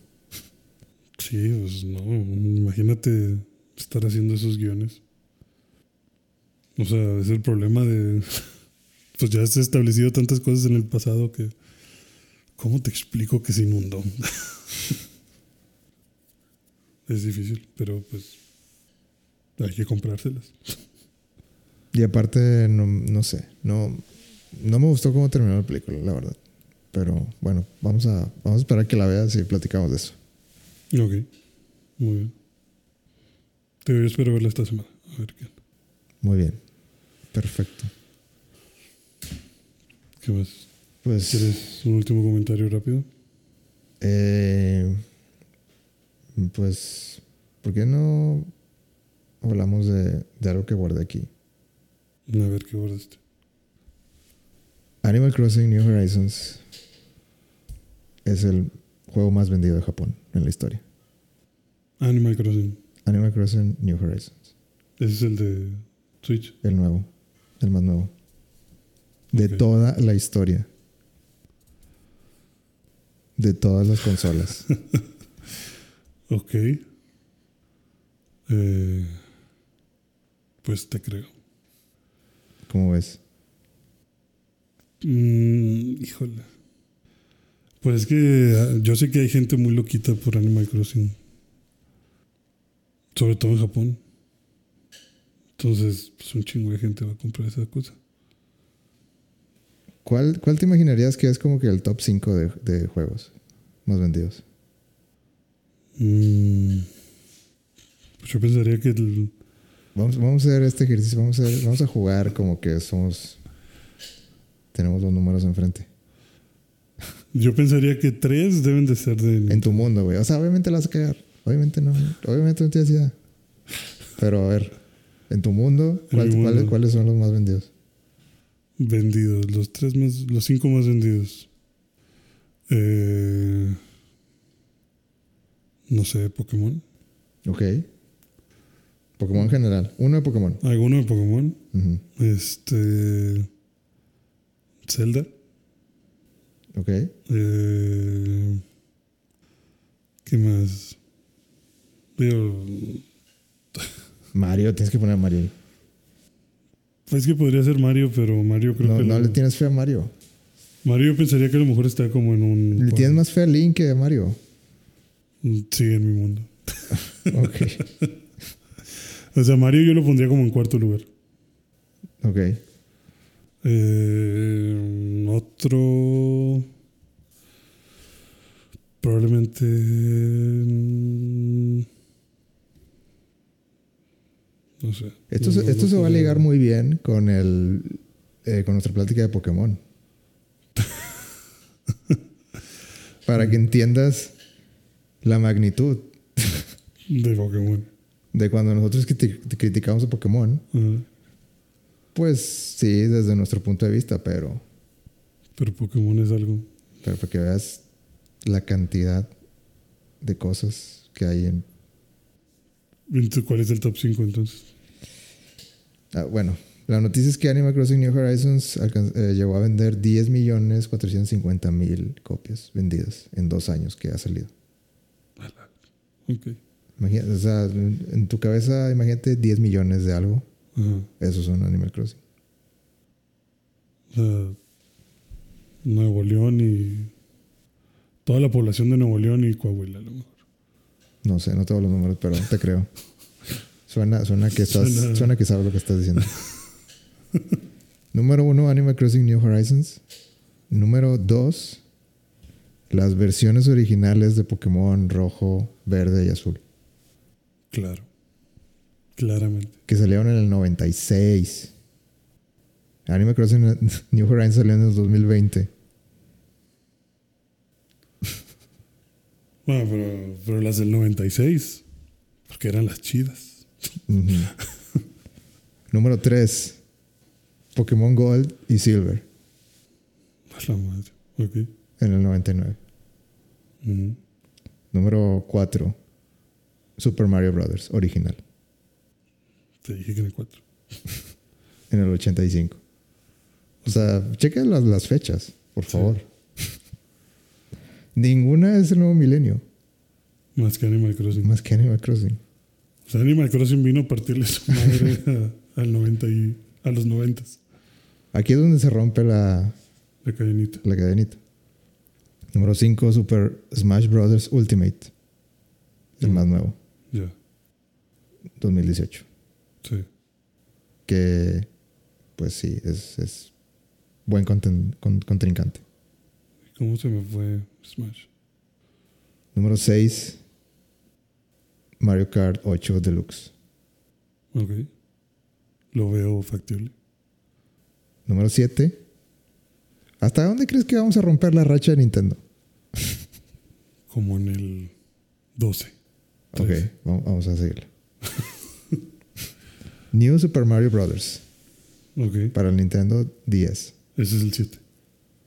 Sí, pues no, imagínate estar haciendo esos guiones. O sea, es el problema de... Pues ya se ha establecido tantas cosas en el pasado que... ¿Cómo te explico que se inundó? es difícil, pero pues hay que comprárselas. Y aparte, no, no sé, no, no me gustó cómo terminó la película, la verdad. Pero bueno, vamos a, vamos a esperar que la veas y platicamos de eso. Ok, muy bien. Yo espero verla esta semana. A ver qué, Muy bien, perfecto. qué más. Pues, ¿Quieres un último comentario rápido? eh, pues, ¿por qué no hablamos de, de algo que guardé aquí? A ver qué guardaste. Animal Crossing New Horizons es el juego más vendido de Japón en la historia. Animal Crossing. Animal Crossing New Horizons. Ese es el de Switch. El nuevo, el más nuevo. De toda la historia. De todas las consolas. Ok. Eh, pues te creo. ¿Cómo ves? Mm, híjole. Pues es que ah, yo sé que hay gente muy loquita por Animal Crossing. Sobre todo en Japón. Entonces, pues un chingo de gente va a comprar esa cosa. ¿Cuál, cuál te imaginarías que es como que el top 5 de, de juegos más vendidos? Mm, pues yo pensaría que el, Vamos, vamos a hacer este ejercicio, vamos a, vamos a jugar como que somos... Tenemos los números enfrente. yo pensaría que tres deben de ser de En tu mundo, güey. O sea, obviamente la vas a cagar. Obviamente no. Obviamente no tienes idea. Pero a ver, en tu mundo, ¿cuál- mundo. ¿cuáles, cuáles son los más vendidos? vendidos. Los tres más, los cinco más vendidos. Eh, no sé, Pokémon. Ok. Pokémon en general. Uno de Pokémon. Alguno de Pokémon. Este. Zelda. Ok. Eh, ¿Qué más? Digo, Mario, tienes que poner a Mario. ahí. pues que podría ser Mario, pero Mario creo No, que. no lo- le tienes fe a Mario. Mario yo pensaría que a lo mejor está como en un. Le tienes más fe a Link que a Mario. Sí, en mi mundo. Ok. O sea, Mario yo lo pondría como en cuarto lugar. ok. Eh, otro. Probablemente. No sé. Esto, No, se, esto no se va a ligar muy bien con el eh, con nuestra plática de Pokémon. Para que entiendas la magnitud De Pokémon. de cuando nosotros criti- criticamos a Pokémon, pues sí, desde nuestro punto de vista, pero, Pero Pokémon es algo. pero para que veas la cantidad de cosas que hay en... ¿Cuál es el top 5 entonces? Ah, bueno, la noticia es que Animal Crossing New Horizons eh, llegó a vender 10 millones 450 mil copias vendidas en dos años que ha salido. Ok. Imagínate, o sea, en tu cabeza, imagínate 10 millones de algo. Ajá. Esos son Animal Crossing. Nuevo León y. Toda la población de Nuevo León y Coahuila, a lo mejor. No sé, no todos los números, pero te creo. Suena, suena que estás, Suena- suena que sabes lo que estás diciendo. Número uno, Animal Crossing New Horizons. Número dos, las versiones originales de Pokémon rojo, verde y azul. Claro. Claramente. Que salieron en el 96. Animal Crossing New Horizons salió en el 2020. Bueno, pero, pero las del 96. Porque eran las chidas. Número 3. Pokémon Gold y Silver A la madre. Ok. en el 99. Ujú. Número 4. Super Mario Brothers, original, Te dije que era 4. en el 85. O sea, las, las fechas, por favor. Ninguna es el nuevo milenio, Más que Animal Crossing. más que Animal Crossing. O sea, Animal Crossing vino a partirle su madre a, al 90 y, a los 90. Aquí es donde se rompe la, La cadenita. la cadenita. Número 5, Super Smash Brothers Ultimate, el Mm. más nuevo, Ya. 2018. Sí. Que, pues sí, es, es buen conten- con- contrincante. ¿Y ¿Cómo se me fue Smash? Número 6, Mario Kart 8 Deluxe. Ok. Lo veo factible. Número 7. ¿Hasta dónde crees que vamos a romper la racha de Nintendo? Como en el 12. Ok, vamos, vamos a seguirle. New Super Mario Brothers Ok. para el Nintendo 10. Ese es el 7.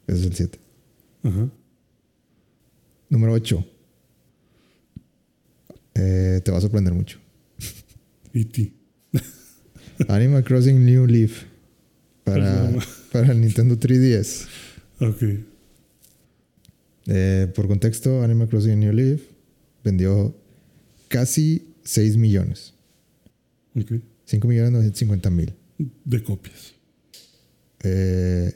Ese es el 7. Ajá. Número 8. Te va a sorprender mucho. E.T. Animal Crossing New Leaf para, para el Nintendo 3DS. Ok. Eh, por contexto, Animal Crossing New Leaf vendió casi 6 millones. Ok. 5 millones 950 mil. De copias. Eh,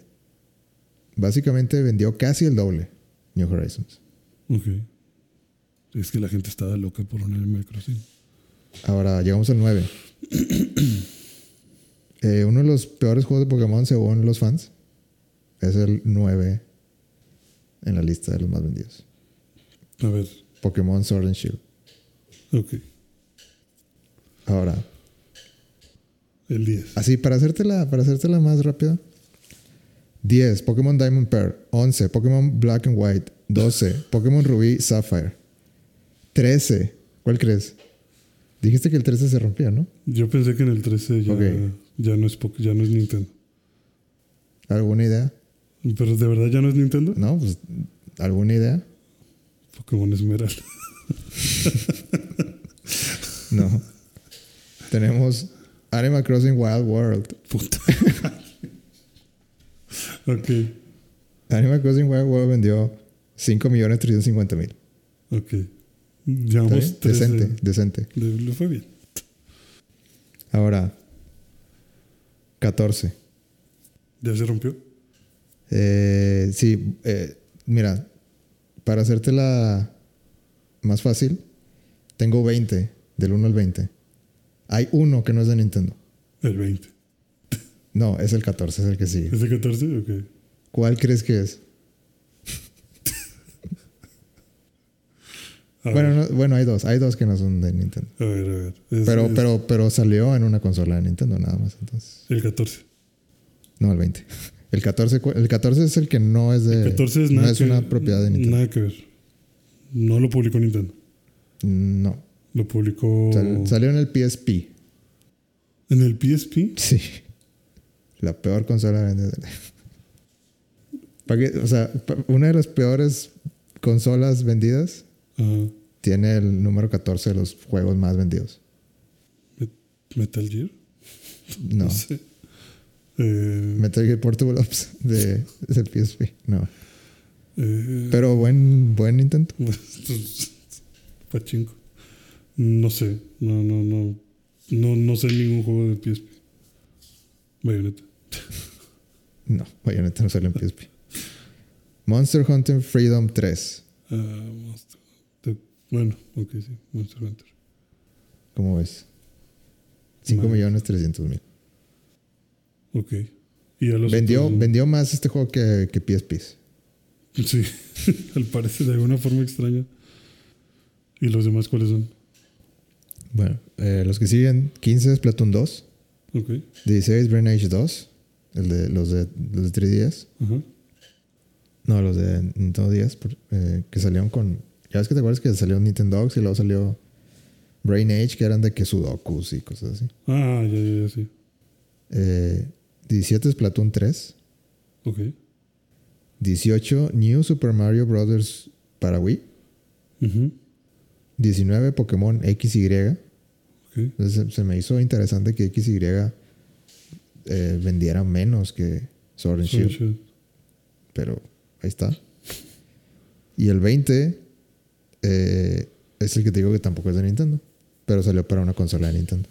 básicamente vendió casi el doble New Horizons. Ok. Es que la gente estaba loca por un Animal Crossing. Ahora, llegamos al 9. Eh, uno de los peores juegos de Pokémon según los fans es el 9 en la lista de los más vendidos. A ver. Pokémon Sword and Shield. Ok. Ahora, El 10. así para hacértela, para hacértela más rápida. 10, Pokémon Diamond Pearl. 11, Pokémon Black and White. 12, Pokémon Ruby Sapphire. 13, ¿cuál crees? Dijiste que el 13 se rompía, ¿no? Yo pensé que en el 13 ya, ya, no, es, ya no es Nintendo. ¿Alguna idea? Pero de verdad ya no es Nintendo. No, pues, ¿alguna idea? Pokémon Esmeralda. No. Tenemos Animal Crossing Wild World. Puta. ok. Animal Crossing Wild World vendió 5.350.000. Ok. ¿Está Llevamos bien? 13. Decente, decente. Le, le fue bien. Ahora, 14. ¿Ya se rompió? Eh, sí, eh, mira, para hacértela más fácil, tengo 20, del 1 al 20. Hay uno que no es de Nintendo. El 20. No, es el 14, es el que sigue. ¿Es el 14? Ok. ¿Cuál crees que es? Bueno, no- bueno, hay dos, hay dos que no son de Nintendo. a ver, a ver. Es- Pero, es pero, pero salió en una consola de Nintendo nada más, entonces. El 14. No, el 20. El 14, cu- el 14 es el que no es de. El 14 es no nada es que- una propiedad de Nintendo. Nada que ver. No lo publicó Nintendo. No. Lo publicó Sal- salió en el PSP. en el PSP. Sí. La peor consola vendida. ¿Para qué? O sea, una de las peores consolas vendidas Tiene el número 14 de los juegos más vendidos. Met- Metal Gear. No. sé. Eh, Metal Gear Portable Ops de, del PSP. No. eh, Pero buen, buen intento. Pachinko. No sé. No, no, no. No, no sé ningún juego de PSP. Bayonetta. No, Bayonetta no sale en PSP. Monster Hunter Freedom 3. Ah, Monster. Bueno, ok, sí. Monster Hunter. ¿Cómo ves? 5 Nice. millones 300 mil. Ok. Y a los Vendió, otros- vendió más este juego que, que PSPs. Sí. Al parecer de alguna forma extraña. ¿Y los demás cuáles son? Bueno, eh, los que siguen: 15 es Splatoon 2. Ok. 16 Brain Age 2. El de, los, de, los de 3DS. Ajá. No, los de Nintendo 10. por- eh, que salieron con. Ya ves que te acuerdas que salió Nintendo Dogs y luego salió Brain Age, que eran de que Sudokus y cosas así. Ah, ya, ya, ya, sí. Eh, 17 es Splatoon 3. Ok. 18 New Super Mario Bros. para Wii. Ujú. 19 Pokémon XY. Ok. Entonces se- me hizo interesante que XY eh, vendiera menos que Sword and Shield. Sword and Shield. Pero ahí está. Y el 20 eh, es el que te digo que tampoco es de Nintendo. Pero salió para una consola de Nintendo.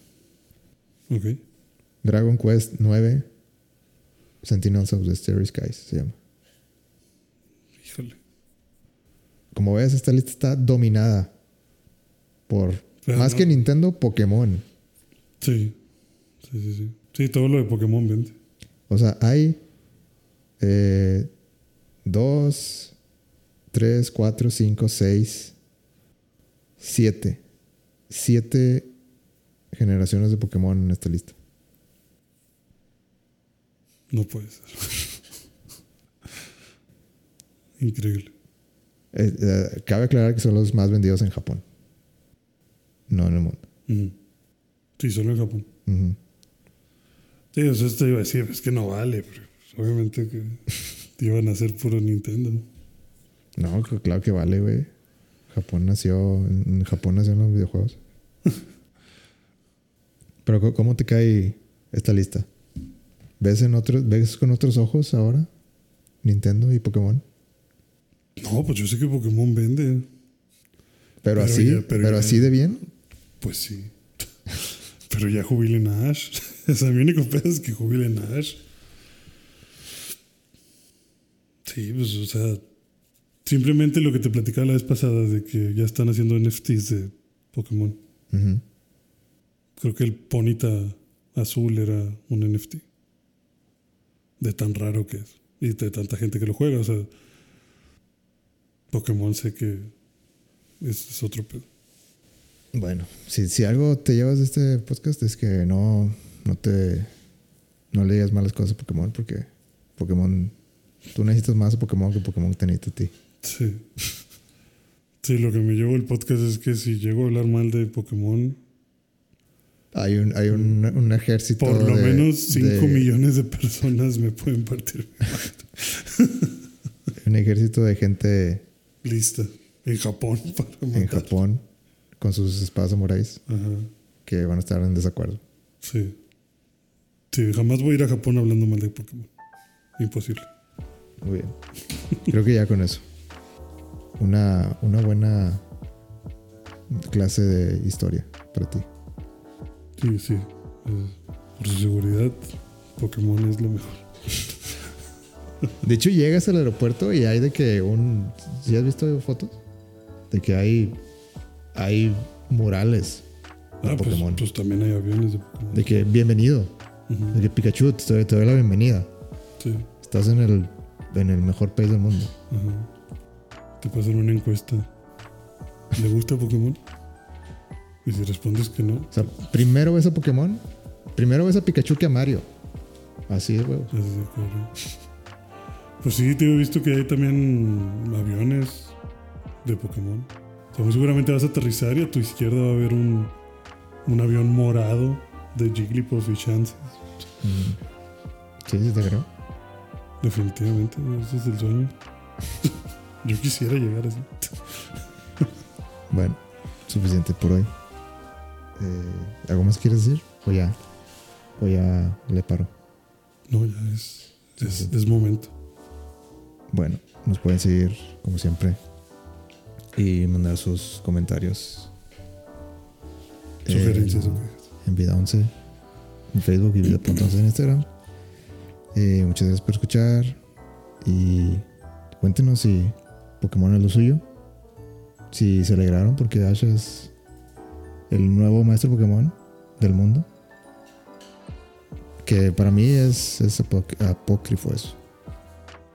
Ok. Dragon Quest 9 Sentinels of the Starry Skies se llama. Híjole. Como ves, esta lista está dominada por Pero más no- que Nintendo, Pokémon. Sí. Sí, sí, sí. Sí, todo lo de Pokémon vende. O sea, hay eh, dos, tres, cuatro, cinco, seis, siete. Siete generaciones de Pokémon en esta lista. No puede ser. Increíble. Eh, eh, cabe aclarar que son los más vendidos en Japón. No en el mundo. Sí, solo en Japón. Sí, o sea, esto iba a decir, es que no vale, pero pues, obviamente que iban a ser puro Nintendo. No, cl- claro que vale, güey. Japón nació. En Japón nacieron los videojuegos. Pero, ¿cómo te cae esta lista? ¿Ves, en otros, ¿Ves con otros ojos ahora? Nintendo y Pokémon. No, pues yo sé que Pokémon vende. Pero, Pero así, ya- pero pero, ya- así de bien. Pues sí. Pero ya jubilen a Ash. O sea, mi único pedo es que jubilen a Ash. Sí, pues, o sea, Simplemente lo que te platicaba la vez pasada de que ya están haciendo NFTs de Pokémon. Creo que el Ponita azul era un NFT. De tan raro que es. Y de tanta gente que lo juega. O sea, Pokémon sé que es, es otro pedo. Bueno, si, si algo te llevas de este podcast es que no, no te. No le digas malas cosas a Pokémon porque Pokémon. Tú necesitas más a Pokémon que Pokémon te necesita a ti. Sí. Sí, lo que me llevo el podcast es que si llego a hablar mal de Pokémon, Hay un, hay un, un ejército. por lo de- menos 5 de- millones de personas me pueden partir. Un ejército de gente Lista. En Japón para en. Japón con sus espadas samuráis Ajá. que van a estar en desacuerdo. Sí. Sí, jamás voy a ir a Japón hablando mal de Pokémon. Imposible. Muy bien. Creo que ya con eso. Una, una buena clase de historia para ti. Sí, sí. Eh, por su seguridad, Pokémon es lo mejor. De hecho, llegas al aeropuerto y hay de que un. ¿Sí has visto fotos? De que hay. Hay murales de Ah, pues, Pokémon. pues también hay aviones de Pokémon. de que bienvenido. De que Pikachu, te doy, te doy la bienvenida. Sí. Estás en el, en el mejor país del mundo. Ajá. Te pasan una encuesta. ¿Le gusta Pokémon? Y si respondes que no, O sea, primero ves a Pokémon. Primero ves a Pikachu que a Mario. Así de huevo. Pues sí, te he visto que hay también aviones de Pokémon. O sea, muy seguramente vas a aterrizar y a tu izquierda va a haber un, un avión morado de Jigglypuff y Chance. Mm. Sí, sí, te creo. Definitivamente, ese es el sueño. Yo quisiera llegar así. Bueno, suficiente por hoy. Eh, ¿Algo más quieres decir? O ya. O ya le paro. No, ya es, es, es momento. Bueno, nos pueden seguir como siempre. Y mandar sus comentarios. Sugerencias, en, ok. en Vida 11. En Facebook y Vida.11 en Instagram. Eh, muchas gracias por escuchar. Y cuéntenos si Pokémon es lo suyo. Si se alegraron porque Ash es el nuevo maestro Pokémon del mundo. Que para mí es, apócrifo eso.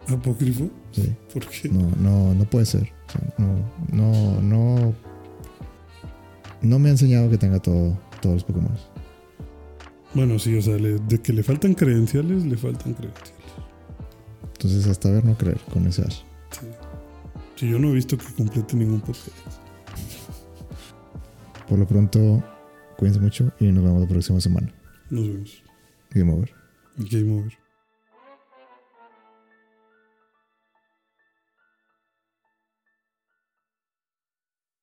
¿Apócrifo? Sí. ¿Por qué? No, no, no puede ser. O sea, no, no, no. No me ha enseñado que tenga todo, todos los Pokémon. Bueno, sí, o sea, le- de que le faltan credenciales, le faltan credenciales. Entonces, hasta ver, no creer con ese Ash. Sí. Yo no he visto que complete ningún podcast. Por lo pronto, cuídense mucho y nos vemos la próxima semana. Nos vemos. Game over. Game over.